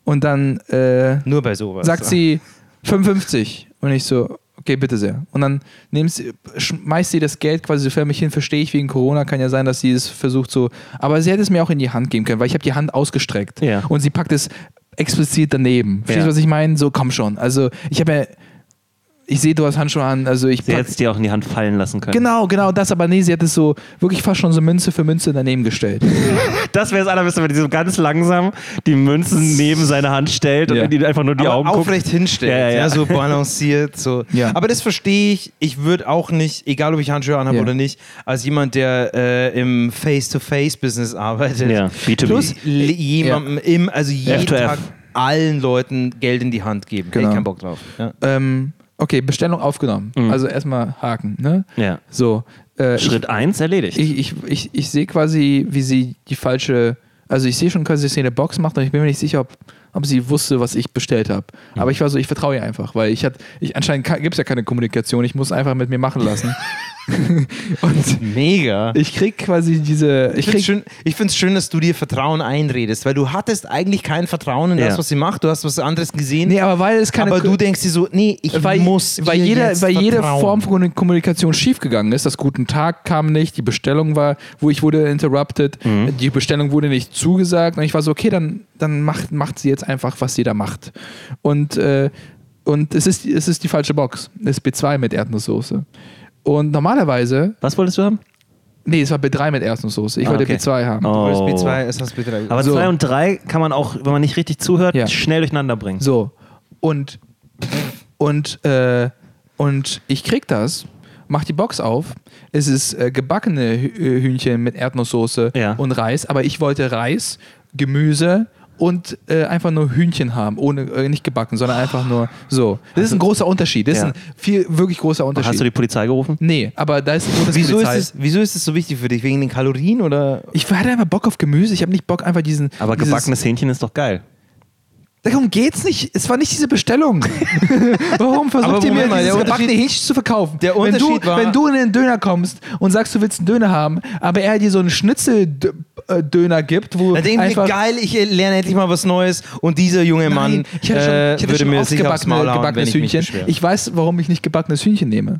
und dann äh,
Nur bei sowas.
sagt sie 55 und ich so, okay, bitte sehr. Und dann nimmt sie, schmeißt sie das Geld quasi so für mich hin, verstehe ich wegen Corona, kann ja sein, dass sie es versucht so, aber sie hätte es mir auch in die Hand geben können, weil ich habe die Hand ausgestreckt
Ja.
und sie packt es explizit daneben. Verstehst du,
Ja.
was ich meine? So, komm schon. Also ich habe ja, ich sehe, du hast Handschuhe an, also ich
Sie hätte es dir auch in die Hand fallen lassen können.
Genau, genau das, aber nee, sie hat es so wirklich fast schon so Münze für Münze daneben gestellt.
Das wäre das Allerbeste, wenn die so ganz langsam die Münzen neben seine Hand stellt und
Ja.
die einfach nur die
aber
Augen guckt.
aufrecht hinstellt,
Ja,
ja,
ja, ja.
so balanciert. So.
Ja.
Aber das verstehe ich. Ich würde auch nicht, egal ob ich Handschuhe anhabe
Ja.
oder nicht, als jemand, der äh, im Face-to-Face-Business arbeitet,
Ja, B2B.
plus jemandem im, also jeden
F2F.
Tag allen Leuten Geld in die Hand geben. Hätte
Genau.
ich keinen Bock drauf. Ja.
ähm, okay, Bestellung aufgenommen. Also erstmal Haken, ne?
Ja.
So. Äh,
Schritt 1 erledigt.
ich, ich, ich, ich sehe quasi, wie sie die falsche, also ich sehe schon quasi, dass sie eine Box macht und ich bin mir nicht sicher, ob, ob sie wusste, was ich bestellt habe. Aber ich war so, ich vertraue ihr einfach, weil ich hatte, ich, anscheinend gibt es ja keine Kommunikation, ich muss einfach mit mir machen lassen. und
Mega.
ich krieg quasi diese, ich
Ich finde es schön, ich find's schön, dass du dir Vertrauen einredest, weil du hattest eigentlich kein Vertrauen in das,
Ja.
was sie macht. Du hast was anderes gesehen.
nee, aber weil es keine,
aber du denkst dir so, nee, ich
weil,
muss
weil, jeder, weil jede. Form von Kommunikation schiefgegangen ist. Das Guten Tag kam nicht, die Bestellung war, wo ich wurde interrupted, die Bestellung wurde nicht zugesagt und ich war so, okay, dann, dann macht, macht sie jetzt einfach, was sie da macht. Und, äh, und es, ist, es ist die falsche Box. Es ist B2 mit Erdnusssoße. Und normalerweise,
Was wolltest du haben?
nee, es war B3 mit Erdnusssoße. Ich
Ah,
wollte
okay.
B2 haben.
Oh.
Du bist B2, es hast B3.
Aber
So.
2 und 3 kann man auch, wenn man nicht richtig zuhört,
Ja.
schnell durcheinander bringen.
So. Und, und, äh, und ich krieg das, mach die Box auf. Es ist äh, gebackene Hü- Hühnchen mit Erdnusssoße
Ja.
und Reis, aber ich wollte Reis, Gemüse und äh, einfach nur Hühnchen haben, ohne äh, nicht gebacken, sondern einfach nur so. Das ist ein großer Unterschied. Das
Ja.
ist ein viel wirklich großer Unterschied.
Hast du die Polizei gerufen?
nee, aber da ist die
wieso, ist
Bundespolizei.
es, wieso ist es so wichtig für dich? Wegen den Kalorien oder?
ich hatte einfach Bock auf Gemüse. Ich habe nicht Bock einfach diesen.
Aber
dieses,
gebackenes Hähnchen ist doch geil.
Darum geht's nicht. Es war nicht diese Bestellung. Warum versucht ihr mir
mal,
dieses gebackene Hähnchen zu verkaufen?
der
wenn du,
war-
wenn du in den Döner kommst und sagst, du willst einen Döner haben, aber er dir so einen Schnitzeldöner gibt, wo
Da denke ich mir,
einfach
geil, ich lerne endlich mal was Neues und dieser junge Mann
Nein, ich hatte schon,
äh,
ich hatte
würde
schon
mir sicher aufs Maul hauen, wenn ich mich
Hühnchen. Ich weiß, warum ich nicht gebackenes Hühnchen nehme.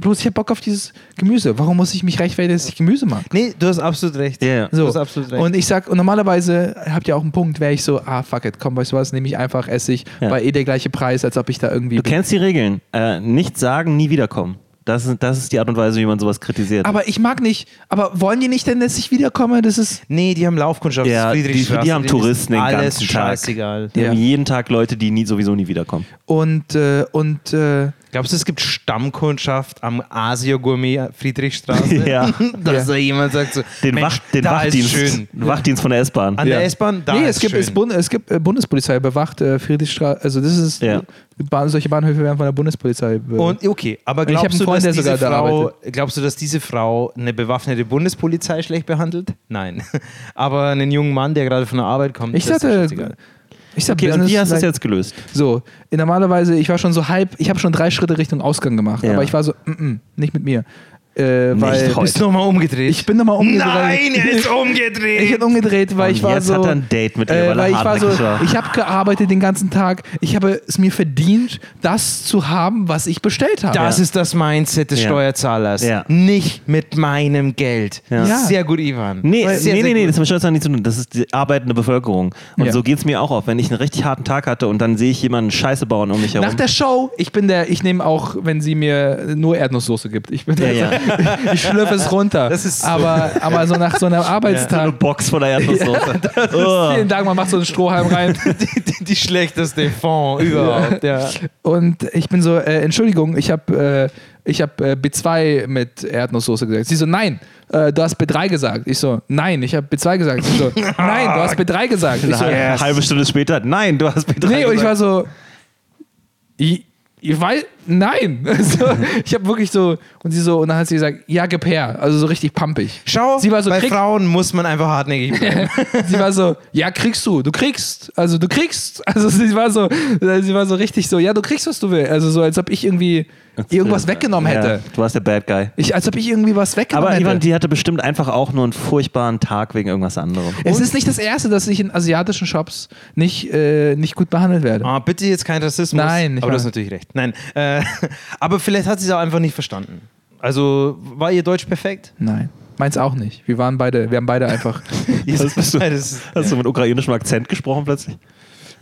Bloß ich habe Bock auf dieses Gemüse. Warum muss ich mich rechtfertigen, dass ich Gemüse mag?
Nee, du hast absolut recht.
Ja, ja.
Du
So.
hast absolut recht.
Und ich sag, und normalerweise habt ihr auch einen Punkt, wäre ich so, ah, fuck it, komm, weißt du was, nehme ich einfach Essig,
Ja.
war eh der gleiche Preis, als ob ich da irgendwie.
Du kennst die Regeln. Äh, nicht sagen, nie wiederkommen. Das ist, das ist die Art und Weise, wie man sowas kritisiert.
aber ich mag nicht, aber wollen die nicht denn, dass ich wiederkomme? Das ist.
nee, die haben Laufkundschaft.
Ja,
das ist
die- die haben
ist
Touristen den
alles
ganzen Tag.
scheißegal.
Die
Ja.
haben jeden Tag Leute, die nie, sowieso nie wiederkommen.
Und, äh, und, äh,
Glaubst du, es gibt Stammkundschaft am Asia-Gourmet Friedrichstraße?
Ja.
Dass da jemand sagt so,
Den,
Mensch,
Wach, den
da
Wachdienst,
ist schön.
Wachdienst von der S-Bahn.
An
Ja.
der S-Bahn, da
nee,
ist
es gibt,
schön.
es, Bund, es gibt äh, Bundespolizei bewacht, äh, Friedrichstraße, also das ist,
Ja.
Bahn, solche Bahnhöfe werden von der Bundespolizei
Und okay, aber glaubst
einen
du,
Freund,
dass diese
da
Frau, glaubst du, dass diese Frau eine bewaffnete Bundespolizei schlecht behandelt? Nein. aber einen jungen Mann, der gerade von der Arbeit kommt,
Ich
das ist
sagte,
scheißegal.
Ich sag
Okay, und
Business
wie hast du das jetzt gelöst?
So, normalerweise, ich war schon so halb, ich habe schon drei Schritte Richtung Ausgang gemacht,
Ja.
aber ich war so, mm, mm, nicht mit mir. Äh, weil
heute.
Bist du nochmal umgedreht?
ich bin nochmal umgedreht.
Nein, er ist umgedreht!
Ich bin umgedreht, weil
Und
ich war
jetzt
so.
hat er ein Date mit ihr,
äh,
weil er
weil ich war so.
war.
Ich habe gearbeitet den ganzen Tag. Ich habe es mir verdient, das zu haben, was ich bestellt habe.
Das
Ja.
ist das Mindset des
Ja.
Steuerzahlers.
Ja.
Nicht mit meinem Geld. Sehr gut, Ivan.
Nee,
Sehr,
nee,
sehr
nee, nee,
gut.
das hat mit Steuerzahlen nichts zu tun. Das ist die arbeitende Bevölkerung. Und
Ja.
so geht es mir auch auf. Wenn ich einen richtig harten Tag hatte und dann sehe ich jemanden Scheiße bauen um mich herum.
Nach der Show, ich bin der, ich nehme auch, wenn sie mir nur Erdnusssoße gibt. Ich bin
Ja,
der,
ja.
ich schlürfe es runter.
Das ist so.
aber, aber so nach so einem
so eine
Arbeitstag.
Box voller Erdnusssoße. Oh.
Vielen Dank, man macht so einen Strohhalm rein.
die, die, die schlechteste Fond überhaupt. Ja.
Und ich bin so, äh, Entschuldigung, ich habe äh, ich hab, äh, B2 mit Erdnusssoße gesagt. Sie so, nein, äh, du hast B3 gesagt. Ich so, nein, ich habe B2 gesagt. Sie so, nein, du hast B3 gesagt. Ich so,
Eine halbe Stunde später, nein, du hast B3
nee, und ich war
gesagt.
so, ich, weiß, nein. So, ich habe wirklich so, und sie so, und dann hat sie gesagt, ja, gib her. Also so richtig pumpig.
Schau,
Sie war so,
bei
krieg-
Frauen muss man einfach hartnäckig bleiben.
sie war so, ja, kriegst du, du kriegst, also du kriegst. Also sie war so, sie war so richtig so, ja, du kriegst, was du willst. Also so, als ob ich irgendwie irgendwas weggenommen hätte.
Ja, du warst der Bad Guy.
Ich, als ob ich irgendwie was weggenommen
Aber
hätte.
Ivan, die hatte bestimmt einfach auch nur einen furchtbaren Tag wegen irgendwas anderem.
es ist nicht das erste, dass ich in asiatischen Shops nicht, äh, nicht gut behandelt werde.
Ah, bitte jetzt kein Rassismus.
Nein, ich
aber du hast natürlich recht. Nein, äh, aber vielleicht hat sie es auch einfach nicht verstanden. Also war ihr Deutsch perfekt?
Nein. Meins auch nicht. Wir waren beide, wir haben beide einfach.
Bist du?
Das-
Hast du mit ukrainischem Akzent gesprochen plötzlich?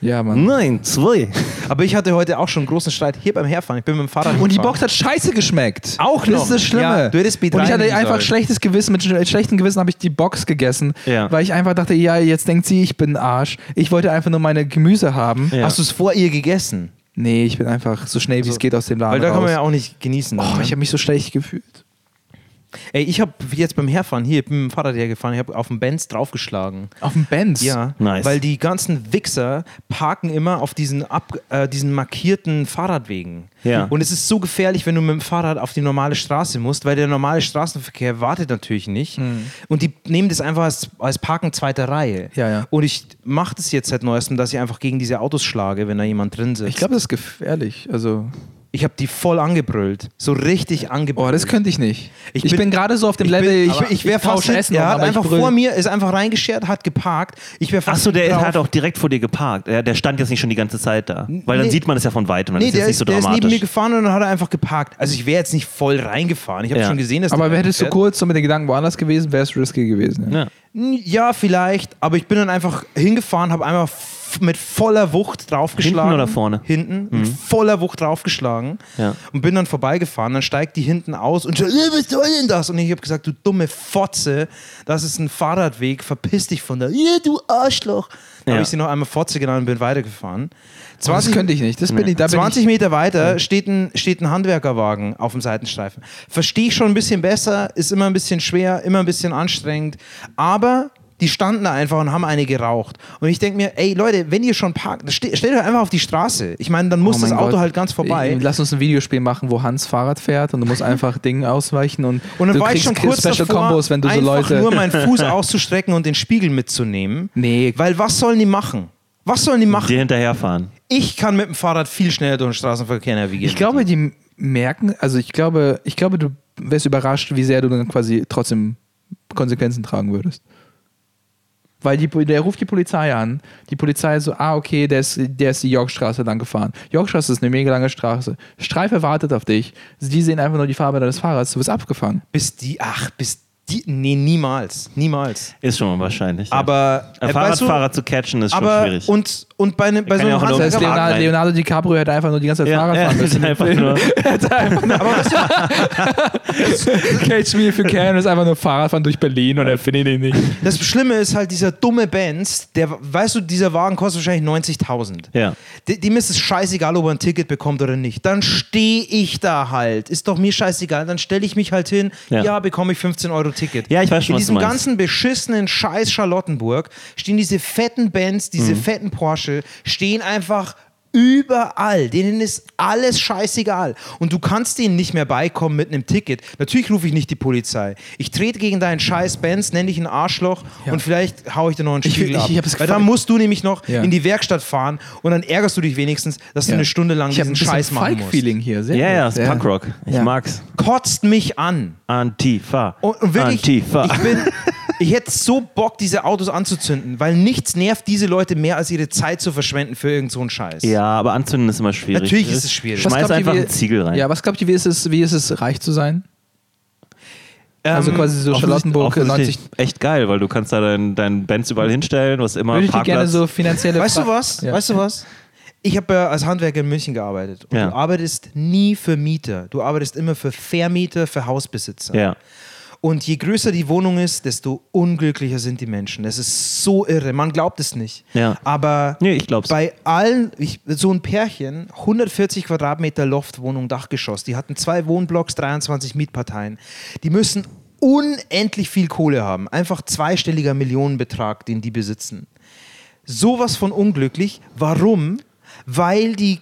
Ja, Mann.
Nein, zwei.
Aber ich hatte heute auch schon einen großen Streit hier beim Herfahren. Ich bin mit dem Fahrrad
Und die. Box hat scheiße geschmeckt.
Auch
Das
noch.
ist das Schlimme.
Ja, du hättest B3
Und ich hatte einfach
sollen.
schlechtes Gewissen. Mit sch- schlechtem Gewissen habe ich die Box gegessen,
Ja.
weil ich einfach dachte, ja, jetzt denkt sie, ich bin Arsch. Ich wollte einfach nur meine Gemüse haben.
Ja.
Hast du es vor ihr gegessen?
Nee, ich bin einfach so schnell wie es geht aus dem Laden
Weil da
raus.
kann man ja auch nicht genießen. dann,
oh,
ne?
ich habe mich so schlecht gefühlt.
Ey, ich habe jetzt beim Herfahren hier, ich bin mit dem Fahrrad hergefahren, ich habe auf den Benz draufgeschlagen.
Auf dem Benz?
Ja,
Nice.
weil die ganzen Wichser parken immer auf diesen, ab, äh, diesen markierten Fahrradwegen.
Ja.
Und es ist so gefährlich, wenn du mit dem Fahrrad auf die normale Straße musst, weil der normale Straßenverkehr wartet natürlich nicht. Und die nehmen das einfach als, als Parken zweiter Reihe.
Ja, ja.
Und ich mache das jetzt seit neuestem, dass ich einfach gegen diese Autos schlage, wenn da jemand drin sitzt.
Ich glaube, das ist gefährlich. Also,
ich habe die voll angebrüllt. So richtig angebrüllt.
oh, das könnte ich nicht. Ich,
Ich
bin,
bin-
gerade so auf dem
ich
Level,
bin,
ich,
ich wäre fast Essen. Er hat einfach vor mir, ist einfach reingeschert, hat geparkt. Ich wäre fast
Achso, der
drauf.
hat auch direkt vor dir geparkt. Der, der stand jetzt nicht schon die ganze Zeit da. Weil dann
Nee.
sieht man es ja von weitem. Dann
Nee,
ist
der
nicht
ist,
so
der ist neben mir
dramatisch.
gefahren und dann hat er einfach geparkt. Also ich wäre jetzt nicht voll reingefahren. Ich habe
Ja.
schon gesehen, dass
Aber hättest du
fährt.
kurz so mit den Gedanken woanders gewesen, wäre es risky gewesen. Ja.
ja.
Ja, vielleicht. Aber ich bin dann einfach hingefahren, habe einmal f- mit voller Wucht draufgeschlagen.
Hinten oder vorne? Mhm.
Hinten. Mit voller Wucht draufgeschlagen.
Ja.
Und bin dann vorbeigefahren. Dann steigt die hinten aus und sagt, "Äh, was soll denn das? Und ich habe gesagt, du dumme Fotze, das ist ein Fahrradweg, verpiss dich von da. Ja, du Arschloch. Dann
Ja.
habe ich sie noch einmal Fotze genannt und bin weitergefahren.
Oh, Das könnte ich nicht. Das bin ich, da bin
20
ich,
Meter weiter steht ein, steht ein Handwerkerwagen auf dem Seitenstreifen. Verstehe ich schon ein bisschen besser, ist immer ein bisschen schwer, immer ein bisschen anstrengend. Aber die standen da einfach und haben eine geraucht. Und ich denke mir, ey Leute, wenn ihr schon parkt, ste stellt euch einfach auf die Straße. Ich meine, dann muss
Oh
das Auto
Gott.
halt ganz vorbei.
Ich- Lass uns ein Videospiel machen, wo Hans Fahrrad fährt und du musst einfach Dingen ausweichen und,
Und dann
du
war ich
kriegst
schon kurz
Special
davor,
Combos, wenn du so Leute.
nur meinen Fuß auszustrecken und den Spiegel mitzunehmen.
Nee.
Weil was sollen die machen? Was sollen die machen?
Dir hinterherfahren.
Ich kann mit dem Fahrrad viel schneller durch den Straßenverkehr navigieren.
Ich glaube, die merken, also ich glaube, ich glaube, du wärst überrascht, wie sehr du dann quasi trotzdem Konsequenzen tragen würdest. Weil die, der ruft die Polizei an. Die Polizei so, ah, okay, der ist, der ist die Yorkstraße lang gefahren. Yorkstraße ist eine mega lange Straße. Streife wartet auf dich. Die sehen einfach nur die Farbe deines Fahrrads. Du wirst abgefangen.
bis die, ach, bis die, nee, niemals, niemals.
Ist schon wahrscheinlich. ja.
Aber
Ein
äh, weißt du,
Fahrradfahrer zu catchen ist schon schwierig.
und und bei, ne, bei so
ja
einem
auch
Das heißt,
Leonardo-
Leonardo, DiCaprio hätte einfach nur die ganze Zeit
ja,
Fahrrad
ja,
fahren müssen.
einfach nur,
Catch me if you can ist einfach nur Fahrradfahren durch Berlin und er findet ihn nicht.
das Schlimme ist halt dieser dumme Benz, der weißt du, dieser Wagen kostet wahrscheinlich 90.000.
ja.
De- Dem ist es scheißegal, ob er ein Ticket bekommt oder nicht. Dann stehe ich da halt. Ist doch mir scheißegal. Dann stelle ich mich halt hin. Ja,
Ja.
bekomme ich 15 Euro Ticket.
Ja, ich weiß schon,
In diesem ganzen beschissenen Scheiß Charlottenburg stehen diese fetten Benz, diese
Mhm.
fetten Porsche, stehen einfach überall. Denen ist alles scheißegal. Und du kannst denen nicht mehr beikommen mit einem Ticket. Natürlich rufe ich nicht die Polizei. Ich trete gegen deinen scheiß Benz, nenne dich ein Arschloch und vielleicht haue ich dir noch einen
Ich-
Spiegel
ich-
ab.
ich hab das
Weil dann musst du nämlich noch
Ja.
in die Werkstatt fahren und dann ärgerst du dich wenigstens, dass du
Ja.
eine Stunde lang
Ich
diesen
ein
Scheiß machen musst.
Falk-Feeling hier. Sehr
Ja,
gut.
ja, ist Punkrock. Ich
Ja.
mag's.
Kotzt mich an.
Antifa.
Und, und wirklich,
Antifa.
ich bin, ich hätte so Bock, diese Autos anzuzünden, weil nichts nervt diese Leute mehr, als ihre Zeit zu verschwenden für irgend so einen Scheiß.
ja, aber anzünden ist immer schwierig.
Natürlich ist es schwierig.
Was
Schmeiß
glaubt ihr,
einfach
wie-
einen Ziegel rein.
Ja, was glaubt ihr, wie ist es, wie ist es reich zu sein? Also
Ähm,
quasi so Charlottenburg
Offensichtlich
90.
echt geil, weil du kannst da deinen dein Benz überall hinstellen, du hast immer
Würde ich dir
Parkplatz.
gerne so finanzielle
Weißt du
Fra-
was?
Ja.
Weißt du was? Ich habe ja als Handwerker in München gearbeitet. Und
Ja.
du arbeitest nie für Mieter. Du arbeitest immer für Vermieter, für Hausbesitzer.
ja.
Und je größer die Wohnung ist, desto unglücklicher sind die Menschen. Das ist so irre. Man glaubt es nicht.
Ja.
Aber
Nee, ich glaub's.
bei allen, ich, so ein Pärchen, 140 Quadratmeter Loftwohnung, Dachgeschoss, die hatten zwei Wohnblocks, 23 Mietparteien. Die müssen unendlich viel Kohle haben. Einfach zweistelliger Millionenbetrag, den die besitzen. Sowas von unglücklich. Warum? Weil die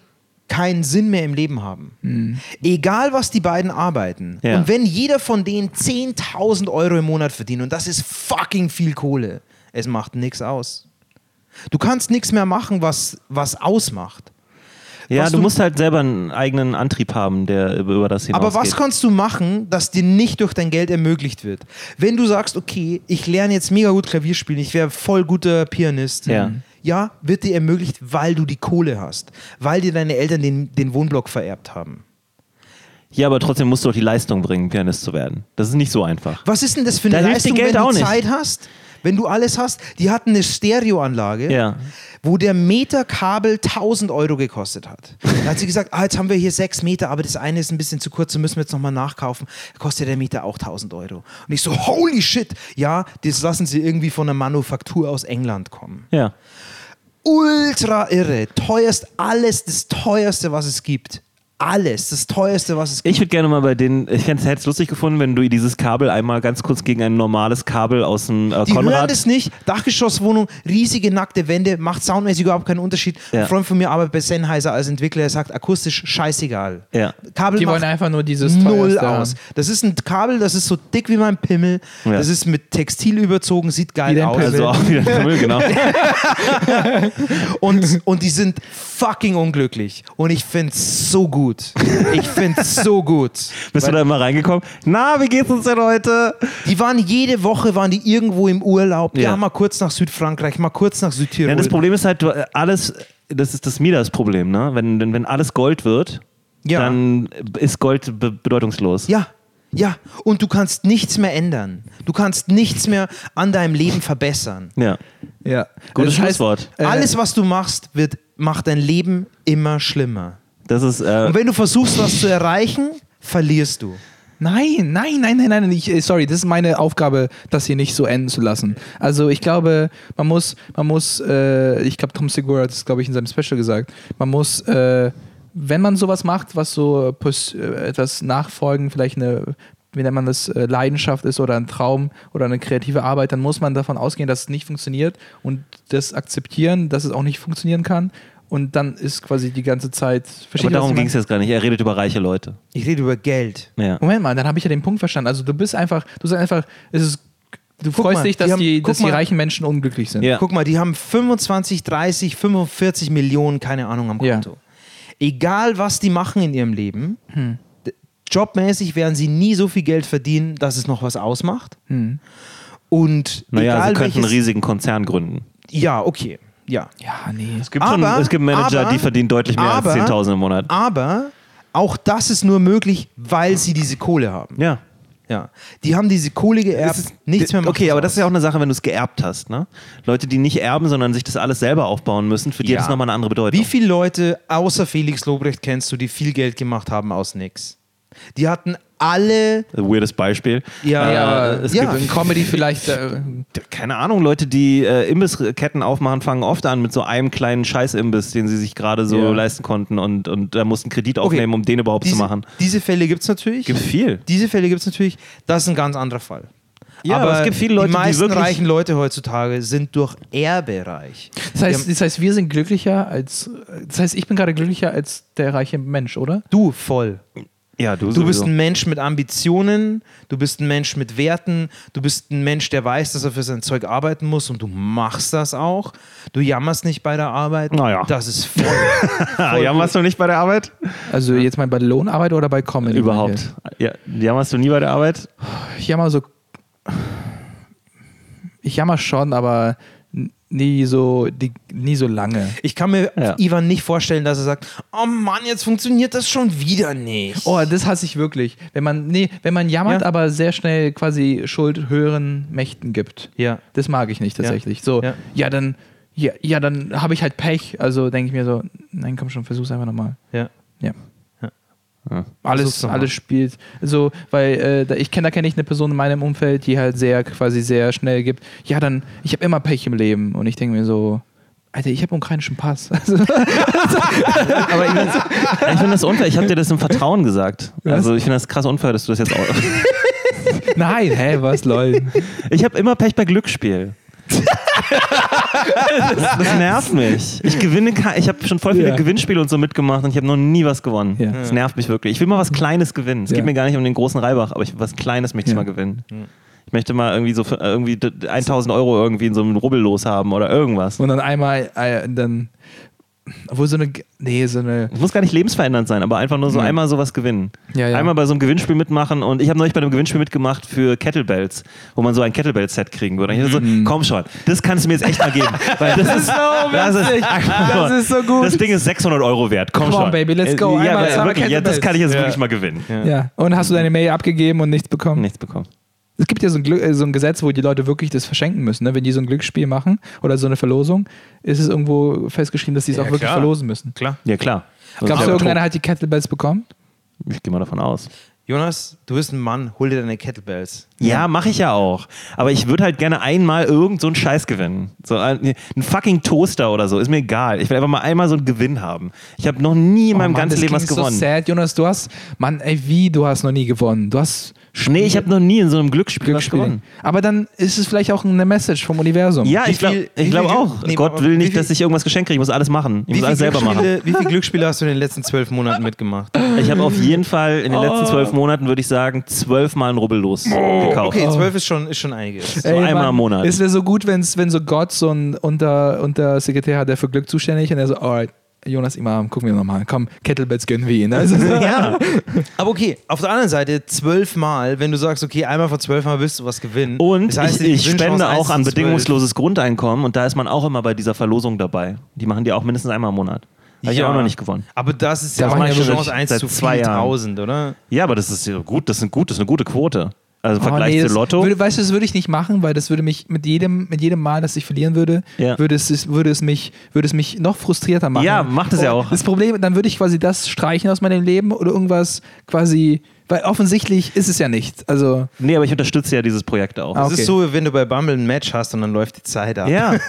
keinen Sinn mehr im Leben haben. Egal, was die beiden arbeiten.
Ja.
Und wenn jeder von denen 10.000 Euro im Monat verdient, und das ist fucking viel Kohle, es macht nichts aus. Du kannst nichts mehr machen, was, was ausmacht.
Ja,
Was
du musst halt selber einen eigenen Antrieb haben, der über das hinausgeht.
Aber was kannst du machen, das dir nicht durch dein Geld ermöglicht wird? Wenn du sagst, okay, ich lerne jetzt mega gut Klavier spielen, ich wäre voll guter Pianist.
Ja.
Ja, wird dir ermöglicht, weil du die Kohle hast, weil dir deine Eltern den, den Wohnblock vererbt haben.
Ja, aber trotzdem musst du auch die Leistung bringen, Pianist zu werden. Das ist nicht so einfach.
Was ist denn das für eine
Da
Leistung,
Geld
wenn du
auch nicht.
Zeit hast? Wenn du alles hast? Die hatten eine Stereoanlage,
Ja.
wo der Meter Kabel 1000 Euro gekostet hat. Da hat sie gesagt, ah, jetzt haben wir hier sechs Meter, aber das eine ist ein bisschen zu kurz, so müssen wir jetzt nochmal nachkaufen. Kostet der Meter auch 1000 Euro. Und ich so, holy shit, ja, das lassen sie irgendwie von einer Manufaktur aus England kommen.
Ja.
Ultra irre, teuerst, alles das teuerste, was es gibt. Alles, das teuerste, was es gibt.
Ich würde gerne mal bei denen, ich hätte es lustig gefunden, wenn du dieses Kabel einmal ganz kurz gegen ein normales Kabel aus dem äh,
Die hören das nicht. Dachgeschosswohnung, riesige nackte Wände, macht soundmäßig überhaupt keinen Unterschied.
Ja.
Ein Freund von mir arbeitet bei Sennheiser als Entwickler, er sagt akustisch scheißegal.
Ja.
Kabel
Die
macht
wollen einfach nur dieses
null
teuerste haben.
aus. Das ist ein Kabel, das ist so dick wie mein Pimmel.
Ja.
Das ist mit Textil überzogen, sieht geil
dein
aus.
Pimmel.
also auch wieder Müll, genau.
Und, und die sind fucking unglücklich. Und ich find's so gut. Ich find's so gut.
Bist du da immer reingekommen? Na, wie geht's uns denn heute?
Die waren jede Woche waren die irgendwo im Urlaub.
Ja.
Ja, mal kurz nach Südfrankreich, mal kurz nach Südtirol.
Ja, das Problem ist halt, du, alles, das ist das Midas-Problem, ne? Wenn, wenn, wenn alles Gold wird,
Ja.
dann ist Gold be bedeutungslos.
Ja, ja. Und du kannst nichts mehr ändern. Du kannst nichts mehr an deinem Leben verbessern.
Ja.
Ja.
Gutes
Das heißt,
Schlusswort.
äh,
Alles, was du machst, wird, macht dein Leben immer schlimmer.
Das ist, äh,
Und wenn du versuchst, was zu erreichen, verlierst du.
Nein, nein, nein, nein, nein. Ich, äh, sorry, das ist meine Aufgabe, das hier nicht so enden zu lassen. Also ich glaube, man muss, man muss, äh, ich glaube, Tom Segura hat das, glaube ich, in seinem Special gesagt, man muss, äh, wenn man sowas macht, was so äh, etwas nachfolgen, vielleicht eine, wie nennt man das, äh, Leidenschaft ist oder ein Traum oder eine kreative Arbeit, dann muss man davon ausgehen, dass es nicht funktioniert und das akzeptieren, dass es auch nicht funktionieren kann. Und dann ist quasi die ganze Zeit.
aber darum
ich
ging es jetzt gar nicht. Er redet über reiche Leute.
Ich rede über Geld.
Ja.
Moment mal, dann habe ich ja den Punkt verstanden. Also du bist einfach, du sagst einfach, es ist, du freust
mal,
dich, dass
die haben-
die,
guck
dass die
mal.
reichen Menschen unglücklich sind.
Ja.
Guck mal, die haben 25, 30, 45 Millionen, keine Ahnung, am
Ja.
Konto. Egal, was die machen in ihrem Leben,
Hm.
Jobmäßig werden sie nie so viel Geld verdienen, dass es noch was ausmacht.
Hm.
Und
Naja,
egal
sie könnten einen
welches,
riesigen Konzern gründen.
Ja, okay. Ja.
Ja, nee.
Es gibt, schon,
Aber-
es gibt Manager,
aber-
die verdienen deutlich mehr
aber-
als 10.000 im Monat.
Aber auch das ist nur möglich, weil sie diese Kohle haben.
Ja.
Ja. Die haben diese Kohle geerbt,
Es ist-
nichts mehr machen
Okay, aber das ist ja auch eine Sache, wenn du es geerbt hast. Ne? Leute, die nicht erben, sondern sich das alles selber aufbauen müssen, für die
Ja.
hat das nochmal eine andere Bedeutung.
Wie viele Leute außer Felix Lobrecht kennst du, die viel Geld gemacht haben aus nix? Die hatten alle.
Weirdes Beispiel.
Ja,
ja, aber
es
ja.
gibt in Comedy vielleicht. Äh,
Keine Ahnung, Leute, die äh, Imbissketten aufmachen, fangen oft an mit so einem kleinen Scheißimbiss, den sie sich gerade so
Ja.
leisten konnten und, und da mussten Kredit
Okay.
aufnehmen, um den überhaupt
diese,
zu machen.
Diese Fälle gibt es natürlich.
Gibt viel.
Diese Fälle gibt es natürlich. Das ist ein ganz anderer Fall.
Ja, aber es gibt viele Leute,
die
die
meisten
wirklich-
reichen Leute heutzutage sind durch Erbe reich.
das, heißt, das heißt, wir sind glücklicher als. Das heißt, ich bin gerade glücklicher als der reiche Mensch, oder?
Du voll.
Ja, du,
Du bist ein Mensch mit Ambitionen, du bist ein Mensch mit Werten, du bist ein Mensch, der weiß, dass er für sein Zeug arbeiten muss und du machst das auch. Du jammerst nicht bei der Arbeit.
Naja.
Das ist voll.
Ah, jammerst du nicht bei der Arbeit?
Also jetzt mal bei Lohnarbeit oder bei Comedy?
Überhaupt. Ja, jammerst du nie bei der Arbeit?
Ich jammer so. Ich jammer schon, aber nie so, die, nie so lange.
Ich kann mir
Ja.
Ivan nicht vorstellen, dass er sagt, oh Mann, jetzt funktioniert das schon wieder nicht.
Oh, das hasse ich wirklich. Wenn man, nee, wenn man jammert,
Ja.
aber sehr schnell quasi Schuld höheren Mächten gibt.
Ja.
Das mag ich nicht tatsächlich. So, ja,
Ja.
dann, ja, ja dann habe ich halt Pech. Also denke ich mir so, nein, komm schon, versuch's einfach nochmal.
Ja.
Ja.
Ja.
Alles, alles spielt. So, weil äh, da- ich kenne, da kenne ich eine Person in meinem Umfeld, die halt sehr, quasi sehr schnell gibt, ja, dann, ich habe immer Pech im Leben. Und ich denke mir so, Alter, ich habe einen ukrainischen Pass. Also,
Aber ich finde find das unfair. Ich habe dir das im Vertrauen gesagt. Also ich finde das krass unfair, dass du das jetzt auch.
nein, hä, was, lol.
Ich habe immer Pech bei Glücksspiel. das, das nervt mich. Ich gewinne, ich habe schon voll viele
Ja.
Gewinnspiele und so mitgemacht und ich habe noch nie was gewonnen.
Ja.
Das nervt mich wirklich. Ich will mal was Kleines gewinnen. Es
Ja.
geht mir gar nicht um den großen Reibach, aber ich, was Kleines möchte ich
Ja.
mal gewinnen. Ich möchte mal irgendwie so für, irgendwie d- 1000 Euro irgendwie in so einem Rubbel loshaben oder irgendwas.
Und dann einmal, äh, dann, obwohl so eine, nee, so eine,
Es muss gar nicht lebensverändernd sein, aber einfach nur so
Ja.
einmal sowas gewinnen.
Ja, ja.
Einmal bei so einem Gewinnspiel mitmachen und ich habe neulich bei einem Gewinnspiel mitgemacht für Kettlebells, wo man so ein Kettlebell-Set kriegen würde. Und ich dachte
Mhm.
so, komm schon, das kannst du mir jetzt echt mal geben. Weil das, ist so das ist,
Das ist so gut.
Das Ding ist 600 Euro wert. Komm
Come on,
schon.
baby, let's go.
Ja,
Einmal zwei
wirklich, ja, das kann ich jetzt wirklich mal gewinnen.
ja. Und hast du deine Mail abgegeben und nichts bekommen?
Nichts bekommen.
Es gibt ja so ein, Glück, äh, so ein Gesetz, wo die Leute wirklich das verschenken müssen. Ne? Wenn die so ein Glücksspiel machen oder so eine Verlosung, ist es irgendwo festgeschrieben, dass die es
Ja,
auch wirklich
klar.
verlosen müssen.
Klar.
Ja, klar.
Glaubst du, irgendeiner hat die Kettlebells bekommen?
Ich gehe mal davon aus.
Jonas, du bist ein Mann, hol dir deine Kettlebells.
Ja, mache ich ja auch. Aber ich würde halt gerne einmal irgend so einen Scheiß gewinnen. So ein, ein fucking Toaster oder so, ist mir egal. Ich will einfach mal einmal so einen Gewinn haben. Ich habe noch nie in
Oh
meinem
Mann,
ganzen
das
Leben was gewonnen.
So sad, Jonas, du hast, Mann, ey, wie, du hast noch nie gewonnen. Du hast
nee, ich habe noch nie in so einem Glücksspiel, was
Glücksspiel.
gewonnen.
Aber dann ist es vielleicht auch eine Message vom Universum.
Ja,
Wie
ich glaube glaub auch.
nee,
Gott will nicht,
viel-
dass ich irgendwas geschenkt kriege. Ich muss alles machen. Ich muss alles selber machen.
Wie viele Glücksspiele hast du in den letzten zwölf Monaten mitgemacht?
Ich habe auf jeden Fall in den
Oh.
letzten zwölf Monaten, würde ich sagen, zwölfmal einen Rubbel los gekauft.
Okay, zwölf ist schon, ist schon einiges.
So einmal im Monat.
Es wäre so gut, wenn's, wenn so Gott so ein Unter, Untersekretär hat, der für Glück zuständig ist und er so, alright, Jonas Imam, gucken wir nochmal. Komm, Kettlebells gönnen wir ihn. Also,
Ja.
Aber okay, auf der anderen Seite zwölfmal, wenn du sagst, okay, einmal von zwölfmal willst du was gewinnen.
Und
Das heißt,
ich, ich spende
1
auch an
zu 12.
bedingungsloses Grundeinkommen und da ist man auch immer bei dieser Verlosung dabei. Die machen die auch mindestens einmal im Monat. Habe ich
Ja.
auch noch nicht gewonnen.
Aber das ist
Da
ja auch eine Chance 1
seit
zu
zwei Jahren.
4000, oder?
Ja, aber das ist ja gut, das ist, gut, das ist eine gute Quote. Also im
Oh,
Vergleich
nee,
zu Lotto.
Würde, weißt du, das würde ich nicht machen, weil das würde mich mit jedem, mit jedem Mal, dass ich verlieren würde,
Ja.
würde, es, es- würde, es mich, würde es mich noch frustrierter machen.
Ja, macht es ja auch.
Das Problem, dann würde ich quasi das streichen aus meinem Leben oder irgendwas quasi, weil offensichtlich ist es ja nicht. Also,
nee, aber ich unterstütze ja dieses Projekt auch.
Ah, okay.
ist so, wenn du bei Bumble ein Match hast und dann läuft die Zeit ab.
Ja.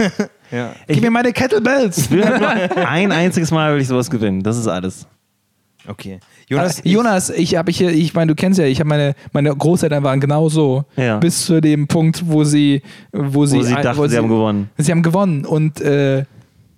Ja.
gib mir meine Kettlebells.
Ich will halt nur ein einziges Mal will ich sowas gewinnen. Das ist alles.
Okay. Jonas,
Äh, Jonas, ich habe ich, ich meine, du kennst ja, ich habe meine, meine Großeltern waren genau so.
Ja.
Bis zu dem Punkt, wo sie, wo sie,
Wo sie dachten,
wo
sie haben gewonnen.
Sie haben gewonnen und äh,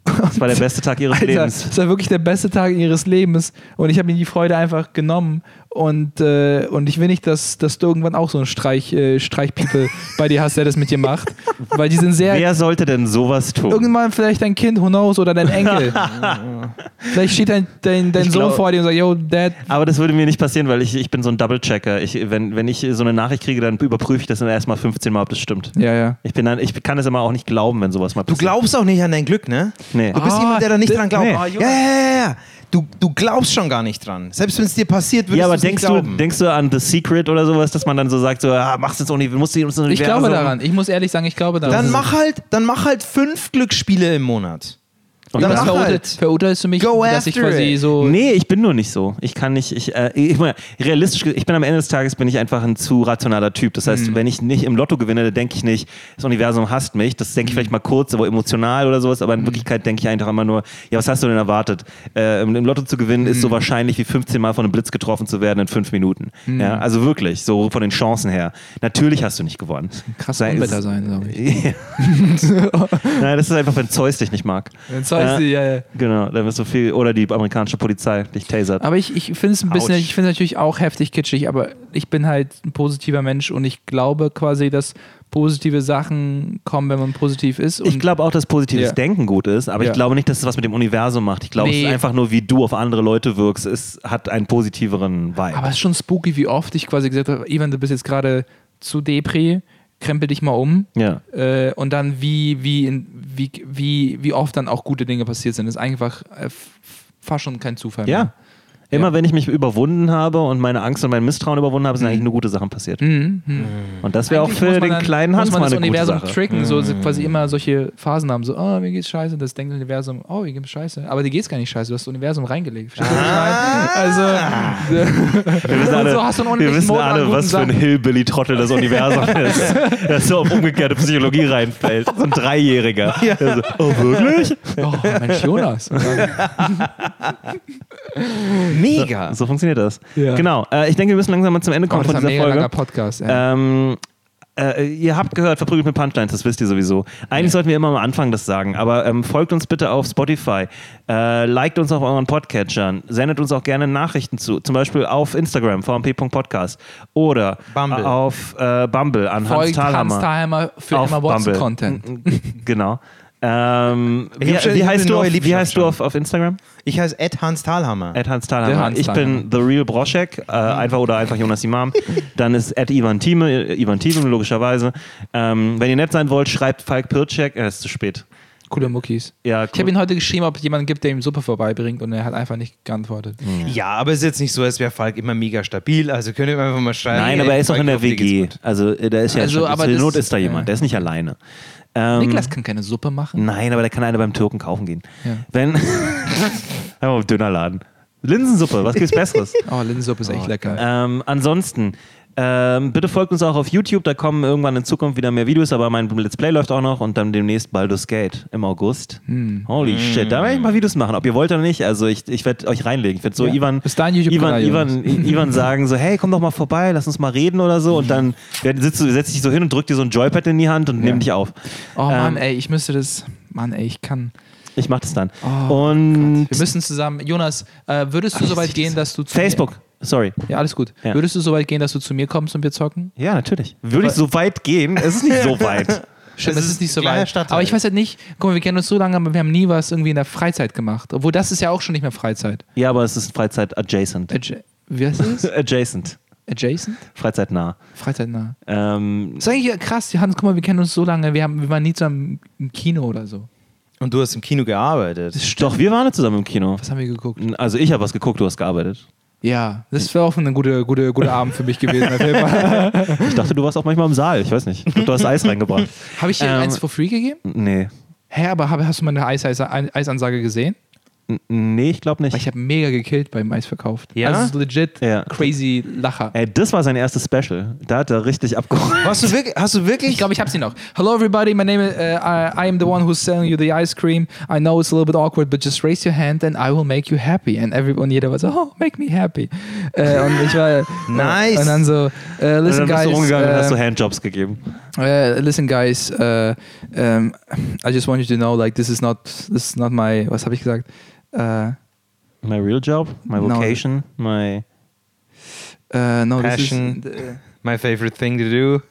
Das war der beste Tag ihres
Alter,
Lebens.
das war wirklich der beste Tag ihres Lebens und ich habe ihnen die Freude einfach genommen und, äh, und ich will nicht, dass, dass du irgendwann auch so einen Streich, äh, Streichpiepel bei dir hast, der das mit dir macht, weil die sind sehr...
Wer sollte denn sowas tun?
Irgendwann vielleicht dein Kind, who knows, oder dein Enkel. vielleicht steht dein, dein, dein
Ich
Sohn
glaub-
vor dir und sagt, yo, Dad,
Aber das würde mir nicht passieren, weil ich, ich bin so ein Double-Checker. Ich, wenn, wenn ich so eine Nachricht kriege, dann überprüfe ich das dann erstmal 15 Mal, ob das stimmt.
ja, ja.
Ich, bin dann, ich kann es immer auch nicht glauben, wenn sowas mal
du
passiert.
glaubst auch nicht an dein Glück, ne?
Nee.
Du bist
Ah,
jemand, der da nicht dran glaubt.
nee.
ja, ja, ja, ja. Du, du glaubst schon gar nicht dran. Selbst wenn es dir passiert, würdest
Ja, aber
es nicht
denkst du,
glauben.
denkst du an The Secret oder sowas, dass man dann so sagt, so, ah, machst jetzt auch nicht, musst du ins
Ich glaube daran. Ich muss ehrlich sagen, ich glaube daran.
dann mach halt, dann mach halt fünf Glücksspiele im Monat.
Und
dann
das
mach
verurteil,
halt.
verurteilst du mich,
Go
dass ich quasi
it.
so...
Nee, ich bin nur nicht so. Ich kann nicht, ich, äh, ich meine, realistisch, ich bin am Ende des Tages bin ich einfach ein zu rationaler Typ. Das
Mhm.
heißt, wenn ich nicht im Lotto gewinne, dann denke ich nicht, das Universum hasst mich. Das denke ich vielleicht mal kurz, aber emotional oder sowas. Aber
Mhm.
in Wirklichkeit denke ich einfach immer nur, ja, was hast du denn erwartet? Äh, im, Lotto zu gewinnen ist
Mhm.
so wahrscheinlich wie 15 Mal von einem Blitz getroffen zu werden in fünf Minuten.
Mhm.
Ja, also wirklich, so von den Chancen her. Natürlich hast du nicht gewonnen.
Krass
Sei-
Unwetter sein, glaube ich.
Ja. Nein, das ist einfach, wenn Zeus dich nicht mag.
Wenn Zeus-
Äh,
ja, ja.
Genau, dann wirst du viel, oder die amerikanische Polizei dich tasert.
Aber ich, ich finde es ein bisschen,
Autsch.
ich finde es natürlich auch heftig kitschig, aber ich bin halt ein positiver Mensch und ich glaube quasi, dass positive Sachen kommen, wenn man positiv ist. Und
Ich glaube auch, dass positives
Ja.
Denken gut ist, aber
Ja.
ich glaube nicht, dass es was mit dem Universum macht. Ich glaube, es
Nee.
ist einfach nur, wie du auf andere Leute wirkst. Es hat einen positiveren Vibe.
aber es ist schon spooky, wie oft ich quasi gesagt habe, Ivan, du bist jetzt gerade zu Depri, krempel dich mal um.
ja.
Äh, und dann wie, wie, in, wie, wie, wie oft dann auch gute Dinge passiert sind. Ist einfach äh, fast schon kein Zufall.
ja.
mehr.
Immer
Ja.
wenn ich mich überwunden habe und meine Angst und mein Misstrauen überwunden habe, sind eigentlich nur gute Sachen passiert.
Mhm. mhm.
Und das wäre auch für den
dann-
kleinen
muss
Hans
man
mal
das
eine gute
Universum
Sache.
tricken, so so quasi immer solche Phasen haben, so, oh, mir geht's scheiße, das denkt das Universum, oh, mir geht's scheiße. Aber dir geht's gar nicht scheiße, du hast das Universum reingelegt. Meine? Also,
Wir wissen alle,
so hast du einen
wir wissen alle was für ein. Hillbilly-Trottel das Universum ist. Das so auf umgekehrte Psychologie reinfällt. So ein Dreijähriger. Der So, oh, wirklich?
oh, Mensch, Jonas.
Mega.
So funktioniert das.
Ja.
Genau. Äh, ich denke, wir müssen langsam mal zum Ende
oh,
kommen
das ist
von
ein
dieser
mega langer
Folge.
Podcast. Ja.
Ähm, äh, ihr habt gehört, verprügelt mit Punchlines, das wisst ihr sowieso. Eigentlich sollten wir immer am Anfang das sagen, aber ähm, folgt uns bitte auf Spotify, äh, liked uns auf euren Podcatchern, sendet uns auch gerne Nachrichten zu, zum Beispiel auf Instagram, vmp.podcast oder
Bumble.
auf äh, Bumble an Hans
Folgt Hans
Thalhammer.
Thalhammer für
auf
Emma
Bumble.
Watson-Content.
Genau. Ähm,
Ich
wie, wie, heißt du auf, wie heißt du auf, auf Instagram?
Ich heiße Ed Hans Thalhammer.
At Hans
Der
Thalhammer.
Hans
Ich
Thalhammer.
bin The Real Broschek, äh, einfach oder einfach Jonas Imam. Dann ist at Ivan Thieme, Ivan Thieme logischerweise. Ähm, wenn ihr nett sein wollt, schreibt Falk Pircek. Er ist zu spät.
Coole Muckis.
Ja,
Ich habe ihn heute geschrieben, ob es jemanden gibt, der ihm Suppe vorbeibringt und er hat einfach nicht geantwortet.
Ja, aber es ist jetzt nicht so, als wäre Falk immer mega stabil. Also könnt ihr ihm einfach mal schreiben.
Nein, aber er ist auch in der WG. Also äh, da ist ja
Also,
schon,
aber
zur
das-
Not ist da jemand.
ja.
Der ist nicht alleine. Ähm,
Niklas kann keine Suppe machen.
Nein, aber der kann einer beim Türken kaufen gehen.
Ja.
Wenn. Dönerladen. Linsensuppe, was gibt's Besseres?
Oh, Linsensuppe ist echt lecker.
ähm, ansonsten, ähm, bitte folgt uns auch auf YouTube, da kommen irgendwann in Zukunft wieder mehr Videos, aber mein Let's Play läuft auch noch und dann demnächst Baldur's Gate im August.
Hm.
Holy shit, da werde ich mal Videos machen, ob ihr wollt oder nicht. Also ich, ich werde euch reinlegen. Ich werde so
Ja.
Ivan, Ivan, Ivan, Ivan sagen so, hey, komm doch mal vorbei, lass uns mal reden oder so und dann sitzt du, setzt dich so hin und drückt dir so ein Joypad in die Hand und nimm dich auf.
Oh Mann,
ähm,
ey, ich müsste das. Mann, ey, ich kann.
Ich mach das dann.
Oh,
und
Wir müssen zusammen. Jonas, äh, würdest du so weit gehen, dass du zu
Facebook, sorry.
Ja, alles gut.
Ja.
Würdest du so weit gehen, dass du zu mir kommst und wir zocken?
Ja, natürlich. Würde ich so weit gehen? Es ist nicht so weit.
Stimmt,
Es
es
ist
ist nicht so weit.
Stadtteil.
Aber ich weiß halt nicht, guck mal, wir kennen uns so lange, aber wir haben nie was irgendwie in der Freizeit gemacht. Obwohl das ist ja auch schon nicht mehr Freizeit.
Ja, aber es ist Freizeit adjacent.
Adja wie heißt das?
Adjacent.
Adjacent?
Freizeitnah.
Freizeitnah.
Ähm,
Das ist eigentlich krass, Hans, guck mal, wir kennen uns so lange, wir, haben, wir waren nie zusammen im Kino oder so.
Und du hast im Kino gearbeitet.
doch, wir waren nicht zusammen im Kino.
Was haben wir geguckt?
Also ich habe was geguckt, du hast gearbeitet.
Ja, das wäre auch ein guter gute, guter Abend für mich gewesen.
Ich dachte, du warst auch manchmal im Saal. Ich weiß nicht. Ich glaub, Du hast Eis reingebracht.
Habe ich dir
Ähm,
eins for free gegeben?
Nee.
Hä, aber hast du meine Eis, Eis, Eisansage gesehen?
Nee, ich glaube
Weil
nicht.
ich habe mega gekillt beim Eis verkauft.
Ja?
Also es ist legit
Ja.
crazy Lacher.
Ey, das war sein erstes Special. Da hat er richtig abgeholt.
Hast du wirklich? Hast du wirklich?
Ich glaube, ich habe sie noch. Hello everybody, my name is, uh, I, I am the one who's selling you the ice cream. I know it's a little bit awkward, but just raise your hand and I will make you happy. And everyone, jeder war so, oh, make me happy. Äh, und ich war,
Nice.
Und dann so, äh,
Und
listen
dann bist du
guys,
rumgegangen und hast so
äh,
Handjobs gegeben.
uh, listen guys, uh, um, I just want you to know, like this is not, this is not my, was habe ich gesagt? Uh,
My real job, my
No.
vocation, my...
uh, no,
Passion.
this is, uh,
My favorite thing to do.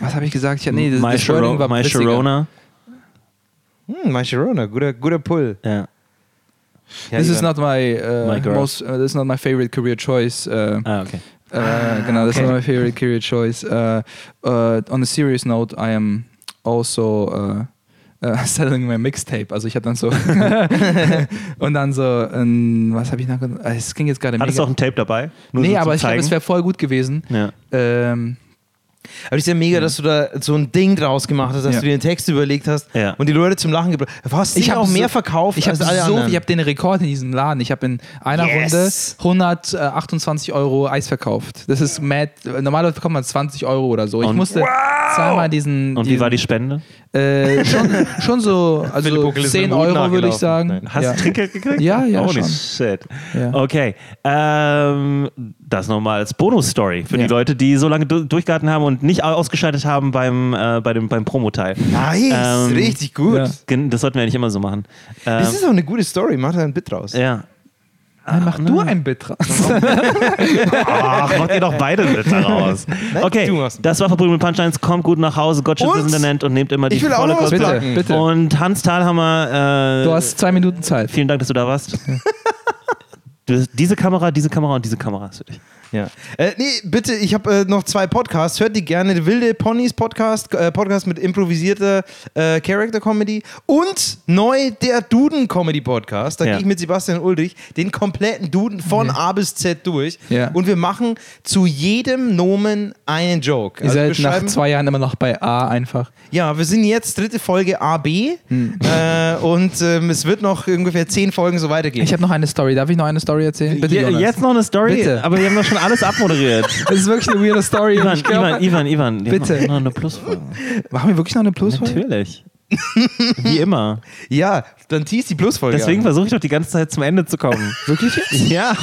was habe ich gesagt? Ich, nee, das,
my,
das
Shiro
war
my. Sharona.
Hm, my Sharona, guter, guter Pull.
Ja.
Ja,
This is not my, uh,
My
most, uh, this is not my favorite career choice. Uh,
Ah, okay.
Uh, genau,
okay.
not my favorite career choice. Uh, uh, on a serious note, I am also uh, uh, selling my mixtape. Also ich habe dann so und dann so, ähm, was habe ich noch? gemacht? Es ging jetzt gerade
Hattest du auch ein Tape dabei? Nur
Nee,
so
aber ich glaube, es wäre voll gut gewesen.
Ja.
Ähm,
Aber ist ja mega, dass du da so ein Ding draus gemacht hast, dass
Ja.
du dir einen Text überlegt hast
Ja.
und die Leute zum Lachen gebracht hast. Hast
Ich
ich
hab
auch mehr
so-
verkauft
ich habe
als alle
so,
anderen.
ich habe den Rekord in diesem Laden. Ich habe in einer
Yes.
Runde 128 Euro Eis verkauft. Das ist mad. Normalerweise bekommt man 20 Euro oder so. Ich
Und-
musste zweimal diesen.
Und wie
diesen,
war die Spende?
Äh, schon, schon so, also
Buckel ist
10
mit dem Hut
Euro würde ich sagen.
Nein.
Hast
ja.
du Trinkgeld gekriegt?
Ja, ja,
Holy
schon.
shit.
Ja.
Okay. Ähm, das nochmal als Bonus-Story für
Ja.
die Leute, die so lange du durchgehalten haben und nicht ausgeschaltet haben beim, äh, bei dem, beim Promo-Teil.
nice,
Ähm,
richtig gut.
Das sollten wir nicht immer so machen. Ähm,
Das ist auch eine gute Story, mach da ein Bit draus.
ja.
Nein, mach du ein Bit raus.
Ach, macht ihr doch beide mit daraus. Okay,
du machst-
das war Verbrüht mit Punchlines. Kommt gut nach Hause, Gott schützt
Und?
das Internet und nehmt immer die
Ich will auch
volle Kost.
bitte, bitte.
Und Hans Thalhammer, äh,
Du hast zwei Minuten Zeit.
vielen Dank, dass du da warst. Du, diese Kamera, diese Kamera und diese Kamera ist für dich.
Ja. Äh, nee, bitte, ich habe äh, noch zwei Podcasts. Hört die gerne. Wilde Ponys Podcast, äh, Podcast mit improvisierter äh, Character Comedy und neu der Duden Comedy Podcast. Da
Ja.
gehe ich mit Sebastian Ulrich den kompletten Duden von A bis Z durch.
Ja.
Und wir machen zu jedem Nomen einen Joke.
Ihr
Also
seid nach zwei Jahren immer noch bei A einfach.
ja, wir sind jetzt dritte Folge AB
Hm.
äh, und ähm, es wird noch ungefähr zehn Folgen so weitergehen.
Ich habe noch eine Story. Darf ich noch eine Story erzählen? Bitte,
Je,
Jonas.
jetzt noch eine Story,
Bitte.
aber wir haben doch schon alles abmoderiert.
Das ist wirklich eine weirde Story.
Ivan,
glaub,
Ivan, Ivan, Ivan.
Bitte.
machen Noch eine Plusfolge.
Machen wir wirklich noch eine Plusfolge?
Natürlich. Wie immer.
ja, dann tease die Plusfolge.
Deswegen versuche ich doch die ganze Zeit zum Ende zu kommen.
Wirklich jetzt?
Ja.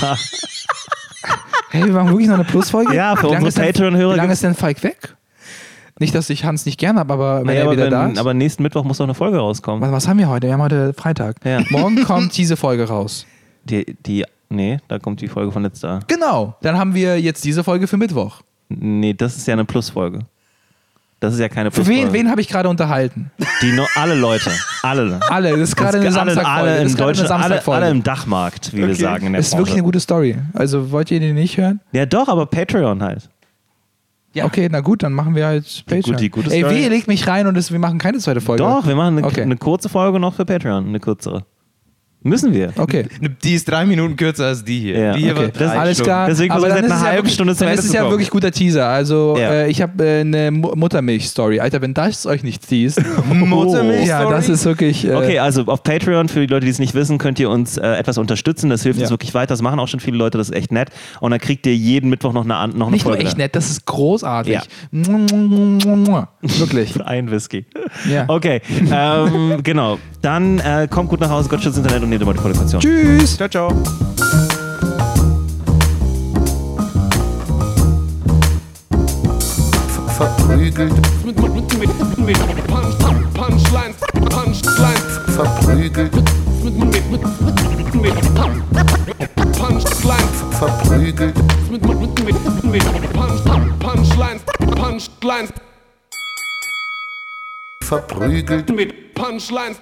Hey, wir machen wirklich noch eine Plusfolge?
Ja, für unsere Patreon-Hörer
Wie lange ist denn Falk weg? Nicht, dass ich Hans nicht gern habe, aber wenn
Nee,
er
aber,
wieder da
wenn,
ist.
aber nächsten Mittwoch muss doch eine Folge rauskommen.
was, was haben wir heute? Wir haben heute Freitag.
Ja.
Morgen kommt diese Folge raus.
Die, die, nee, da kommt die Folge von letzter.
Genau. Dann haben wir jetzt diese Folge für Mittwoch.
Nee, das ist ja eine Plusfolge. Das ist ja keine Plusfolge.
wen, wen habe ich gerade unterhalten?
Die no, alle Leute. Alle.
Alle. Das ist gerade eine Samstagfolge.
alle im Deutschen, alle, alle im Dachmarkt, wie wir
Okay.
sagen in der
Das ist wirklich eine gute Story. Also wollt ihr die nicht hören?
Ja, doch, aber Patreon halt.
Ja. Okay, na gut, dann machen wir halt Patreon.
die gute
Ey,
Story.
wie, ihr legt mich rein und das, wir machen keine zweite Folge.
Doch, wir machen eine,
Okay.
eine kurze Folge noch für Patreon, eine kürzere. Müssen wir.
Okay.
Die ist drei Minuten kürzer als die hier.
Ja,
die hier
Okay,
war drei
alles
Stunden.
klar.
Deswegen
dann
seit
ist
einer
es ja
halben
wirklich-
Stunde zum
Dann
Ende
ist
zu
ja
kommen.
wirklich guter Teaser. Also
Ja.
äh, ich habe äh, eine Mu- Muttermilch-Story. Alter, wenn das euch nicht teast.
Muttermilch-
ja, das ist wirklich. Äh,
Okay, also auf Patreon, für die Leute, die es nicht wissen, könnt ihr uns äh, etwas unterstützen. Das hilft
Ja.
uns wirklich weiter. Das machen auch schon viele Leute, das ist echt nett. Und dann kriegt ihr jeden Mittwoch noch eine, an- noch eine
Nicht nur
Folge.
echt nett, das ist großartig.
Ja.
Wirklich.
Einen Whisky.
Ja.
Okay, ähm, genau. Dann äh, kommt gut nach Hause, Gott schützt das Internet und nehmt immer die Qualifikation.
Tschüss.
Ciao, ciao.
Verprügelt,
Punchlines, Punchlines.
verprügelt,
Punchlines.
verprügelt,
Punchlines, Punchlines.
verprügelt.
Mit Punchlines.